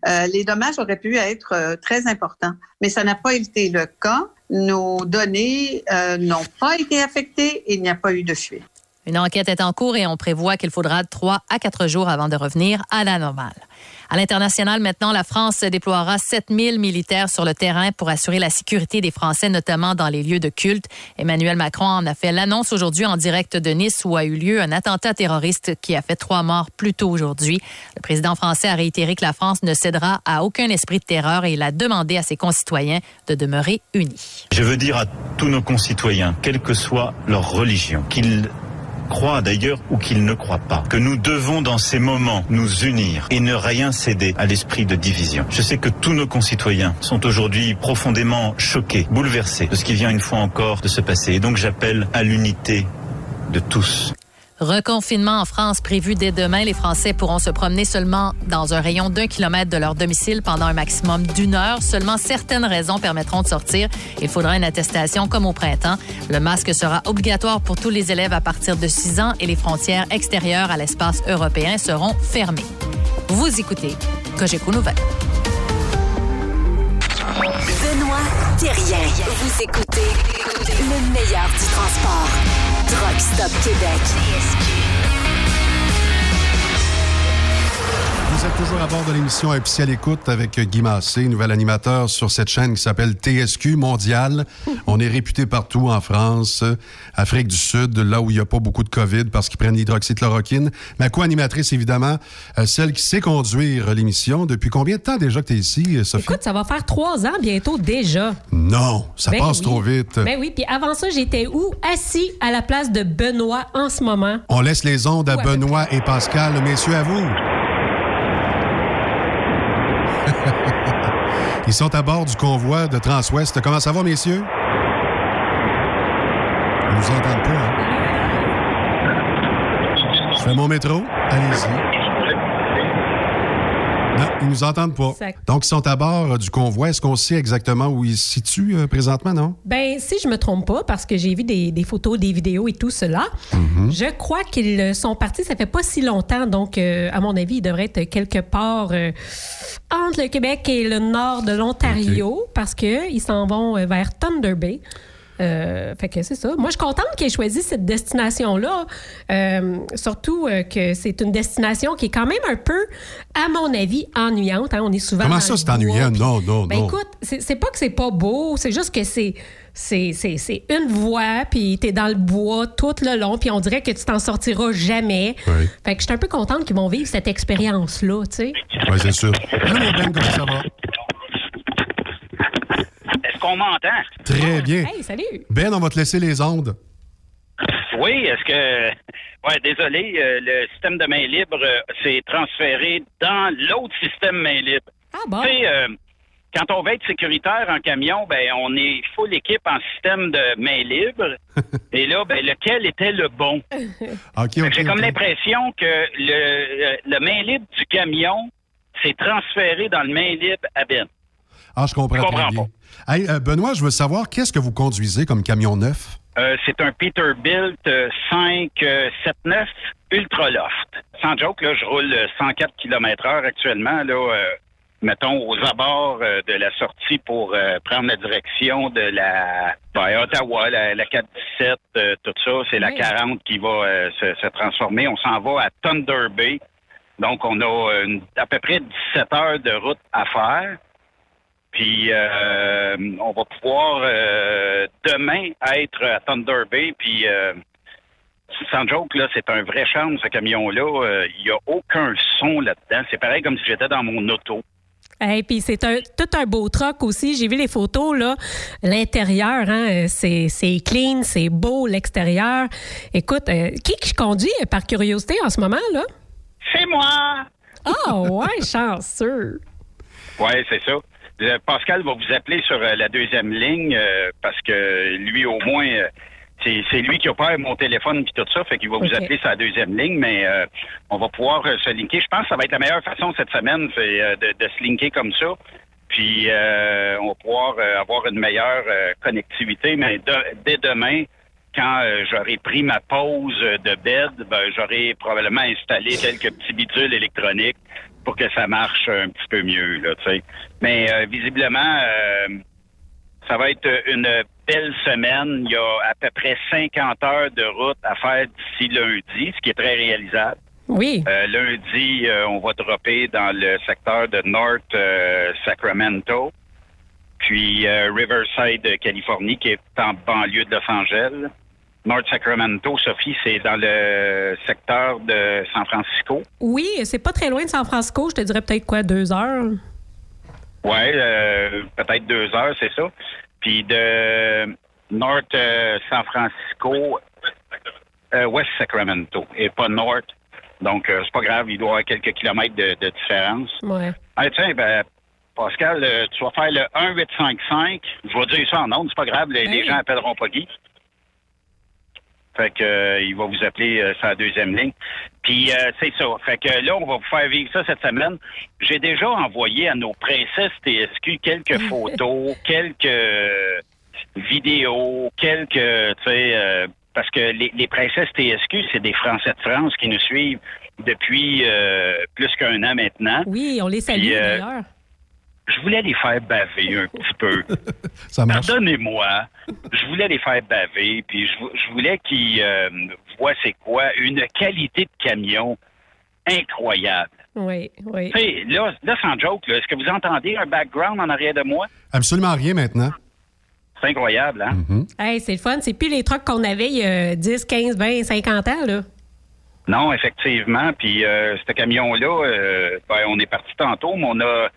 S32: euh, les dommages auraient pu être euh, très importants. Mais ça n'a pas été le cas. Nos données n'ont pas été affectées et il n'y a pas eu de fuite.
S17: Une enquête est en cours et on prévoit qu'il faudra trois à quatre jours avant de revenir à la normale. À l'international, maintenant, la France déploiera 7000 militaires sur le terrain pour assurer la sécurité des Français, notamment dans les lieux de culte. Emmanuel Macron en a fait l'annonce aujourd'hui en direct de Nice où a eu lieu un attentat terroriste qui a fait trois morts plus tôt aujourd'hui. Le président français a réitéré que la France ne cédera à aucun esprit de terreur et il a demandé à ses concitoyens de demeurer unis.
S25: Je veux dire à tous nos concitoyens, quelle que soit leur religion, qu'ils croient d'ailleurs ou qu'ils ne croient pas, que nous devons dans ces moments nous unir et ne rien céder à l'esprit de division. Je sais que tous nos concitoyens sont aujourd'hui profondément choqués, bouleversés de ce qui vient une fois encore de se passer. Et donc j'appelle à l'unité de tous.
S17: Reconfinement en France prévu dès demain. Les Français pourront se promener seulement dans un rayon d'un kilomètre de leur domicile pendant un maximum d'une heure. Seulement certaines raisons permettront de sortir. Il faudra une attestation comme au printemps. Le masque sera obligatoire pour tous les élèves à partir de 6 ans et les frontières extérieures à l'espace européen seront fermées. Vous écoutez Cogeco Nouvelles.
S14: Benoît Thérien. Vous écoutez le meilleur du transport. Truck Stop Québec.
S7: Vous êtes toujours à bord de l'émission Officielle Écoute avec Guy Massé, nouvel animateur sur cette chaîne qui s'appelle TSQ Mondial. [laughs] On est réputé partout en France, Afrique du Sud, là où il n'y a pas beaucoup de COVID parce qu'ils prennent l'hydroxychloroquine. Ma co-animatrice, évidemment, euh, celle qui sait conduire l'émission. Depuis combien de temps déjà que tu es ici, euh, Sophie?
S8: Écoute, ça va faire trois ans bientôt déjà.
S7: Non, ça
S8: Ben
S7: passe
S8: oui.
S7: trop vite.
S8: Ben oui, puis avant ça, j'étais où? Assis à la place de Benoît en ce moment.
S7: On laisse les ondes à
S8: Ouais,
S7: Benoît et Pascal. Messieurs, à vous. Ils sont à bord du convoi de Transwest. Comment ça va, messieurs? Ils nous entendent pas, hein? Je fais mon métro. Allez-y. Non, ils nous entendent pas.
S8: Exact.
S7: Donc, ils sont à bord euh, du convoi. Est-ce qu'on sait exactement où ils se situent euh, présentement, non?
S8: Ben, si je me trompe pas, parce que j'ai vu des, des photos, des vidéos et tout cela,
S7: Mhm.
S8: je crois qu'ils sont partis, ça fait pas si longtemps, donc euh, à mon avis, ils devraient être quelque part euh, entre le Québec et le nord de l'Ontario, parce qu'ils s'en vont euh, vers Thunder Bay. Euh, fait que c'est ça. Moi, je suis contente qu'ils aient choisi cette destination-là. Euh, surtout euh, que c'est une destination qui est quand même un peu, à mon avis, ennuyante. hein. On est souvent.
S7: Comment ça, c'est ennuyant? Non, non,
S8: Ben
S7: non.
S8: écoute, c'est pas que c'est pas beau, c'est juste que c'est c'est c'est- c'est une voie, puis t'es dans le bois tout le long, puis on dirait que tu t'en sortiras jamais.
S7: Oui.
S8: Fait que je suis un peu contente qu'ils vont vivre cette expérience-là, tu sais.
S7: Oui, c'est sûr. Allô, Ben, comment ça va?
S33: Qu'on m'entend?
S7: Très bien.
S8: Hey, salut!
S7: Ben, on va te laisser les ondes.
S33: Oui, est-ce que. Ouais, désolé, euh, le système de main libre euh, s'est transféré dans l'autre système main libre.
S8: Ah bon?
S33: Tu sais, euh, quand on veut être sécuritaire en camion, ben on est full équipe en système de main libre. [laughs] Et là, ben lequel était le bon? [laughs] J'ai comme l'impression que le, le main libre du camion s'est transféré dans le main libre à Ben.
S7: Ah, je comprends,
S33: Je comprends
S7: très bien. Hey, euh, Benoît, je veux savoir, qu'est-ce que vous conduisez comme camion neuf?
S33: Euh, c'est un Peterbilt euh, 579 Ultra Loft. Sans joke, là, je roule euh, 104 km heure actuellement, là, euh, mettons, aux abords euh, de la sortie pour euh, prendre la direction de la ben, Ottawa, la, la 417, euh, tout ça. C'est la
S34: Oui.
S33: 40 qui va euh, se, se transformer. On s'en va à Thunder Bay. Donc, on a une- à peu près 17 heures de route à faire. Puis euh, on va pouvoir euh, demain être à Thunder Bay. Puis euh, sans joke, là, c'est un vrai charme, ce camion-là. Euh, Il n'y a aucun son là-dedans. C'est pareil comme si j'étais dans mon auto.
S8: Et puis c'est un, tout un beau truck aussi. J'ai vu les photos, là. L'intérieur, hein, c'est, clean, c'est beau, l'extérieur. Écoute, qui qui conduit par curiosité en ce moment, là?
S33: C'est moi!
S8: Ah, ouais, [laughs] chanceux.
S33: Oui, c'est ça. Euh, Pascal va vous appeler sur euh, la deuxième ligne euh, parce que lui, au moins, c'est c'est lui qui opère mon téléphone et tout ça, fait qu'il va vous appeler sur la deuxième ligne, mais euh, on va pouvoir se linker. Je pense que ça va être la meilleure façon cette semaine, c'est euh, de, de se linker comme ça. Puis euh, on va pouvoir avoir une meilleure connectivité, mais de- dès demain, quand j'aurai pris ma pause de bed, ben, j'aurai probablement installé quelques petits bidules électroniques pour que ça marche un petit peu mieux. Là, tu sais. Mais euh, visiblement, euh, ça va être une belle semaine. Il y a à peu près 50 heures de route à faire d'ici lundi, ce qui est très réalisable.
S8: Oui.
S33: Euh, lundi, on va dropper dans le secteur de North Sacramento, puis Riverside, Californie, qui est en banlieue de Los Angeles. North Sacramento, Sophie, c'est dans le secteur de San Francisco.
S8: Oui, c'est pas très loin de San Francisco. Je te dirais peut-être quoi, deux heures?
S33: Ouais, euh, peut-être deux heures, c'est ça. Puis de North euh, San Francisco, euh, West Sacramento, et pas North. Donc, c'est pas grave, il doit y avoir quelques kilomètres de, de différence.
S8: Ouais.
S33: Ah, tiens, ben, Pascal, tu vas faire le 1855. Je vais dire ça en ondes, c'est pas grave, les, les gens appelleront pas Guy. Fait que euh, il va vous appeler euh, la deuxième ligne. Puis euh, c'est ça. Fait que là, on va vous faire vivre ça cette semaine. J'ai déjà envoyé à nos princesses TSQ quelques [laughs] photos, quelques euh, vidéos, quelques, tu sais, euh, parce que les, les princesses TSQ, c'est des Français de France qui nous suivent depuis plus qu'un an maintenant.
S8: Oui, on les salue d'ailleurs.
S33: Je voulais les faire baver un petit peu. [laughs]
S7: Ça marche.
S33: Pardonnez-moi. Je voulais les faire baver, puis je, je voulais qu'ils euh, voient c'est quoi une qualité de camion incroyable.
S8: Oui, oui.
S33: Tu sais, là, là, sans joke, là, est-ce que vous entendez un background en arrière de moi?
S7: Absolument rien maintenant.
S33: C'est incroyable, hein?
S8: Hey, c'est le fun. C'est plus les trucks qu'on avait il y a 10, 15, 20, 50 ans, là.
S33: Non, effectivement. Puis euh, ce camion-là, euh, ben, on est parti tantôt, mais on a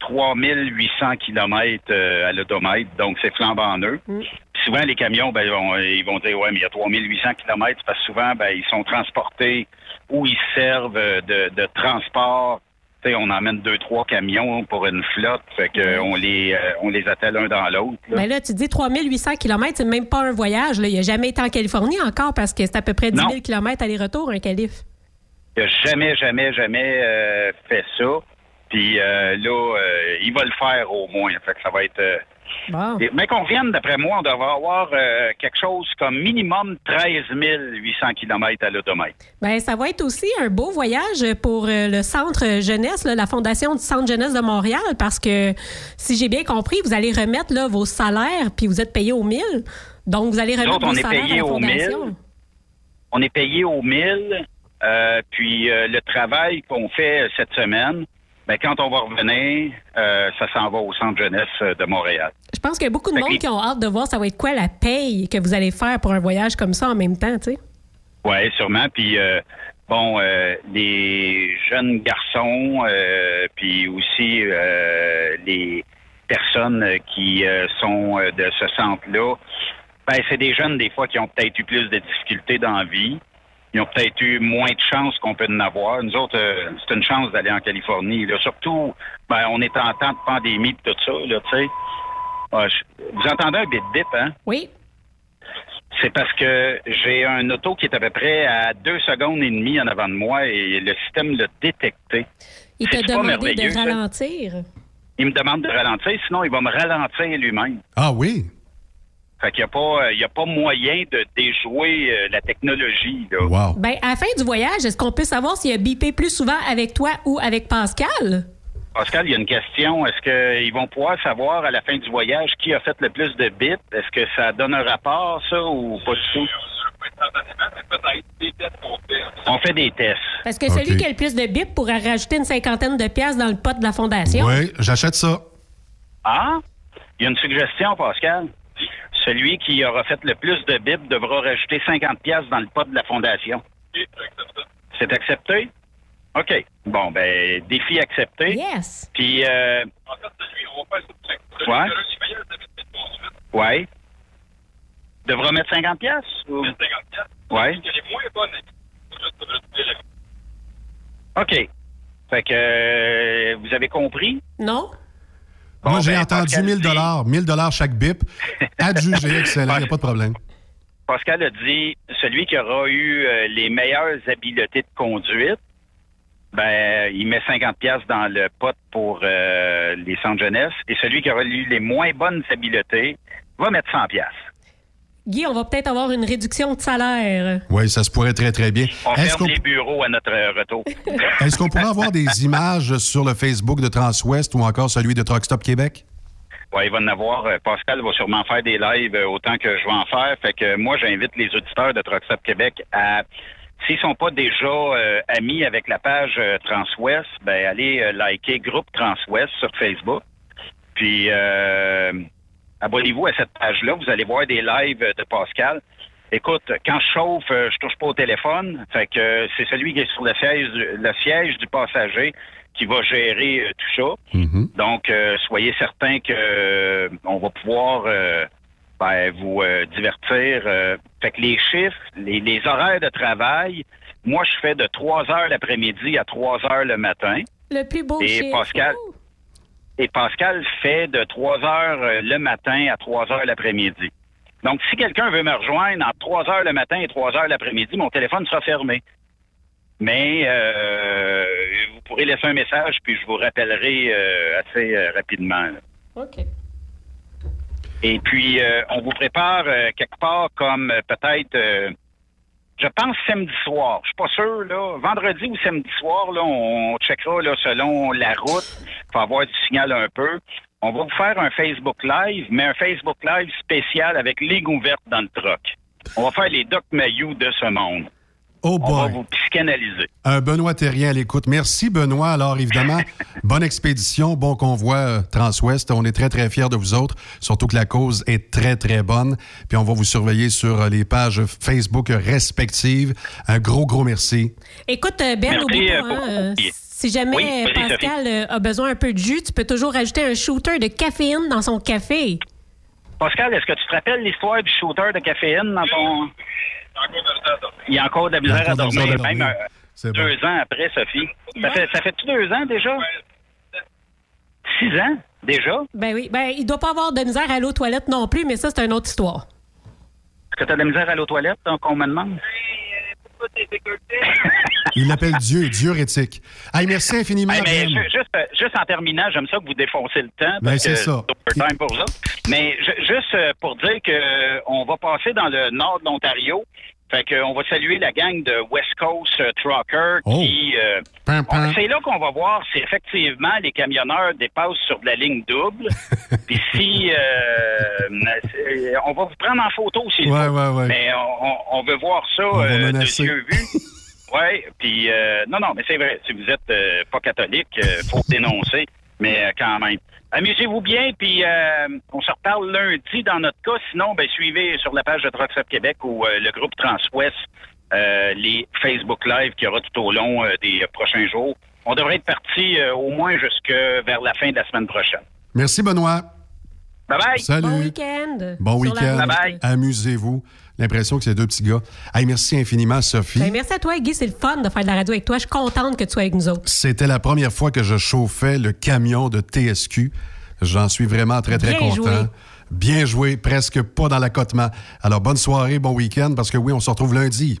S33: 3800 kilomètres euh, à l'odomètre, donc c'est flambant neuf. Puis souvent, les camions, ben, on- ils vont dire, ouais, mais il y a 3800 kilomètres, parce que souvent, ben, ils sont transportés ou ils servent euh, de, de transport. On emmène deux, trois camions pour une flotte, fait que on les euh, on les attelle l'un dans l'autre.
S8: Mais là, tu dis 3800 km, c'est même pas un voyage. Là. Il n'a jamais été en Californie encore parce que c'est à peu près 10 000
S33: Non.
S8: km aller-retour, un calife.
S33: Il a jamais, jamais, jamais euh, fait ça. Puis euh, là, euh, il va le faire au moins. Fait que ça va être. euh, mais qu'on revienne, d'après moi, on devrait avoir euh, quelque chose comme minimum 13 800 km à l'odomètre.
S8: Ben, ça va être aussi un beau voyage pour le Centre Jeunesse, là, la Fondation du Centre Jeunesse de Montréal, parce que si j'ai bien compris, vous allez remettre là, vos salaires, puis vous êtes payé au 1000. Donc, vous allez remettre
S33: autres,
S8: vos
S33: on est
S8: salaires à
S33: payé
S8: la
S33: au
S8: Fondation.
S33: 1000. On est payé au 1000. euh, puis le travail qu'on fait cette semaine, ben, quand on va revenir, euh, ça s'en va au Centre Jeunesse euh, de Montréal.
S8: Je pense qu'il y a beaucoup de monde qui ont hâte de voir ça va être quoi la paye que vous allez faire pour un voyage comme ça en même temps, tu sais.
S33: Oui, sûrement. Puis euh, bon, euh, les jeunes garçons, puis aussi les personnes qui sont de ce centre-là, ben c'est des jeunes des fois qui ont peut-être eu plus de difficultés dans la vie. Ils ont peut-être eu moins de chance qu'on peut en avoir. Nous autres, euh, c'est une chance d'aller en Californie. Là. Surtout, ben, on est en temps de pandémie et tout ça, là, tu sais. Ah, vous entendez un bip-bip, hein?
S8: Oui.
S33: C'est parce que j'ai un auto qui est à peu près à deux secondes et demie en avant de moi et le système l'a détecté.
S8: Il t'a demandé de
S33: ça?
S8: ralentir?
S33: Il me demande de ralentir, sinon il va me ralentir lui-même.
S7: Ah oui?
S33: Fait qu'il n'y a, pas, euh, il y a pas moyen de déjouer euh, la technologie. Là.
S8: Ben, à la fin du voyage, est-ce qu'on peut savoir s'il a bipé plus souvent avec toi ou avec Pascal?
S33: Pascal, il y a une question. Est-ce qu'ils vont pouvoir savoir à la fin du voyage qui a fait le plus de bits? Est-ce que ça donne un rapport, ça, ou pas du tout? On fait des tests.
S8: Parce que celui qui a le plus de bip pourra rajouter une cinquantaine de pièces dans le pot de la fondation.
S7: Oui, j'achète ça.
S33: Ah, il y a une suggestion, Pascal? Celui qui aura fait le plus de bibles devra rajouter 50 pièces dans le pot de la fondation. C'est accepté? OK. Bon, ben, défi accepté.
S8: Yes.
S33: Puis, euh,
S35: En fait, lui, on va faire ça
S33: Ouais. Devra mettre 50 pièces? Ou...
S35: 50 piastres.
S33: Ouais.
S35: Est moins bonne. Juste, juste, juste,
S33: OK. Fait que, euh, vous avez compris?
S8: Non?
S7: Moi, j'ai
S33: ben,
S7: entendu
S33: Pascal
S7: 1000
S33: dit-
S7: dollars, 1000 dollars chaque bip. Adjugé, [laughs] excellent, il n'y a pas de problème.
S33: Pascal a dit celui qui aura eu euh, les meilleures habiletés de conduite, ben il met 50 pièces dans le pot pour euh, les centres jeunesse et celui qui aura eu les moins bonnes habiletés va mettre 100 pièces.
S8: Guy, on va peut-être avoir une réduction de salaire.
S7: Oui, ça se pourrait très, très bien.
S33: On
S7: Est-ce
S33: ferme
S7: qu'on
S33: les bureaux à notre euh, retour. [laughs]
S7: est-ce qu'on pourrait avoir des images sur le Facebook de Transwest ou encore celui de Truck Stop Québec?
S33: Ouais, il va en avoir. euh, Pascal va sûrement faire des lives euh, autant que je vais en faire. Fait que moi, j'invite les auditeurs de Truck Stop Québec à, s'ils sont pas déjà euh, amis avec la page euh, Transwest, ben allez euh, liker groupe Transwest sur Facebook. Puis euh, abonnez-vous à cette page-là. Vous allez voir des lives de Pascal. Écoute, quand je chauffe, euh, je touche pas au téléphone. Fait que euh, c'est celui qui est sur le siège, du- le siège du passager qui va gérer euh, tout ça. Donc, euh, soyez certains que euh, on va pouvoir euh, ben, vous euh, divertir. euh. fait que les chiffres, les, les horaires de travail, moi, je fais de 3 heures l'après-midi à 3 heures le matin.
S8: Le plus beau
S33: Et
S8: chiffre.
S33: Pascal, et Pascal fait de 3 heures euh, le matin à 3 heures l'après-midi. Donc, si quelqu'un veut me rejoindre entre 3 heures le matin et 3 heures l'après-midi, mon téléphone sera fermé. Mais euh, vous pourrez laisser un message, puis je vous rappellerai euh, assez euh, rapidement. là.
S8: OK.
S33: Et puis, on vous prépare quelque part comme peut-être, je pense samedi soir. Je suis pas sûr, là. Vendredi ou samedi soir, là, on checkera là, selon la route. Il faut avoir du signal un peu. On va vous faire un Facebook Live, mais un Facebook Live spécial avec ligne ouverte dans le truck. On va faire les Doc Mayou de ce monde.
S7: Oh
S33: On va
S7: boy.
S33: vous psychanalyser.
S7: Un Benoît Terrien à l'écoute. Merci, Benoît. Alors, évidemment, [laughs] bonne expédition, bon convoi euh, Transwest. On est très, très fiers de vous autres, surtout que la cause est très, très bonne. Puis on va vous surveiller sur euh, les pages Facebook respectives. Un gros, gros merci.
S8: Écoute, euh, Ben,
S33: Merci, euh,
S8: hein, euh, si jamais
S33: Oui,
S8: euh, Pascal euh, a besoin un peu de jus, tu peux toujours ajouter un shooter de caféine dans son café.
S33: Pascal, est-ce que tu te rappelles l'histoire du shooter de caféine dans ton... Il y a encore de la misère à dormir, même euh, deux ans après, Sophie. Ça fait, ça fait-tu deux ans déjà? Six ans déjà?
S8: Ben oui. Ben, il doit pas avoir de misère à l'eau toilette non plus, mais ça, c'est une autre histoire.
S33: Est-ce que tu as de la misère à l'eau toilette, donc on me demande? [laughs]
S7: Il l'appelle Dieu, Dieu éthique. Hey, merci infiniment.
S33: Hey, mais
S7: Ben.
S33: ju- juste, juste en terminant, j'aime ça que vous défoncez le temps.
S7: Ben, c'est ça.
S33: overtime pour ça. Mais ju- juste euh, pour dire que euh, on va passer dans le nord de l'Ontario. Fait que, on va saluer la gang de West Coast euh, Trucker
S7: Oh.
S33: qui... euh, C'est là qu'on va voir si effectivement les camionneurs dépassent sur de la ligne double. [laughs] Puis si... euh, on va vous prendre en photo aussi.
S7: Ouais, ouais, ouais.
S33: Mais on, on- veut voir ça euh, de yeux vus. [laughs] Oui, puis euh, non, non, mais c'est vrai, si vous êtes euh, pas catholique, faut dénoncer, mais quand même. Amusez-vous bien, puis euh, on se reparle lundi dans notre cas. Sinon, ben suivez sur la page de Trucks Québec ou euh, le groupe Transwest euh, les Facebook Live qu'il y aura tout au long euh, des euh, prochains jours. On devrait être parti euh, au moins jusque vers la fin de la semaine prochaine.
S7: Merci, Benoît.
S33: Bye bye!
S7: Salut.
S8: Bon week-end.
S7: Bon week-end.
S8: route.
S33: Bye-bye.
S7: Amusez-vous. L'impression que c'est deux petits gars. Hey, merci infiniment, Sophie.
S8: Ben, merci à toi, Guy. C'est le fun de faire de la radio avec toi. Je suis contente que tu sois avec nous autres.
S7: C'était la première fois que je chauffais le camion de TSQ. J'en suis vraiment très, très
S8: Bien
S7: content.
S8: joué.
S7: Bien joué, presque pas dans l'accotement. Alors, bonne soirée, bon week-end, parce que oui, on se retrouve lundi.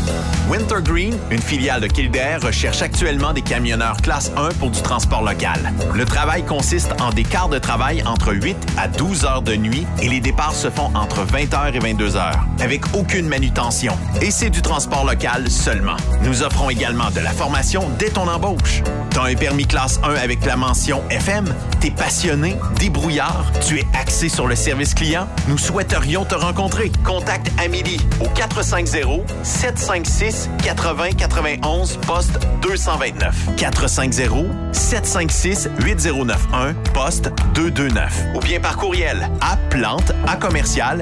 S3: Wintergreen, une filiale de Kildare, recherche actuellement des camionneurs classe 1 pour du transport local. Le travail consiste en des quarts de travail entre 8 à 12 heures de nuit et les départs se font entre 20 heures et 22 heures, avec aucune manutention. Et c'est du transport local seulement. Nous offrons également de la formation dès ton embauche. T'as un permis classe 1 avec la mention FM? T'es passionné, débrouillard, tu es axé sur le service client? Nous souhaiterions te rencontrer. Contacte Amélie au 450 756 80 91 poste 229. 450 756 8091 poste 229. Ou bien par courriel à plante à commercial.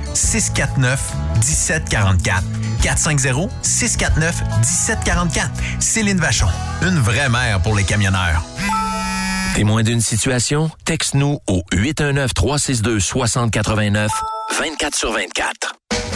S3: 649 1744. 450 649 1744. Céline Vachon, une vraie mère pour les camionneurs.
S1: Témoin d'une situation? Texte-nous au 819-362-6089, 24 sur 24.